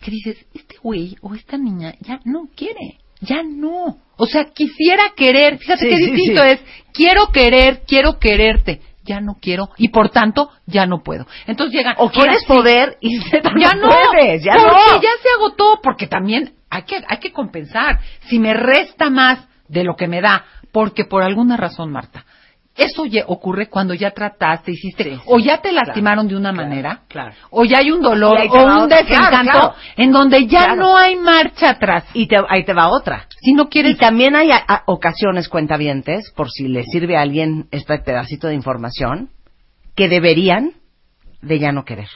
que dices, este güey o esta niña ya no quiere, ya no. O sea, quisiera querer, fíjate Sí, qué sí, distinto sí. es, quiero querer, quiero quererte, ya no quiero y por tanto ya no puedo. Entonces llegan, O quieres poder y ya no, puedes, ya porque no. ya se agotó, porque también hay que, hay que compensar. Si me resta más de lo que me da, porque por alguna razón, Marta, eso ya ocurre cuando ya trataste, hiciste, o ya te lastimaron de una manera, claro. o ya hay un dolor, o un otra, desencanto, en donde ya no hay marcha atrás. Y te, ahí te va otra. Si no quieres... Y también hay a- a- ocasiones, cuentavientes, por si le sirve a alguien este pedacito de información, que deberían de ya no querer.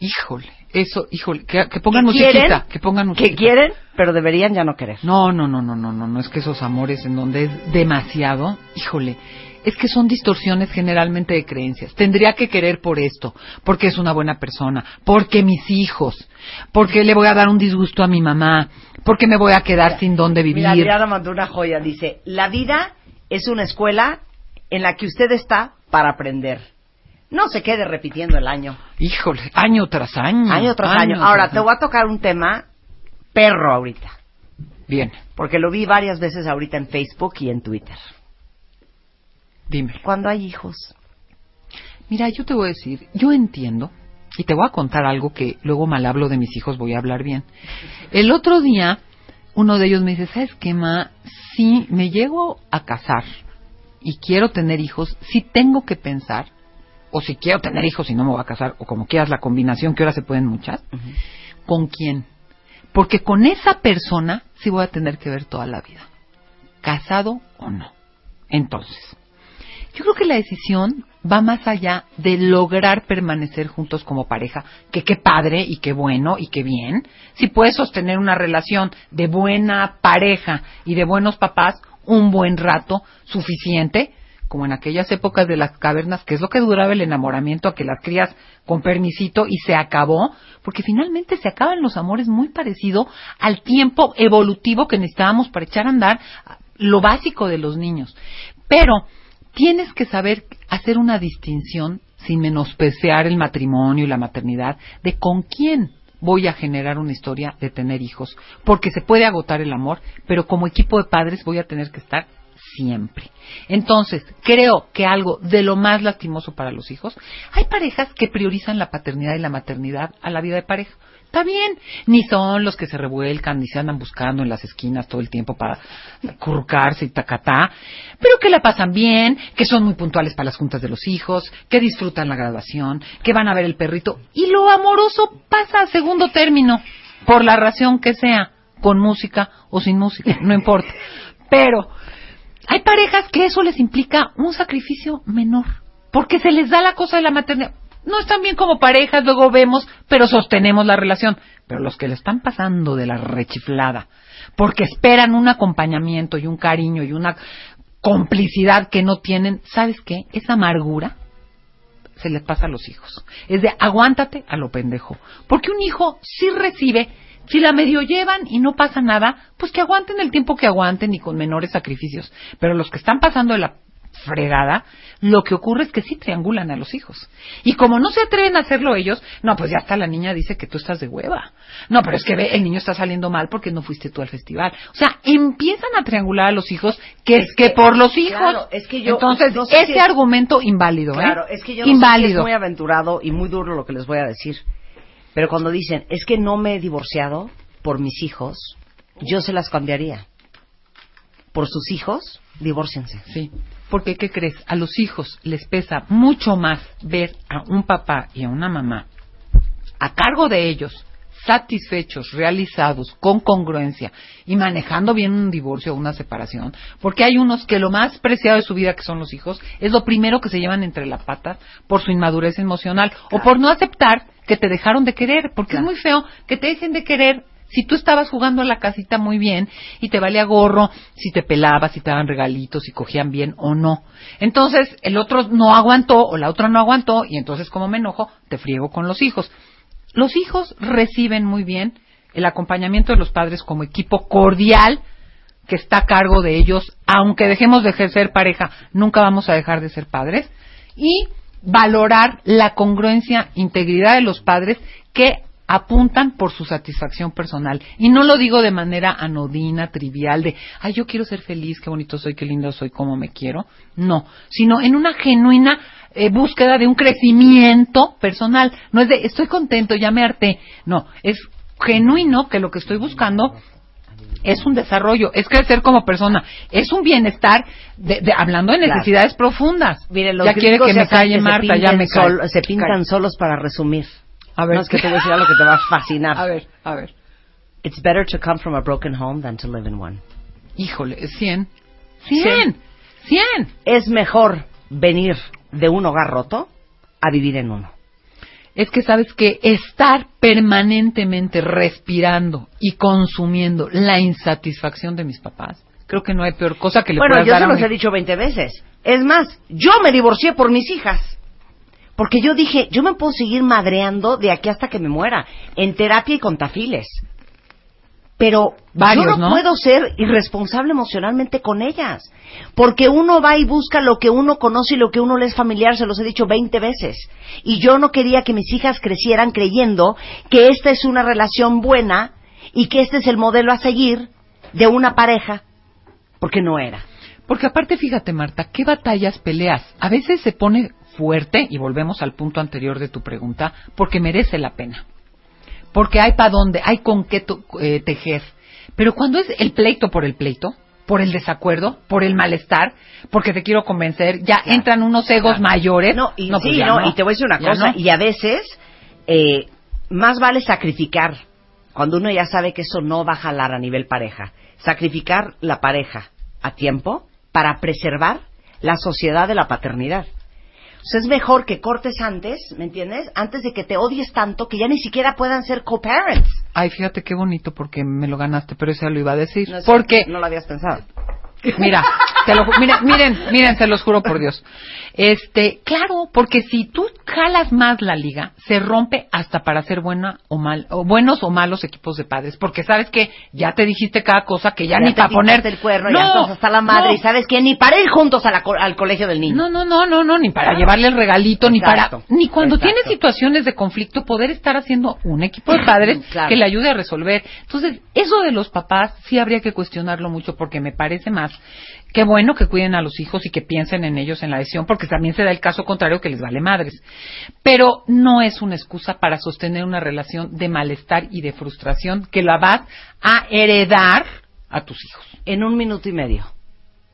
Híjole, eso, híjole, que, que pongan Que musiquita, quieren, que pongan Que musiquita. quieren, pero deberían ya no querer. No, no, no, no, no, no, no es que esos amores en donde es demasiado, híjole, es que son distorsiones generalmente de creencias. Tendría que querer por esto, porque es una buena persona, porque mis hijos, porque le voy a dar un disgusto a mi mamá, porque me voy a quedar sin dónde vivir. Mira, Adriana mandó una joya, dice, la vida es una escuela en la que usted está para aprender. No se quede repitiendo el año. Híjole, año tras año. Año tras año. Ahora, tras te voy a tocar un tema perro ahorita. Bien, Porque lo vi varias veces ahorita en Facebook y en Twitter. Dime. Cuando hay hijos. Mira, yo te voy a decir, yo entiendo, y te voy a contar algo que luego mal hablo de mis hijos, voy a hablar bien. El otro día, uno de ellos me dice, ¿sabes qué, ma? Si me llego a casar y quiero tener hijos, sí tengo que pensar, o si quiero tener hijos y no me voy a casar, o como quieras la combinación, que ahora se pueden muchas, ¿con quién? Porque con esa persona sí voy a tener que ver toda la vida, casado o no. Entonces, yo creo que la decisión va más allá de lograr permanecer juntos como pareja, que qué padre y qué bueno y qué bien. Si puedes sostener una relación de buena pareja y de buenos papás un buen rato suficiente, como en aquellas épocas de las cavernas, que es lo que duraba el enamoramiento, a que las crías con permisito y se acabó, porque finalmente se acaban los amores muy parecido al tiempo evolutivo que necesitábamos para echar a andar lo básico de los niños. Pero tienes que saber hacer una distinción sin menospreciar el matrimonio y la maternidad de con quién voy a generar una historia de tener hijos, porque se puede agotar el amor, pero como equipo de padres voy a tener que estar siempre. Entonces, creo que algo de lo más lastimoso para los hijos, hay parejas que priorizan la paternidad y la maternidad a la vida de pareja. Está bien, ni son los que se revuelcan, ni se andan buscando en las esquinas todo el tiempo para curcarse y tacatá, pero que la pasan bien, que son muy puntuales para las juntas de los hijos, que disfrutan la graduación, que van a ver el perrito, y lo amoroso pasa a segundo término, por la razón que sea, con música o sin música, no importa. Pero hay parejas que eso les implica un sacrificio menor, porque se les da la cosa de la maternidad. No están bien como parejas, luego vemos, pero sostenemos la relación. Pero los que le están pasando de la rechiflada, porque esperan un acompañamiento y un cariño y una complicidad que no tienen, ¿sabes qué? Esa amargura se les pasa a los hijos. Es de aguántate a lo pendejo. Porque un hijo sí recibe, si la medio llevan y no pasa nada, pues que aguanten el tiempo que aguanten y con menores sacrificios. Pero los que están pasando de la fregada, lo que ocurre es que sí triangulan a los hijos. Y como no se atreven a hacerlo ellos, no, pues ya está la niña dice que tú estás de hueva. No, pero es que ve, el niño está saliendo mal porque no fuiste tú al festival. O sea, empiezan a triangular a los hijos, que es, que, por los hijos. claro, es que yo- Entonces, no sé ese si es- argumento inválido, ¿eh? Claro, es que yo no sé si inválido. es muy aventurado y muy duro lo que les voy a decir. Pero cuando dicen, es que no me he divorciado por mis hijos, yo se las cambiaría. Por sus hijos, divórciense. Sí. Porque, ¿qué crees? A los hijos les pesa mucho más ver a un papá y a una mamá a cargo de ellos, satisfechos, realizados, con congruencia y manejando bien un divorcio o una separación, porque hay unos que lo más preciado de su vida, que son los hijos, es lo primero que se llevan entre las patas por su inmadurez emocional o por no aceptar que te dejaron de querer, porque es muy feo que te dejen de querer si tú estabas jugando a la casita muy bien y te valía gorro si te pelabas, si te daban regalitos, si cogían bien o no. Entonces el otro no aguantó o la otra no aguantó y entonces como me enojo te friego con los hijos. Los hijos reciben muy bien el acompañamiento de los padres como equipo cordial que está a cargo de ellos, aunque dejemos de ejercer pareja, nunca vamos a dejar de ser padres y valorar la congruencia, integridad de los padres que apuntan por su satisfacción personal. Y no lo digo de manera anodina, trivial, de, ay, yo quiero ser feliz, qué bonito soy, qué lindo soy, cómo me quiero. No, sino en una genuina eh, búsqueda de un crecimiento personal. No es de, estoy contento, ya me harté. No, es genuino que lo que estoy buscando es un desarrollo, es crecer como persona, es un bienestar, de, de- hablando de Claro. necesidades profundas. Miren, los ya quiere que me calle Marta, ya me sol- cae. se pintan solos para resumir. A ver. No, es que te voy a decir algo que te va a fascinar. A ver, a ver. It's better to come from a broken home than to live in one. Híjole, 100. 100. 100. Es mejor venir de un hogar roto a vivir en uno. Es que sabes que estar permanentemente respirando y consumiendo la insatisfacción de mis papás, creo que no hay peor cosa que le Bueno, puedas yo dar se a los un he dicho 20 veces. Es más, yo me divorcié por mis hijas. Porque yo dije, yo me puedo seguir madreando de aquí hasta que me muera, en terapia y con tafiles. Pero Varios, yo no, ¿no? puedo ser irresponsable emocionalmente con ellas. Porque uno va y busca lo que uno conoce y lo que uno le es familiar, se los he dicho 20 veces. Y yo no quería que mis hijas crecieran creyendo que esta es una relación buena y que este es el modelo a seguir de una pareja, porque no era. Porque aparte, fíjate, Marta, ¿qué batallas peleas? A veces se pone fuerte, y volvemos al punto anterior de tu pregunta, porque merece la pena. Porque hay para dónde, hay con qué eh, tejer. Pero cuando es el pleito por el pleito, por el desacuerdo, por el malestar, porque te quiero convencer, ya entran unos egos mayores. No, y, pues sí, no, y te voy a decir una cosa, y a veces eh, más vale sacrificar, cuando uno ya sabe que eso no va a jalar a nivel pareja, sacrificar la pareja a tiempo para preservar la sociedad de la paternidad. Es mejor que cortes antes, ¿me entiendes? Antes de que te odies tanto que ya ni siquiera puedan ser co-parents. Ay, fíjate qué bonito porque me lo ganaste, pero eso lo iba a decir. No es porque no lo habías pensado. Mira, te lo, miren, miren, se los juro por Dios. Este, claro, porque si tú jalas más la liga, se rompe hasta para hacer buena o mal, o buenos o malos equipos de padres, porque sabes que ya te dijiste cada cosa que ya, ni te para poner el cuerno, ya estás hasta la madre no. y sabes que ni para ir juntos a la al colegio del niño. No, no, no, no, no, ni para llevarle el regalito, ni para, ni cuando exacto. tienes situaciones de conflicto, poder estar haciendo un equipo de padres Claro. que le ayude a resolver. Entonces, eso de los papás sí habría que cuestionarlo mucho porque me parece más que bueno que cuiden a los hijos y que piensen en ellos en la decisión, porque también se da el caso contrario que les vale madres. Pero no es una excusa para sostener una relación de malestar y de frustración que la vas a heredar a tus hijos. En un minuto y medio,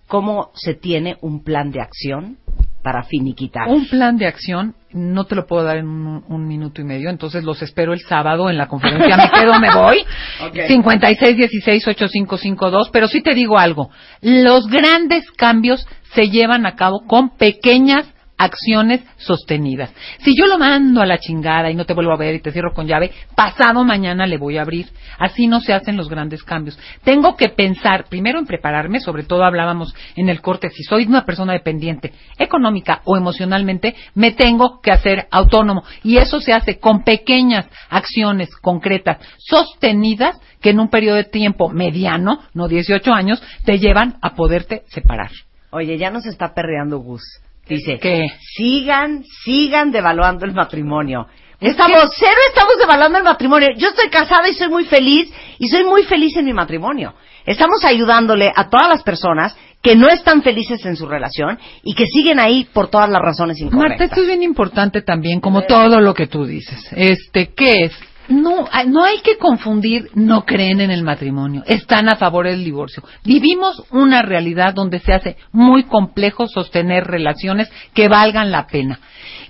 ¿cómo se tiene un plan de acción para finiquitar? Un plan de acción no te lo puedo dar en un, un minuto y medio, entonces los espero el sábado en la conferencia. Me quedo, me voy. Ok. 56168552, pero sí te digo algo. Los grandes cambios se llevan a cabo con pequeñas acciones sostenidas. Si yo lo mando a la chingada y no te vuelvo a ver y te cierro con llave, pasado mañana le voy a abrir. Así no se hacen los grandes cambios. Tengo que pensar primero en prepararme, sobre todo hablábamos en el corte, si soy una persona dependiente económica o emocionalmente, me tengo que hacer autónomo. Y eso se hace con pequeñas acciones concretas, sostenidas, que en un periodo de tiempo mediano, no 18 años, te llevan a poderte separar. Oye, ya nos está perreando Gus. Dice, ¿Qué? sigan, sigan devaluando el matrimonio. Estamos, cero estamos devaluando el matrimonio. Yo estoy casada y soy muy feliz, y soy muy feliz en mi matrimonio. Estamos ayudándole a todas las personas que no están felices en su relación y que siguen ahí por todas las razones Marta, incorrectas. esto es bien importante también, como todo lo que tú dices. Este, ¿qué es? No, no hay que confundir, no creen en el matrimonio, están a favor del divorcio. Vivimos una realidad donde se hace muy complejo sostener relaciones que valgan la pena.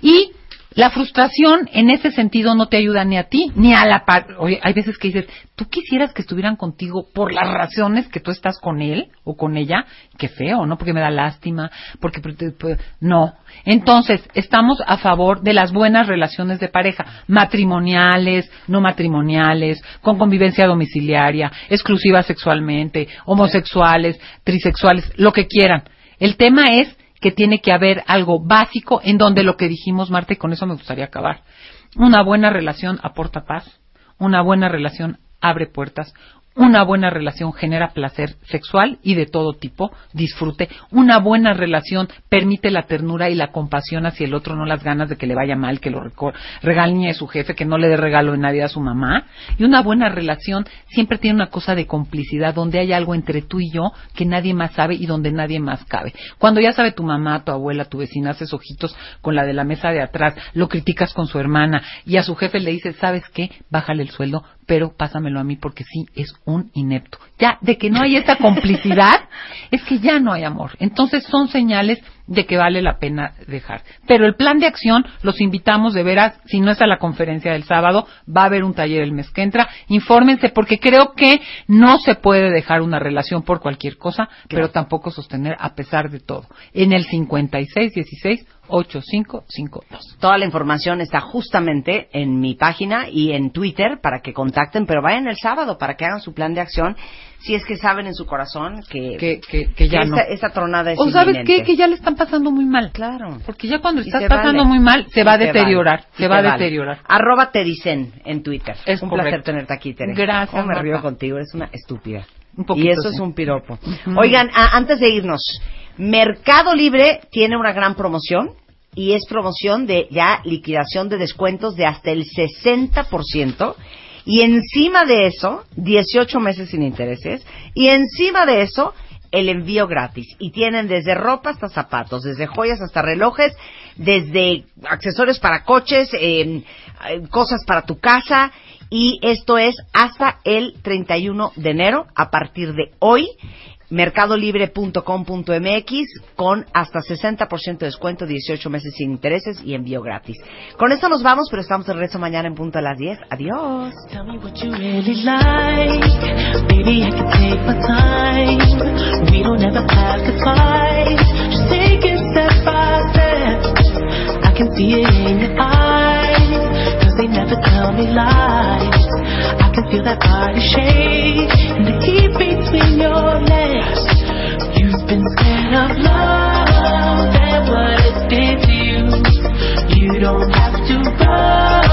Y la frustración en ese sentido no te ayuda ni a ti ni a la par. Oye, hay veces que dices, tú quisieras que estuvieran contigo por las razones que tú estás con él o con ella. Qué feo, ¿no? Porque me da lástima, porque pues, no. Entonces, estamos a favor de las buenas relaciones de pareja, matrimoniales, no matrimoniales, con convivencia domiciliaria, exclusivas sexualmente, homosexuales, trisexuales, lo que quieran. El tema es que tiene que haber algo básico en donde lo que dijimos, Marta, y con eso me gustaría acabar. Una buena relación aporta paz, una buena relación abre puertas, Una buena relación genera placer sexual y de todo tipo, disfrute. Una buena relación permite la ternura y la compasión hacia el otro, no las ganas de que le vaya mal, que lo regañe a su jefe, que no le dé regalo de Navidad a su mamá. Y una buena relación siempre tiene una cosa de complicidad, donde hay algo entre tú y yo que nadie más sabe y donde nadie más cabe. Cuando ya sabe tu mamá, tu abuela, tu vecina, haces ojitos con la de la mesa de atrás, lo criticas con su hermana y a su jefe le dices, ¿sabes qué? Bájale el sueldo, pero pásamelo a mí porque sí, es un inepto. Ya, de que no hay esta complicidad, es que ya no hay amor. Entonces son señales de que vale la pena dejar. Pero el plan de acción, los invitamos de veras, si no es a la conferencia del sábado, va a haber un taller el mes que entra, infórmense porque creo que no se puede dejar una relación por cualquier cosa, pero tampoco sostener a pesar de todo. En el 5616 8552. Toda la información está justamente en mi página y en Twitter para que contacten, pero vayan el sábado para que hagan su plan de acción si es que saben en su corazón que, que, que, ya esta, no. esta tronada es O sabes inminente. qué, que ya le están pasando muy mal. Claro. Porque ya cuando Y estás pasando vale. muy mal, se Y va a deteriorar. vale. Se va a se vale. deteriorar. Arroba te dicen en Twitter. Es un correcto. placer tenerte aquí, Tere. Gracias, ¿Cómo me río contigo, eres una estúpida. Un poquito, y eso sí. es un piropo. Oigan, a- antes de irnos, Mercado Libre tiene una gran promoción y es promoción de ya liquidación de descuentos de hasta el 60%. Y encima de eso, 18 meses sin intereses. Y encima de eso, el envío gratis. Y tienen desde ropa hasta zapatos, desde joyas hasta relojes, desde accesorios para coches, eh, eh, cosas para tu casa. Y esto es hasta el 31 de enero, a partir de hoy mercadolibre.com.mx con hasta 60% de descuento, 18 meses sin intereses y envío gratis. Con esto nos vamos, pero estamos de regreso mañana en punto a las 10. Adiós. they never tell me lies. I can feel that body shake and the heat between your legs. You've been scared of love and what it did to you. You don't have to run.